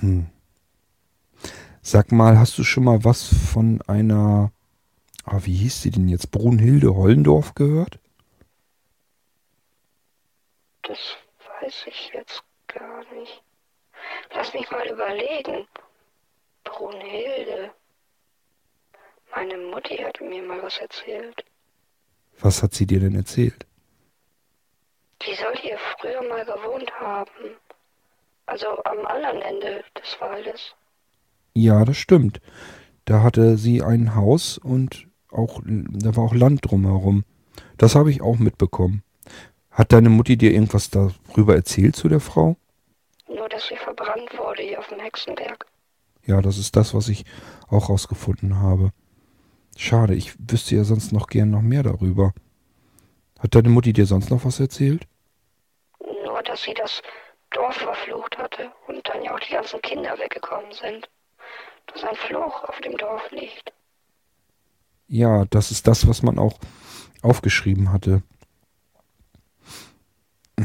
Hm. Sag mal, hast du schon mal was von einer, ah, wie hieß sie denn jetzt, Brunhilde Hollendorf gehört? Das weiß ich jetzt gar nicht. Lass mich mal überlegen. Brunhilde. Meine Mutti hat mir mal was erzählt. Was hat sie dir denn erzählt? Die soll hier früher mal gewohnt haben. Also am anderen Ende des Waldes. Ja, das stimmt. Da hatte sie ein Haus und auch, da war auch Land drumherum. Das habe ich auch mitbekommen. Hat deine Mutti dir irgendwas darüber erzählt zu der Frau? Nur, dass sie verbrannt wurde hier auf dem Hexenberg. Ja, das ist das, was ich auch rausgefunden habe. Schade, ich wüsste ja sonst noch gern noch mehr darüber. Hat deine Mutti dir sonst noch was erzählt? Nur, dass sie das Dorf verflucht hatte und dann ja auch die ganzen Kinder weggekommen sind. Dass ein Fluch auf dem Dorf liegt. Ja, das ist das, was man auch aufgeschrieben hatte.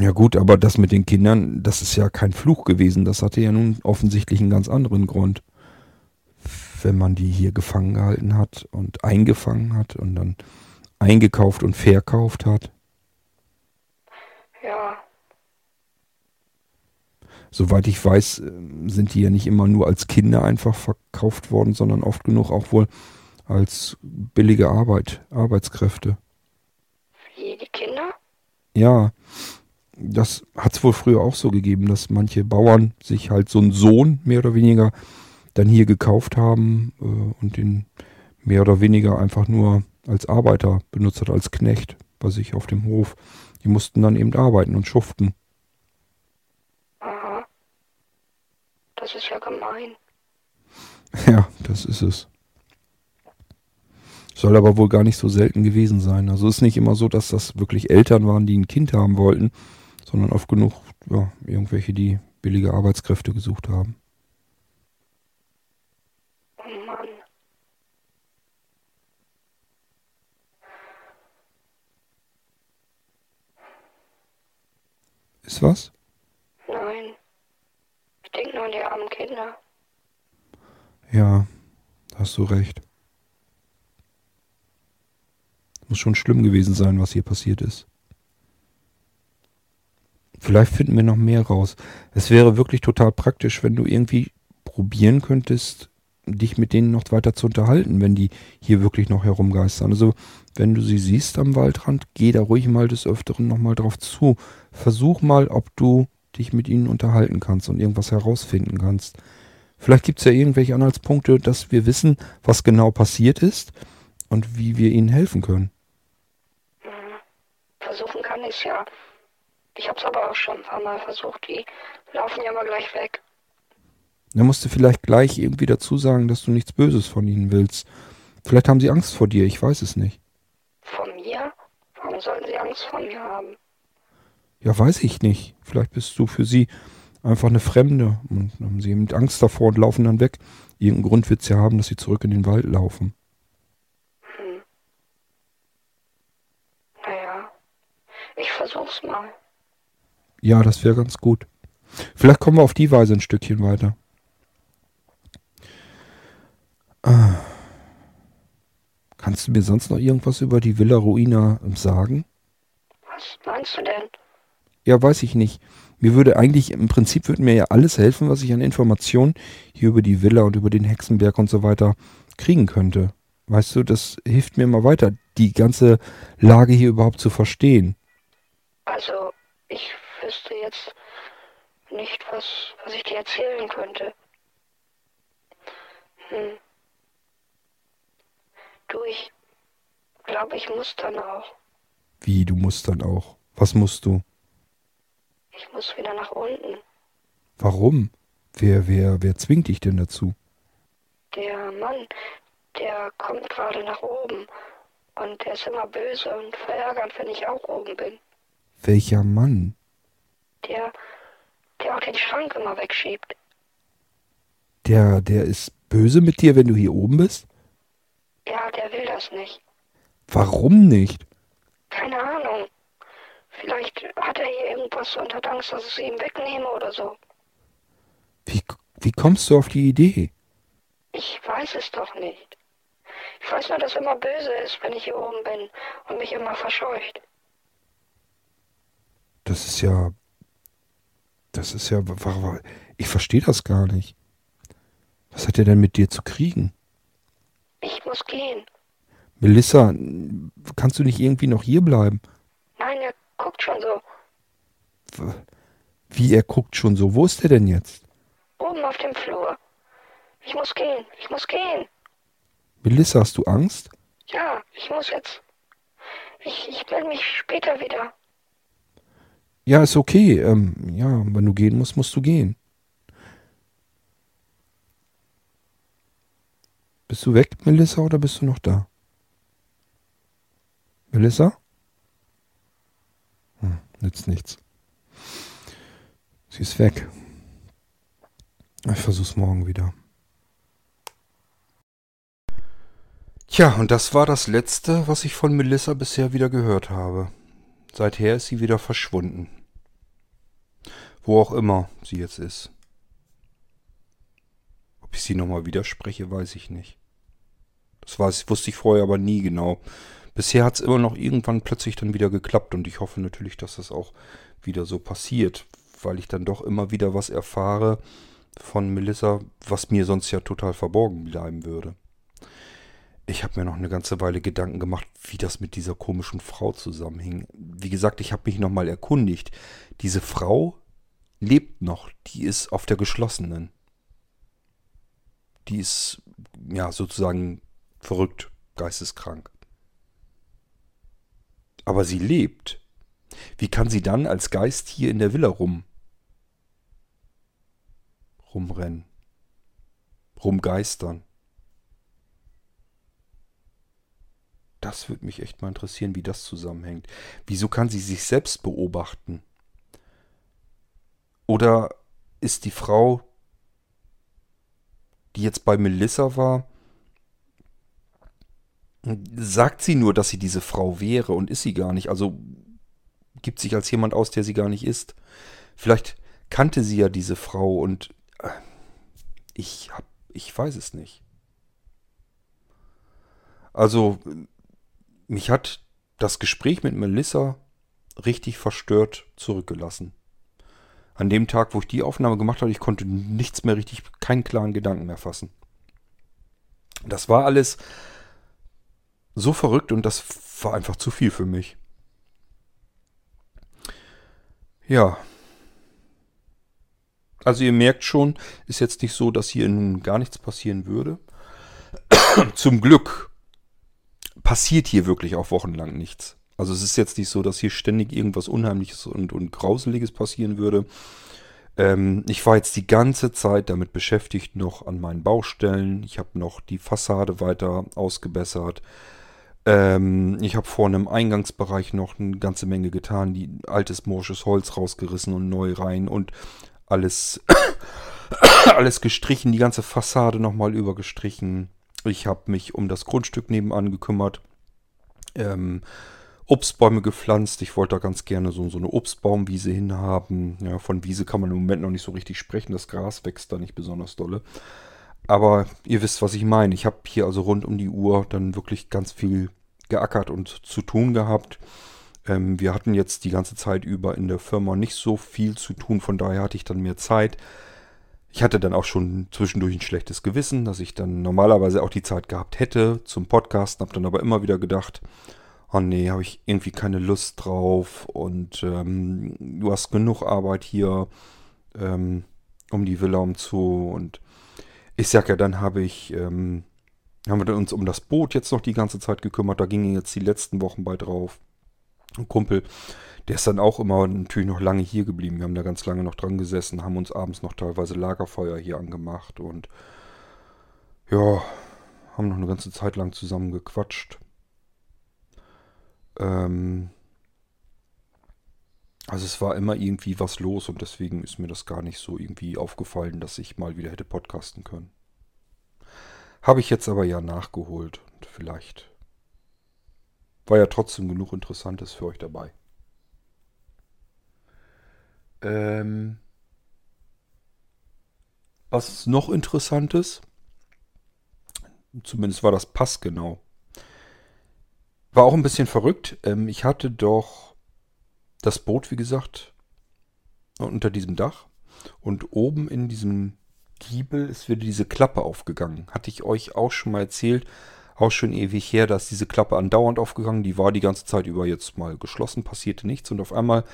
Ja gut, aber das mit den Kindern, das ist ja kein Fluch gewesen. Das hatte ja nun offensichtlich einen ganz anderen Grund. Wenn man die hier gefangen gehalten hat und eingefangen hat und dann eingekauft und verkauft hat. Ja, Soweit ich weiß, äh, sind die ja nicht immer nur als Kinder einfach verkauft worden, sondern oft genug auch wohl als billige Arbeit, Arbeitskräfte. wie die Kinder? Ja, das hat es wohl früher auch so gegeben, dass manche Bauern sich halt so einen Sohn mehr oder weniger dann hier gekauft haben äh, und den mehr oder weniger einfach nur als Arbeiter benutzt hat, als Knecht bei sich auf dem Hof. Die mussten dann eben arbeiten und schuften. Aha. Das ist ja gemein. Ja, das ist es. Soll aber wohl gar nicht so selten gewesen sein. Also es ist nicht immer so, dass das wirklich Eltern waren, die ein Kind haben wollten, sondern oft genug ja, irgendwelche, die billige Arbeitskräfte gesucht haben. Oh Mann. Ist was? Nein. Ich denke nur an die armen Kinder. Ja, hast du recht. Muss schon schlimm gewesen sein, was hier passiert ist. Vielleicht finden wir noch mehr raus. Es wäre wirklich total praktisch, wenn du irgendwie probieren könntest, dich mit denen noch weiter zu unterhalten, wenn die hier wirklich noch herumgeistern. Also, wenn du sie siehst am Waldrand, geh da ruhig mal des Öfteren nochmal drauf zu. Versuch mal, ob du dich mit ihnen unterhalten kannst und irgendwas herausfinden kannst. Vielleicht gibt es ja irgendwelche Anhaltspunkte, dass wir wissen, was genau passiert ist und wie wir ihnen helfen können. Mhm. Versuchen kann ich ja. Ich hab's aber auch schon ein paar Mal versucht, die laufen ja mal gleich weg. Dann musst du vielleicht gleich irgendwie dazu sagen, dass du nichts Böses von ihnen willst. Vielleicht haben sie Angst vor dir, ich weiß es nicht. Von mir? Warum sollten sie Angst vor mir haben? Ja, weiß ich nicht. Vielleicht bist du für sie einfach eine Fremde und haben sie eben Angst davor und laufen dann weg. Irgendeinen Grund wird es ja haben, dass sie zurück in den Wald laufen. Hm. Naja, ich versuch's mal. Ja, das wäre ganz gut. Vielleicht kommen wir auf die Weise ein Stückchen weiter. Ah. Kannst du mir sonst noch irgendwas über die Villa Ruina sagen? Was meinst du denn? Ja, weiß ich nicht. Mir würde eigentlich, im Prinzip würde mir ja alles helfen, was ich an Informationen hier über die Villa und über den Hexenberg und so weiter kriegen könnte. Weißt du, das hilft mir immer weiter, die ganze Lage hier überhaupt zu verstehen. Also, ich wüsste jetzt nicht, was, was ich dir erzählen könnte. Hm. Du, ich glaube, ich muss dann auch. Wie, du musst dann auch? Was musst du? Ich muss wieder nach unten. Warum? Wer, wer, wer zwingt dich denn dazu? Der Mann, der kommt gerade nach oben. Und der ist immer böse und verärgert, wenn ich auch oben bin. Welcher Mann? Der, der auch den Schrank immer wegschiebt. Der, der ist böse mit dir, wenn du hier oben bist? Ja, der will das nicht. Warum nicht? Keine Ahnung. Vielleicht hat er hier irgendwas und hat Angst, dass ich es ihm wegnehme oder so. Wie, wie kommst du auf die Idee? Ich weiß es doch nicht. Ich weiß nur, dass er immer böse ist, wenn ich hier oben bin und mich immer verscheucht. Das ist ja. Das ist ja. Ich verstehe das gar nicht. Was hat er denn mit dir zu kriegen? Ich muss gehen. Melissa, kannst du nicht irgendwie noch hier bleiben? Nein, er guckt schon so. Wie, er guckt schon so? Wo ist er denn jetzt? Oben auf dem Flur. Ich muss gehen. Ich muss gehen. Melissa, hast du Angst? Ja, ich muss jetzt. Ich, ich melde mich später wieder. Ja, ist okay. Ähm, ja, wenn du gehen musst, musst du gehen. Bist du weg, Melissa, oder bist du noch da? Melissa? Hm, nützt nichts. Sie ist weg. Ich versuch's morgen wieder. Tja, und das war das Letzte, was ich von Melissa bisher wieder gehört habe. Seither ist sie wieder verschwunden. Wo auch immer sie jetzt ist. Ob ich sie nochmal widerspreche, weiß ich nicht. Das weiß, wusste ich vorher aber nie genau. Bisher hat es immer noch irgendwann plötzlich dann wieder geklappt und ich hoffe natürlich, dass das auch wieder so passiert, weil ich dann doch immer wieder was erfahre von Melissa, was mir sonst ja total verborgen bleiben würde. Ich habe mir noch eine ganze Weile Gedanken gemacht, wie das mit dieser komischen Frau zusammenhing. Wie gesagt, ich habe mich nochmal erkundigt. Diese Frau lebt noch, die ist auf der geschlossenen. Die ist ja sozusagen verrückt, geisteskrank. Aber sie lebt. Wie kann sie dann als Geist hier in der Villa rum rumrennen, rumgeistern? Das würde mich echt mal interessieren, wie das zusammenhängt. Wieso kann sie sich selbst beobachten? Oder ist die Frau, die jetzt bei Melissa war, sagt sie nur, dass sie diese Frau wäre und ist sie gar nicht. Also gibt sich als jemand aus, der sie gar nicht ist. Vielleicht kannte sie ja diese Frau und äh, ich hab, ich weiß es nicht. Also mich hat das Gespräch mit Melissa richtig verstört zurückgelassen. An dem Tag, wo ich die Aufnahme gemacht habe, ich konnte nichts mehr richtig, keinen klaren Gedanken mehr fassen. Das war alles so verrückt und das war einfach zu viel für mich. Ja. Also ihr merkt schon, ist jetzt nicht so, dass hier nun gar nichts passieren würde. Zum Glück passiert hier wirklich auch wochenlang nichts. Also es ist jetzt nicht so, dass hier ständig irgendwas Unheimliches und, und Grauseliges passieren würde. Ähm, ich war jetzt die ganze Zeit damit beschäftigt, noch an meinen Baustellen. Ich habe noch die Fassade weiter ausgebessert. Ähm, ich habe vorne im Eingangsbereich noch eine ganze Menge getan, die altes morsches Holz rausgerissen und neu rein und alles, alles gestrichen, die ganze Fassade nochmal übergestrichen. Ich habe mich um das Grundstück nebenan gekümmert. Ähm, Obstbäume gepflanzt. Ich wollte da ganz gerne so, so eine Obstbaumwiese hinhaben. Ja, von Wiese kann man im Moment noch nicht so richtig sprechen. Das Gras wächst da nicht besonders dolle. Aber ihr wisst, was ich meine. Ich habe hier also rund um die Uhr dann wirklich ganz viel geackert und zu tun gehabt. Ähm, wir hatten jetzt die ganze Zeit über in der Firma nicht so viel zu tun. Von daher hatte ich dann mehr Zeit. Ich hatte dann auch schon zwischendurch ein schlechtes Gewissen, dass ich dann normalerweise auch die Zeit gehabt hätte zum Podcasten. Habe dann aber immer wieder gedacht, oh nee, habe ich irgendwie keine Lust drauf und ähm, du hast genug Arbeit hier ähm, um die Villa umzu und ich sag ja, dann habe ich, ähm, haben wir uns um das Boot jetzt noch die ganze Zeit gekümmert, da gingen jetzt die letzten Wochen bei drauf. Ein Kumpel, der ist dann auch immer natürlich noch lange hier geblieben. Wir haben da ganz lange noch dran gesessen, haben uns abends noch teilweise Lagerfeuer hier angemacht und ja, haben noch eine ganze Zeit lang zusammen gequatscht. Ähm, also es war immer irgendwie was los und deswegen ist mir das gar nicht so irgendwie aufgefallen, dass ich mal wieder hätte podcasten können. Habe ich jetzt aber ja nachgeholt und vielleicht war ja trotzdem genug Interessantes für euch dabei. Ähm, was noch Interessantes? Zumindest war das passgenau. War auch ein bisschen verrückt. Ähm, ich hatte doch das Boot, wie gesagt, unter diesem Dach. Und oben in diesem Giebel ist wieder diese Klappe aufgegangen. Hatte ich euch auch schon mal erzählt. Auch schon ewig her, dass diese Klappe andauernd aufgegangen. Die war die ganze Zeit über jetzt mal geschlossen, passierte nichts. Und auf einmal,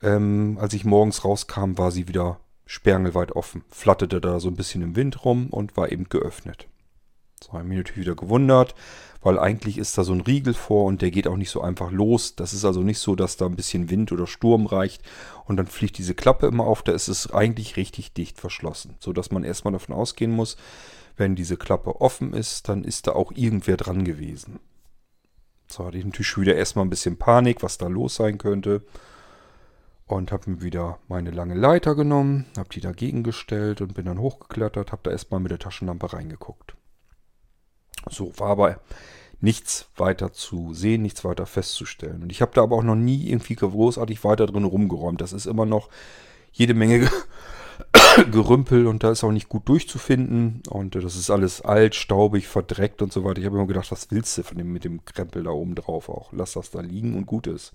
ähm, als ich morgens rauskam, war sie wieder sperrangelweit offen. Flatterte da so ein bisschen im Wind rum und war eben geöffnet. So habe ich mich natürlich wieder gewundert, weil eigentlich ist da so ein Riegel vor und der geht auch nicht so einfach los. Das ist also nicht so, dass da ein bisschen Wind oder Sturm reicht und dann fliegt diese Klappe immer auf. Da ist es eigentlich richtig dicht verschlossen, sodass man erstmal davon ausgehen muss, wenn diese Klappe offen ist, dann ist da auch irgendwer dran gewesen. So hatte ich natürlich wieder erstmal ein bisschen Panik, was da los sein könnte. Und habe mir wieder meine lange Leiter genommen, habe die dagegen gestellt und bin dann hochgeklettert, habe da erstmal mit der Taschenlampe reingeguckt. So war aber nichts weiter zu sehen, nichts weiter festzustellen. Und ich habe da aber auch noch nie irgendwie großartig weiter drin rumgeräumt. Das ist immer noch jede Menge Gerümpel und da ist auch nicht gut durchzufinden. Und das ist alles alt, staubig, verdreckt und so weiter. Ich habe immer gedacht, was willst du von dem, mit dem Krempel da oben drauf auch? Lass das da liegen und gut ist.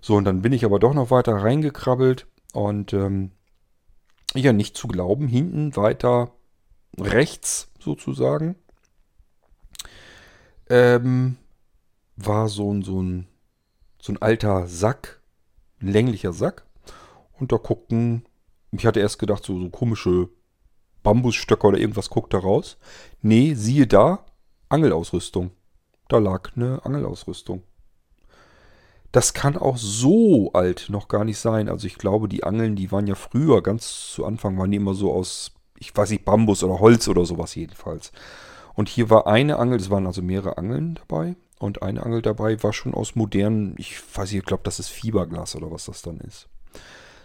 So, und dann bin ich aber doch noch weiter reingekrabbelt und ähm, ja, nicht zu glauben, hinten weiter rechts sozusagen ähm, war so ein, so, ein, so ein alter Sack, ein länglicher Sack. Und da guckten, ich hatte erst gedacht, so, so komische Bambusstöcke oder irgendwas guckt da raus. Nee, siehe da, Angelausrüstung. Da lag eine Angelausrüstung. Das kann auch so alt noch gar nicht sein. Also ich glaube, die Angeln, die waren ja früher, ganz zu Anfang, waren die immer so aus, ich weiß nicht, Bambus oder Holz oder sowas jedenfalls. Und hier war eine Angel, es waren also mehrere Angeln dabei. Und eine Angel dabei war schon aus modernen, ich weiß nicht, ich glaube, das ist Fiberglas oder was das dann ist.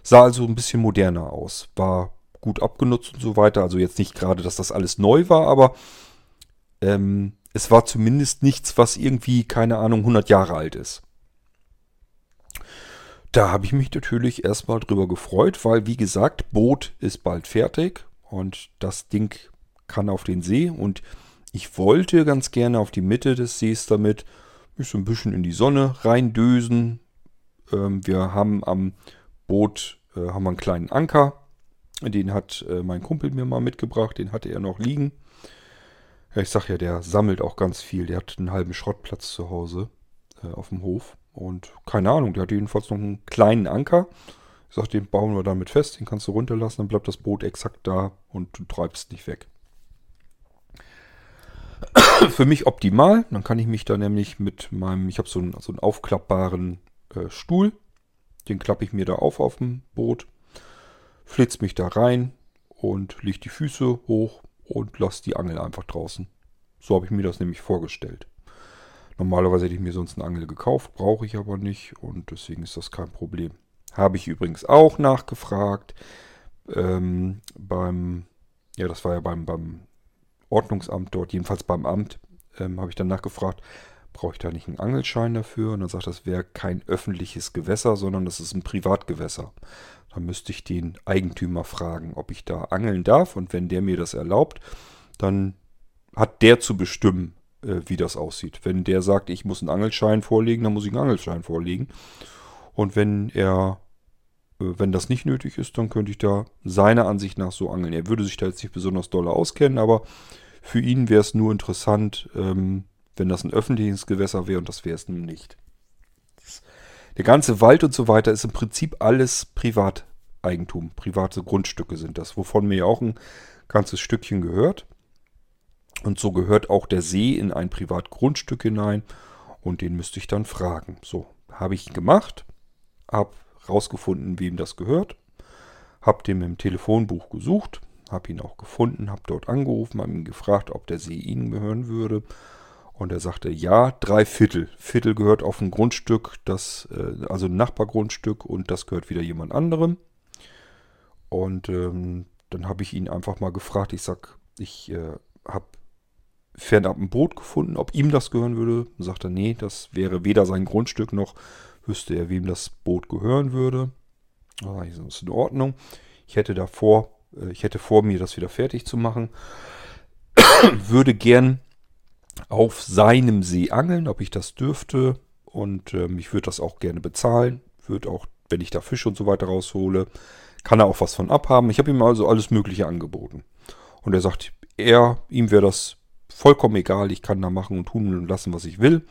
Sah also ein bisschen moderner aus. War gut abgenutzt und so weiter. Also jetzt nicht gerade, dass das alles neu war, aber ähm, es war zumindest nichts, was irgendwie, keine Ahnung, 100 Jahre alt ist. Da habe ich mich natürlich erstmal drüber gefreut, weil wie gesagt, Boot ist bald fertig und das Ding kann auf den See und ich wollte ganz gerne auf die Mitte des Sees damit mich so ein bisschen in die Sonne reindösen. Ähm, wir haben am Boot äh, haben einen kleinen Anker. Den hat äh, mein Kumpel mir mal mitgebracht. Den hatte er noch liegen. Ja, ich sag ja, der sammelt auch ganz viel. Der hat einen halben Schrottplatz zu Hause äh, auf dem Hof. Und keine Ahnung, der hat jedenfalls noch einen kleinen Anker. Ich sag, den bauen wir damit fest. Den kannst du runterlassen. Dann bleibt das Boot exakt da und du treibst nicht weg. für mich optimal. Dann kann ich mich da nämlich mit meinem, ich habe so einen, so einen aufklappbaren äh, Stuhl. Den klappe ich mir da auf auf dem Boot. flitzt mich da rein und legt die Füße hoch und lasse die Angel einfach draußen. So habe ich mir das nämlich vorgestellt. Normalerweise hätte ich mir sonst eine Angel gekauft, brauche ich aber nicht und deswegen ist das kein Problem. Habe ich übrigens auch nachgefragt ähm, beim, ja, das war ja beim, beim Ordnungsamt dort, jedenfalls beim Amt, ähm, habe ich dann nachgefragt, brauche ich da nicht einen Angelschein dafür? Und dann sagt, das wäre kein öffentliches Gewässer, sondern das ist ein Privatgewässer. Dann müsste ich den Eigentümer fragen, ob ich da angeln darf. Und wenn der mir das erlaubt, dann hat der zu bestimmen, äh, wie das aussieht. Wenn der sagt, ich muss einen Angelschein vorlegen, dann muss ich einen Angelschein vorlegen. Und wenn er, wenn das nicht nötig ist, dann könnte ich da seiner Ansicht nach so angeln. Er würde sich da jetzt nicht besonders doll auskennen, aber für ihn wäre es nur interessant, ähm, wenn das ein öffentliches Gewässer wäre und das wäre es nun nicht. Der ganze Wald und so weiter ist im Prinzip alles Privateigentum. Private Grundstücke sind das, wovon mir ja auch ein ganzes Stückchen gehört. Und so gehört auch der See in ein Privatgrundstück hinein und den müsste ich dann fragen. So, habe ich gemacht, habe rausgefunden, wem das gehört, habe dem im Telefonbuch gesucht, habe ihn auch gefunden, habe dort angerufen, habe ihn gefragt, ob der See ihnen gehören würde. Und er sagte, ja, drei Viertel. Viertel gehört auf ein Grundstück, das, äh, also ein Nachbargrundstück und das gehört wieder jemand anderem. Und ähm, dann habe ich ihn einfach mal gefragt, ich sag, ich äh, habe fernab ein Boot gefunden, ob ihm das gehören würde. Und sagte, nee, das wäre weder sein Grundstück noch wüsste er, wem das Boot gehören würde. Ah, das ist in Ordnung. Ich hätte davor äh, ich hätte vor, mir das wieder fertig zu machen. Würde gern auf seinem See angeln, ob ich das dürfte. Und ähm, ich würde das auch gerne bezahlen. Würde auch, wenn ich da Fische und so weiter raushole, kann er auch was von abhaben. Ich habe ihm also alles Mögliche angeboten. Und er sagt, er, ihm wäre das vollkommen egal. Ich kann da machen und tun und lassen, was ich will.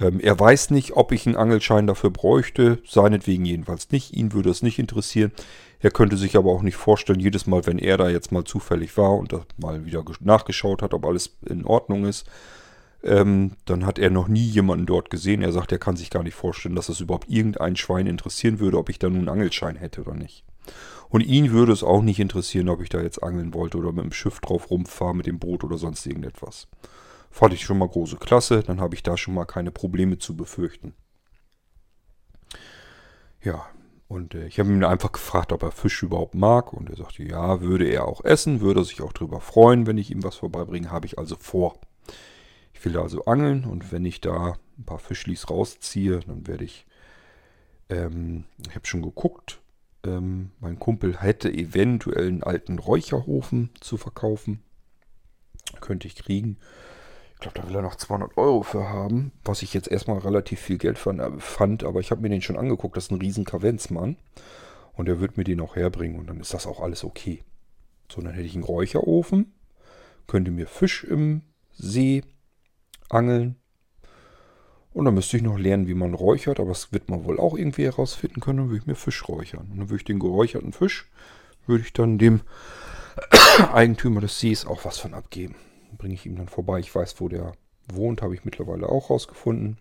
Ähm, er weiß nicht, ob ich einen Angelschein dafür bräuchte. Seinetwegen jedenfalls nicht. Ihn würde es nicht interessieren. Er könnte sich aber auch nicht vorstellen, jedes Mal, wenn er da jetzt mal zufällig war und mal wieder nachgeschaut hat, ob alles in Ordnung ist, ähm, dann hat er noch nie jemanden dort gesehen. Er sagt, er kann sich gar nicht vorstellen, dass es überhaupt irgendein Schwein interessieren würde, ob ich da nun einen Angelschein hätte oder nicht. Und ihn würde es auch nicht interessieren, ob ich da jetzt angeln wollte oder mit dem Schiff drauf rumfahre, mit dem Boot oder sonst irgendetwas. Fand ich schon mal große Klasse, dann habe ich da schon mal keine Probleme zu befürchten. Ja, und äh, ich habe ihn einfach gefragt, ob er Fisch überhaupt mag. Und er sagte, ja, würde er auch essen, würde sich auch darüber freuen, wenn ich ihm was vorbeibringe. Habe ich also vor. Ich will also angeln und wenn ich da ein paar Fischlis rausziehe, dann werde ich, ähm, ich habe schon geguckt, ähm, mein Kumpel hätte eventuell einen alten Räucherhofen zu verkaufen. Könnte ich kriegen. Ich glaube, da will er noch 200 Euro für haben, was ich jetzt erstmal relativ viel Geld äh, fand, aber ich habe mir den schon angeguckt, das ist ein riesen Kavenzmann und er wird mir den auch herbringen und dann ist das auch alles okay. So, dann hätte ich einen Räucherofen, könnte mir Fisch im See angeln und dann müsste ich noch lernen, wie man räuchert, aber das wird man wohl auch irgendwie herausfinden können, dann würde ich mir Fisch räuchern. Und dann würde ich den geräucherten Fisch, würde ich dann dem Eigentümer des Sees auch was von abgeben bringe ich ihm dann vorbei. Ich weiß, wo der wohnt, habe ich mittlerweile auch rausgefunden.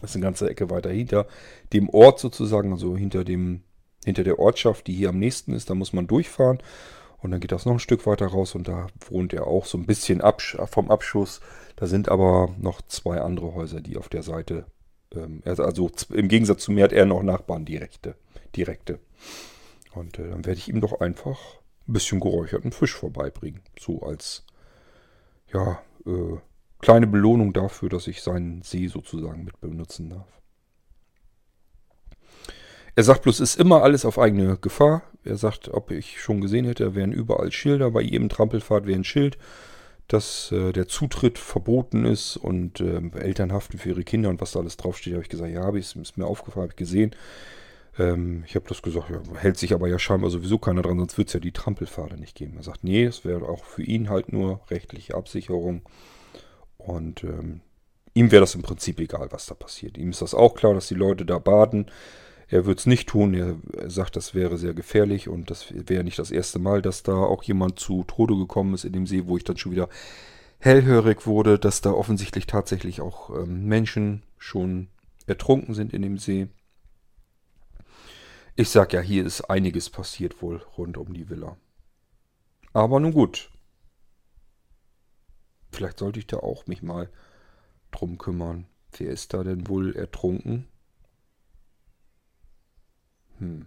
Das ist eine ganze Ecke weiter hinter dem Ort sozusagen, also hinter dem, hinter der Ortschaft, die hier am nächsten ist. Da muss man durchfahren und dann geht das noch ein Stück weiter raus und da wohnt er auch so ein bisschen vom Abschuss. Da sind aber noch zwei andere Häuser, die auf der Seite, ähm, also im Gegensatz zu mir hat er noch Nachbarn direkte. direkte. Und äh, dann werde ich ihm doch einfach ein bisschen geräucherten Fisch vorbeibringen. So als ja, äh, kleine Belohnung dafür, dass ich seinen See sozusagen mit benutzen darf. Er sagt bloß, ist immer alles auf eigene Gefahr. Er sagt, ob ich schon gesehen hätte, wären überall Schilder. Bei jedem Trampelfahrt wäre ein Schild, dass äh, der Zutritt verboten ist und äh, Eltern haften für ihre Kinder und was da alles draufsteht. Habe ich gesagt, ja, habe ich, ist mir aufgefallen, habe ich gesehen. Ähm, ich habe das gesagt, ja, hält sich aber ja scheinbar sowieso keiner dran, sonst wird es ja die Trampelpfade nicht geben. Er sagt, nee, es wäre auch für ihn halt nur rechtliche Absicherung. Und ähm, ihm wäre das im Prinzip egal, was da passiert. Ihm ist das auch klar, dass die Leute da baden. Er würde es nicht tun. Er, sagt, das wäre sehr gefährlich und das wäre nicht das erste Mal, dass da auch jemand zu Tode gekommen ist in dem See, wo ich dann schon wieder hellhörig wurde, dass da offensichtlich tatsächlich auch ähm, Menschen schon ertrunken sind in dem See. Ich sag ja, hier ist einiges passiert wohl rund um die Villa. Aber nun gut. Vielleicht sollte ich da auch mich mal drum kümmern. Wer ist da denn wohl ertrunken? Hm.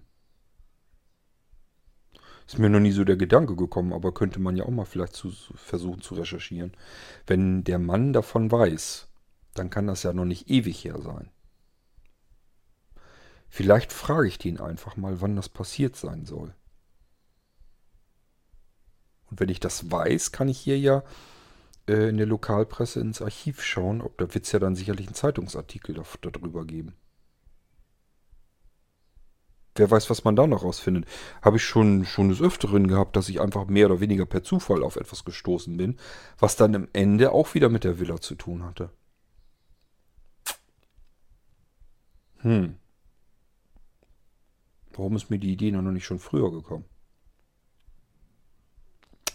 Ist mir noch nie so der Gedanke gekommen, aber könnte man ja auch mal vielleicht zu, versuchen zu recherchieren. Wenn der Mann davon weiß, dann kann das ja noch nicht ewig her sein. Vielleicht frage ich den einfach mal, wann das passiert sein soll. Und wenn ich das weiß, kann ich hier ja äh, in der Lokalpresse ins Archiv schauen. Ob da wird es ja dann sicherlich einen Zeitungsartikel darüber geben. Wer weiß, was man da noch rausfindet. Habe ich schon, schon des Öfteren gehabt, dass ich einfach mehr oder weniger per Zufall auf etwas gestoßen bin, was dann im Ende auch wieder mit der Villa zu tun hatte. Hm. Warum ist mir die Idee noch nicht schon früher gekommen?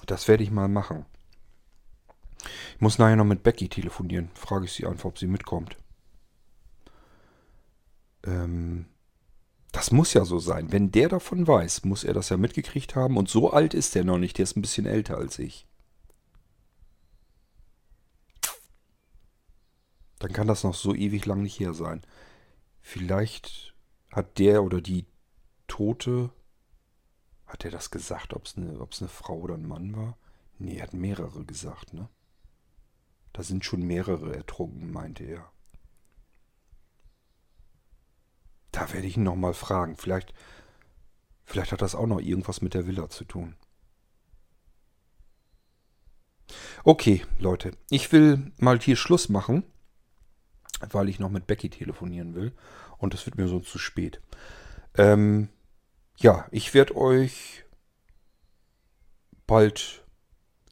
Das werde ich mal machen. Ich muss nachher noch mit Becky telefonieren. Frage ich sie einfach, ob sie mitkommt. Ähm, das muss ja so sein. Wenn der davon weiß, muss er das ja mitgekriegt haben. Und so alt ist der noch nicht. Der ist ein bisschen älter als ich. Dann kann das noch so ewig lang nicht her sein. Vielleicht hat der oder die Tote. Hat er das gesagt, ob es eine, eine Frau oder ein Mann war? Nee, er hat mehrere gesagt, ne? Da sind schon mehrere ertrunken, meinte er. Da werde ich ihn nochmal fragen. Vielleicht, vielleicht hat das auch noch irgendwas mit der Villa zu tun. Okay, Leute, ich will mal hier Schluss machen, weil ich noch mit Becky telefonieren will. Und es wird mir so zu spät. Ähm, ja, ich werde euch bald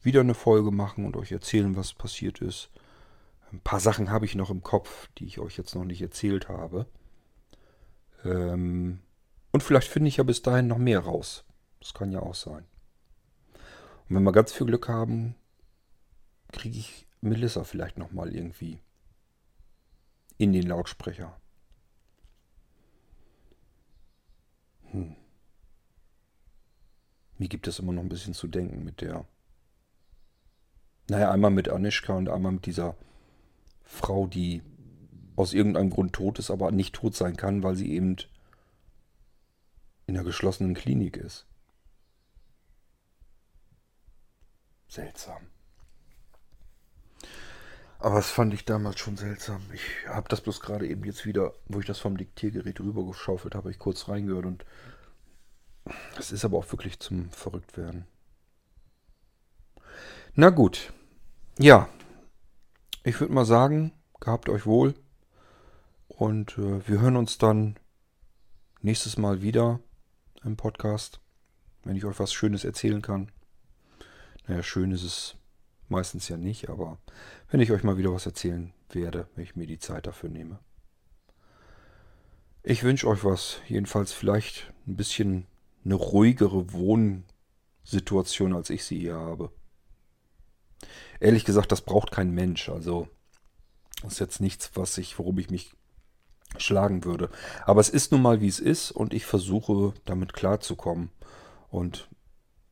wieder eine Folge machen und euch erzählen, was passiert ist. Ein paar Sachen habe ich noch im Kopf, die ich euch jetzt noch nicht erzählt habe. Ähm, und vielleicht finde ich ja bis dahin noch mehr raus. Das kann ja auch sein. Und wenn wir ganz viel Glück haben, kriege ich Melissa vielleicht nochmal irgendwie in den Lautsprecher. Hm. Mir gibt es immer noch ein bisschen zu denken mit der naja, einmal mit Anischka und einmal mit dieser Frau, die aus irgendeinem Grund tot ist, aber nicht tot sein kann, weil sie eben in einer geschlossenen Klinik ist. Seltsam. Aber das fand ich damals schon seltsam. Ich habe das bloß gerade eben jetzt wieder, wo ich das vom Diktiergerät rübergeschaufelt habe, ich kurz reingehört und es ist aber auch wirklich zum Verrücktwerden. Na gut. Ja. Ich würde mal sagen, gehabt euch wohl. Und äh, wir hören uns dann nächstes Mal wieder im Podcast, wenn ich euch was Schönes erzählen kann. Naja, schön ist es meistens ja nicht, aber wenn ich euch mal wieder was erzählen werde, wenn ich mir die Zeit dafür nehme. Ich wünsche euch was, jedenfalls vielleicht ein bisschen eine ruhigere Wohnsituation, als ich sie hier habe ehrlich gesagt, das braucht kein Mensch. Also das ist jetzt nichts, was ich, worum ich mich schlagen würde. Aber es ist nun mal, wie es ist und ich versuche damit klarzukommen. Und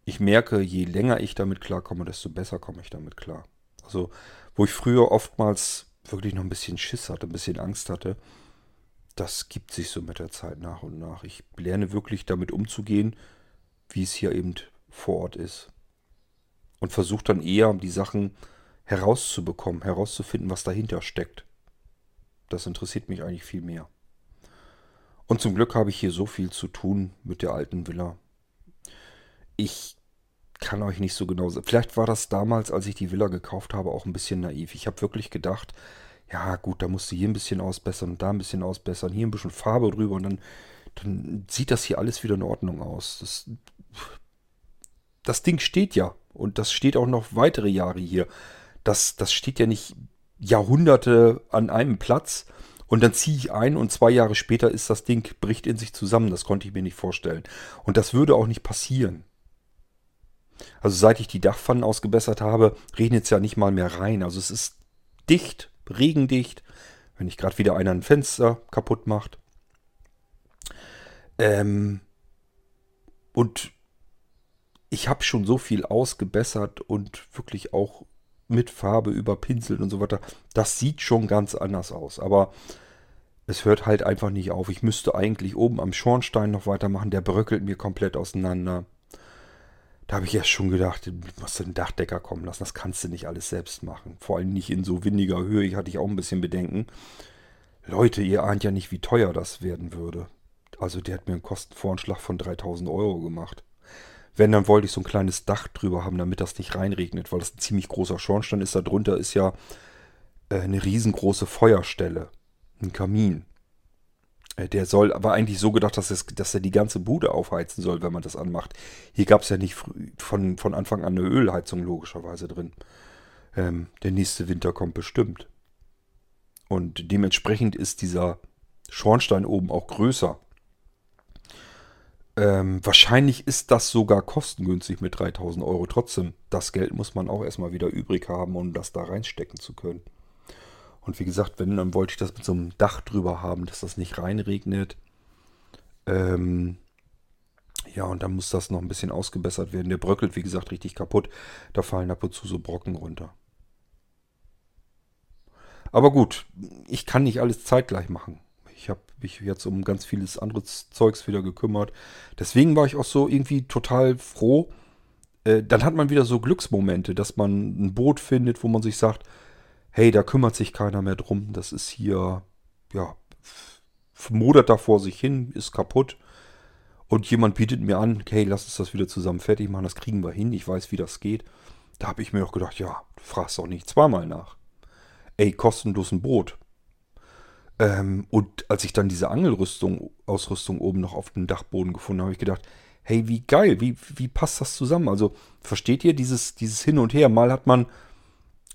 ich merke, je länger ich damit klarkomme, desto besser komme ich damit klar. Also, wo ich früher oftmals wirklich noch ein bisschen Schiss hatte, ein bisschen Angst hatte, das gibt sich so mit der Zeit nach und nach. Ich lerne wirklich damit umzugehen, wie es hier eben vor Ort ist und versucht dann eher die Sachen herauszubekommen, herauszufinden, was dahinter steckt. Das interessiert mich eigentlich viel mehr. Und zum Glück habe ich hier so viel zu tun mit der alten Villa. Ich kann euch nicht so genau sagen. Vielleicht war das damals, als ich die Villa gekauft habe, auch ein bisschen naiv. Ich habe wirklich gedacht, ja gut, da musst du hier ein bisschen ausbessern und da ein bisschen ausbessern, hier ein bisschen Farbe drüber und dann, dann sieht das hier alles wieder in Ordnung aus. Das, das Ding steht ja. Und das steht auch noch weitere Jahre hier. Das, das steht ja nicht Jahrhunderte an einem Platz. Und dann ziehe ich ein und zwei Jahre später ist das Ding, bricht in sich zusammen. Das konnte ich mir nicht vorstellen. Und das würde auch nicht passieren. Also seit ich die Dachpfannen ausgebessert habe, regnet es ja nicht mal mehr rein. Also es ist dicht, regendicht. Wenn nicht gerade wieder einer ein Fenster kaputt macht. Ähm, Und ich habe schon so viel ausgebessert und wirklich auch mit Farbe überpinselt und so weiter. Das sieht schon ganz anders aus. Aber es hört halt einfach nicht auf. Ich müsste eigentlich oben am Schornstein noch weitermachen. Der bröckelt mir komplett auseinander. Da habe ich erst schon gedacht, du musst den Dachdecker kommen lassen. Das kannst du nicht alles selbst machen. Vor allem nicht in so windiger Höhe. Ich hatte ich auch ein bisschen Bedenken. Leute, ihr ahnt ja nicht, wie teuer das werden würde. Also der hat mir einen Kostenvoranschlag von 3000 Euro gemacht. Wenn, dann wollte ich so ein kleines Dach drüber haben, damit das nicht reinregnet, weil das ein ziemlich großer Schornstein ist. Darunter ist ja äh, eine riesengroße Feuerstelle, ein Kamin. Äh, der soll aber eigentlich so gedacht, dass, es, dass er die ganze Bude aufheizen soll, wenn man das anmacht. Hier gab es ja nicht von, von Anfang an eine Ölheizung logischerweise drin. Ähm, der nächste Winter kommt bestimmt. Und dementsprechend ist dieser Schornstein oben auch größer. Ähm, wahrscheinlich ist das sogar kostengünstig mit 3000 Euro. Trotzdem, das Geld muss man auch erstmal wieder übrig haben, um das da reinstecken zu können. Und wie gesagt, wenn, dann wollte ich das mit so einem Dach drüber haben, dass das nicht reinregnet. Ähm, ja, und dann muss das noch ein bisschen ausgebessert werden. Der bröckelt, wie gesagt, richtig kaputt. Da fallen ab und zu so Brocken runter. Aber gut, ich kann nicht alles zeitgleich machen. Ich habe mich jetzt um ganz vieles anderes Zeugs wieder gekümmert. Deswegen war ich auch so irgendwie total froh. Äh, dann hat man wieder so Glücksmomente, dass man ein Boot findet, wo man sich sagt, hey, da kümmert sich keiner mehr drum. Das ist hier, ja, modert da vor sich hin, ist kaputt. Und jemand bietet mir an, hey, lass uns das wieder zusammen fertig machen, das kriegen wir hin, ich weiß, wie das geht. Da habe ich mir auch gedacht, ja, du fragst auch nicht zweimal nach. Ey, kostenlos ein Boot. Ähm, und als ich dann diese Angelrüstung, Ausrüstung oben noch auf dem Dachboden gefunden habe, habe ich gedacht, hey, wie geil, wie, wie passt das zusammen? Also, versteht ihr dieses, dieses Hin und Her? Mal hat man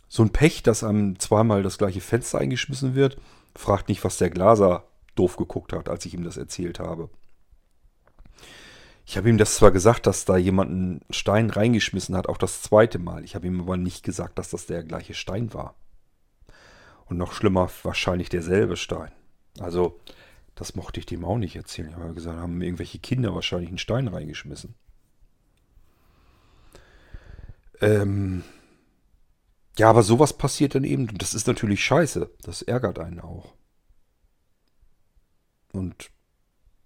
so ein Pech, dass einem zweimal das gleiche Fenster eingeschmissen wird. Fragt nicht, was der Glaser doof geguckt hat, als ich ihm das erzählt habe. Ich habe ihm das zwar gesagt, dass da jemand einen Stein reingeschmissen hat, auch das zweite Mal. Ich habe ihm aber nicht gesagt, dass das der gleiche Stein war. Und noch schlimmer, wahrscheinlich derselbe Stein. Also, das mochte ich dem auch nicht erzählen. Ich habe gesagt, haben irgendwelche Kinder wahrscheinlich einen Stein reingeschmissen. Ähm ja, aber sowas passiert dann eben. Das ist natürlich scheiße. Das ärgert einen auch. Und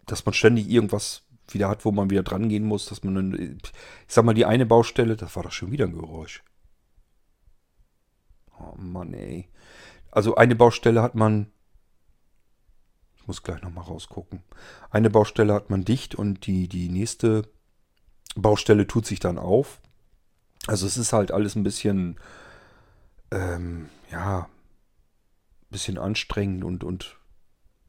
dass man ständig irgendwas wieder hat, wo man wieder dran gehen muss, dass man dann, ich sag mal, die eine Baustelle, das war doch schon wieder ein Geräusch. Oh Mann, ey. Also eine Baustelle hat man, ich muss gleich nochmal rausgucken. Eine Baustelle hat man dicht und die, die nächste Baustelle tut sich dann auf. Also es ist halt alles ein bisschen, ähm, ja, ein bisschen anstrengend und, und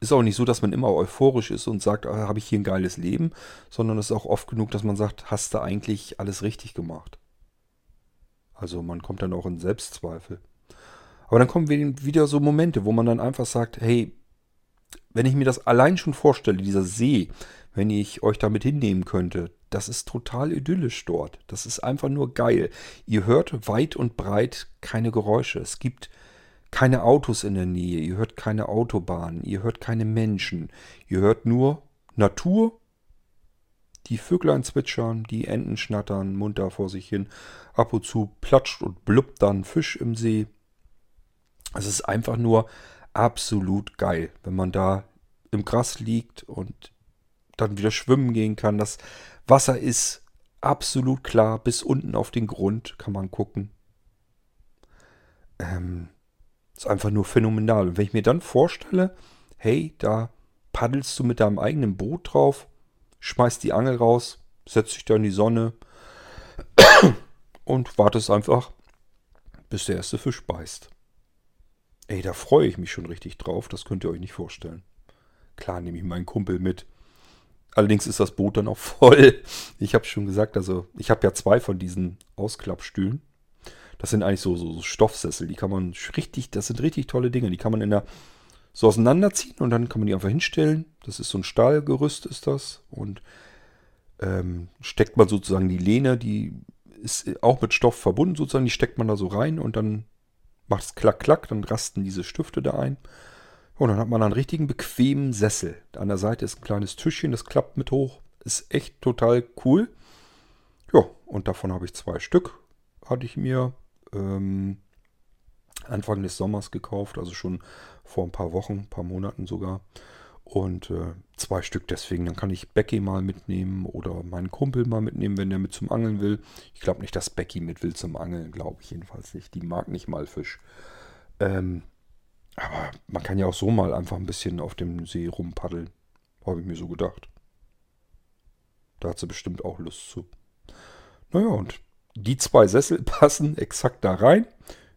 ist auch nicht so, dass man immer euphorisch ist und sagt, ah, habe ich hier ein geiles Leben, sondern es ist auch oft genug, dass man sagt, hast du eigentlich alles richtig gemacht. Also man kommt dann auch in Selbstzweifel. Aber dann kommen wieder so Momente, wo man dann einfach sagt, hey, wenn ich mir das allein schon vorstelle, dieser See, wenn ich euch damit hinnehmen könnte, das ist total idyllisch dort. Das ist einfach nur geil. Ihr hört weit und breit keine Geräusche. Es gibt keine Autos in der Nähe. Ihr hört keine Autobahnen. Ihr hört keine Menschen. Ihr hört nur Natur. Die Vöglein zwitschern, die Enten schnattern munter vor sich hin. Ab und zu platscht und blubbt dann Fisch im See. Es ist einfach nur absolut geil, wenn man da im Gras liegt und dann wieder schwimmen gehen kann. Das Wasser ist absolut klar, bis unten auf den Grund kann man gucken. Ähm, ist einfach nur phänomenal. Und wenn ich mir dann vorstelle, hey, da paddelst du mit deinem eigenen Boot drauf, schmeißt die Angel raus, setzt dich da in die Sonne und wartest einfach, bis der erste Fisch beißt. Ey, da freue ich mich schon richtig drauf. Das könnt ihr euch nicht vorstellen. Klar nehme ich meinen Kumpel mit. Allerdings ist das Boot dann auch voll. Ich habe schon gesagt, also ich habe ja zwei von diesen Ausklappstühlen. Das sind eigentlich so, so, so, Stoffsessel. Die kann man richtig, das sind richtig tolle Dinge. Die kann man in der so auseinanderziehen und dann kann man die einfach hinstellen. Das ist so ein Stahlgerüst, ist das. Und ähm, steckt man sozusagen die Lehne, die ist auch mit Stoff verbunden sozusagen. Die steckt man da so rein und dann macht es klack, klack, dann rasten diese Stifte da ein. Und dann hat man einen richtigen bequemen Sessel. An der Seite ist ein kleines Tischchen, das klappt mit hoch. Ist echt total cool. Ja, und davon habe ich zwei Stück, hatte ich mir ähm, Anfang des Sommers gekauft, also schon vor ein paar Wochen, ein paar Monaten sogar. Und äh, zwei Stück deswegen. Dann kann ich Becky mal mitnehmen oder meinen Kumpel mal mitnehmen, wenn der mit zum Angeln will. Ich glaube nicht, dass Becky mit will zum Angeln, glaube ich jedenfalls nicht. Die mag nicht mal Fisch. Ähm, aber man kann ja auch so mal einfach ein bisschen auf dem See rumpaddeln. Habe ich mir so gedacht. Da hat sie bestimmt auch Lust zu. Naja, und die zwei Sessel passen exakt da rein.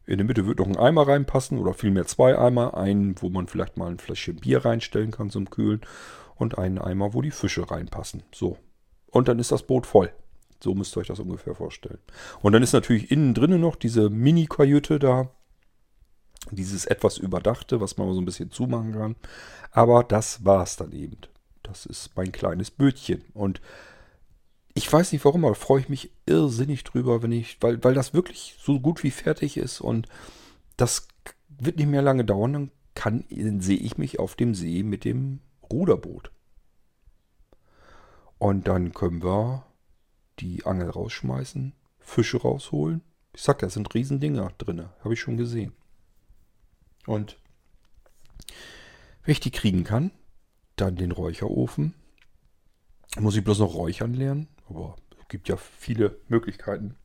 In der Mitte wird noch ein Eimer reinpassen oder vielmehr zwei Eimer. Einen, wo man vielleicht mal ein Fläschchen Bier reinstellen kann zum Kühlen. Und einen Eimer, wo die Fische reinpassen. So. Und dann ist das Boot voll. So müsst ihr euch das ungefähr vorstellen. Und dann ist natürlich innen drinnen noch diese Mini-Kajüte da. Dieses etwas überdachte, was man so ein bisschen zumachen kann. Aber das war es dann eben. Das ist mein kleines Bötchen. Und ich weiß nicht warum, aber freue ich mich irrsinnig drüber, wenn ich, weil, weil das wirklich so gut wie fertig ist und das wird nicht mehr lange dauern, dann kann, dann sehe ich mich auf dem See mit dem Ruderboot. Und dann können wir die Angel rausschmeißen, Fische rausholen. Ich sag, da sind Riesendinger drin, habe ich schon gesehen. Und wenn ich die kriegen kann, dann den Räucherofen. Muss ich bloß noch räuchern lernen. Aber es gibt ja viele Möglichkeiten.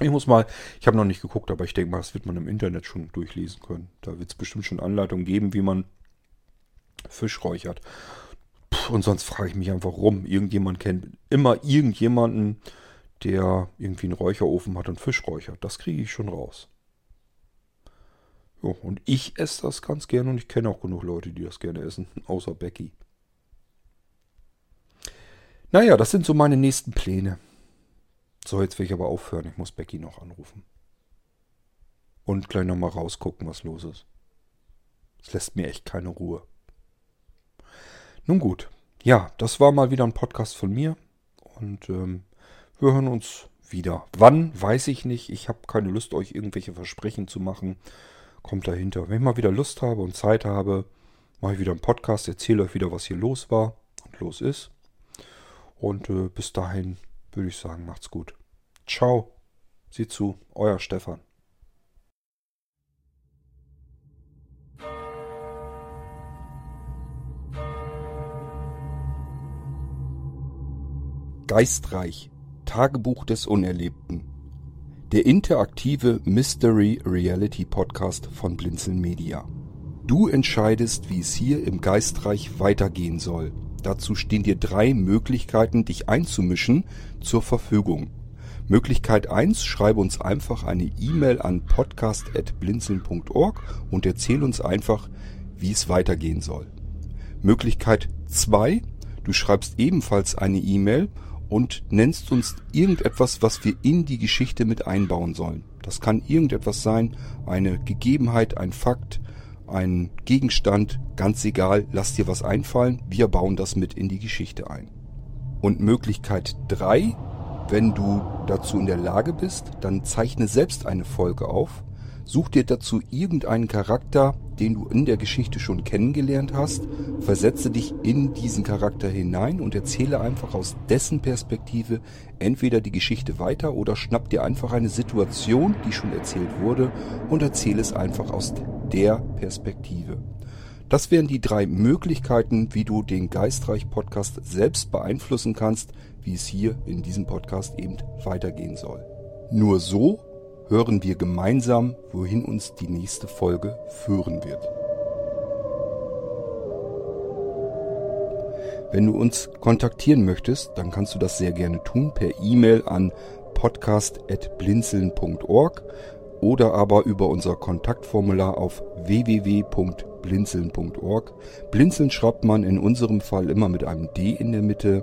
Ich muss mal, ich habe noch nicht geguckt, aber ich denke mal, das wird man im Internet schon durchlesen können. Da wird es bestimmt schon Anleitungen geben, wie man Fisch räuchert. Und sonst frage ich mich einfach rum. Irgendjemand kennt immer irgendjemanden, der irgendwie einen Räucherofen hat und Fisch räuchert. Das kriege ich schon raus. Jo, und ich esse das ganz gerne und ich kenne auch genug Leute, die das gerne essen, außer Becky. Naja, das sind so meine nächsten Pläne. So, jetzt will ich aber aufhören. Ich muss Becky noch anrufen. Und gleich nochmal rausgucken, was los ist. Es lässt mir echt keine Ruhe. Nun gut. Ja, das war mal wieder ein Podcast von mir. Und ähm, wir hören uns wieder. Wann, weiß ich nicht. Ich habe keine Lust, euch irgendwelche Versprechen zu machen. Kommt dahinter. Wenn ich mal wieder Lust habe und Zeit habe, mache ich wieder einen Podcast, erzähle euch wieder, was hier los war und los ist. Und äh, bis dahin würde ich sagen, macht's gut. Ciao. Sieh zu, euer Stefan. Geistreich. Tagebuch des Unerlebten. Der interaktive Mystery Reality Podcast von Blinzeln Media. Du entscheidest, wie es hier im Geistreich weitergehen soll. Dazu stehen dir drei Möglichkeiten, dich einzumischen, zur Verfügung. Möglichkeit 1, schreibe uns einfach eine E-Mail an podcast.blinzeln.org und erzähl uns einfach, wie es weitergehen soll. Möglichkeit 2, du schreibst ebenfalls eine E-Mail und nennst uns irgendetwas, was wir in die Geschichte mit einbauen sollen. Das kann irgendetwas sein, eine Gegebenheit, ein Fakt, ein Gegenstand, ganz egal, lass dir was einfallen, wir bauen das mit in die Geschichte ein. Und Möglichkeit 3, wenn du dazu in der Lage bist, dann zeichne selbst eine Folge auf, such dir dazu irgendeinen Charakter, den du in der Geschichte schon kennengelernt hast, versetze dich in diesen Charakter hinein und erzähle einfach aus dessen Perspektive entweder die Geschichte weiter oder schnapp dir einfach eine Situation, die schon erzählt wurde und erzähle es einfach aus der Perspektive. Das wären die drei Möglichkeiten, wie du den Geistreich Podcast selbst beeinflussen kannst, wie es hier in diesem Podcast eben weitergehen soll. Nur so hören wir gemeinsam, wohin uns die nächste Folge führen wird. Wenn du uns kontaktieren möchtest, dann kannst du das sehr gerne tun per E-Mail an podcast.blinzeln.org oder aber über unser Kontaktformular auf www.blinzeln.org. Blinzeln schreibt man in unserem Fall immer mit einem D in der Mitte.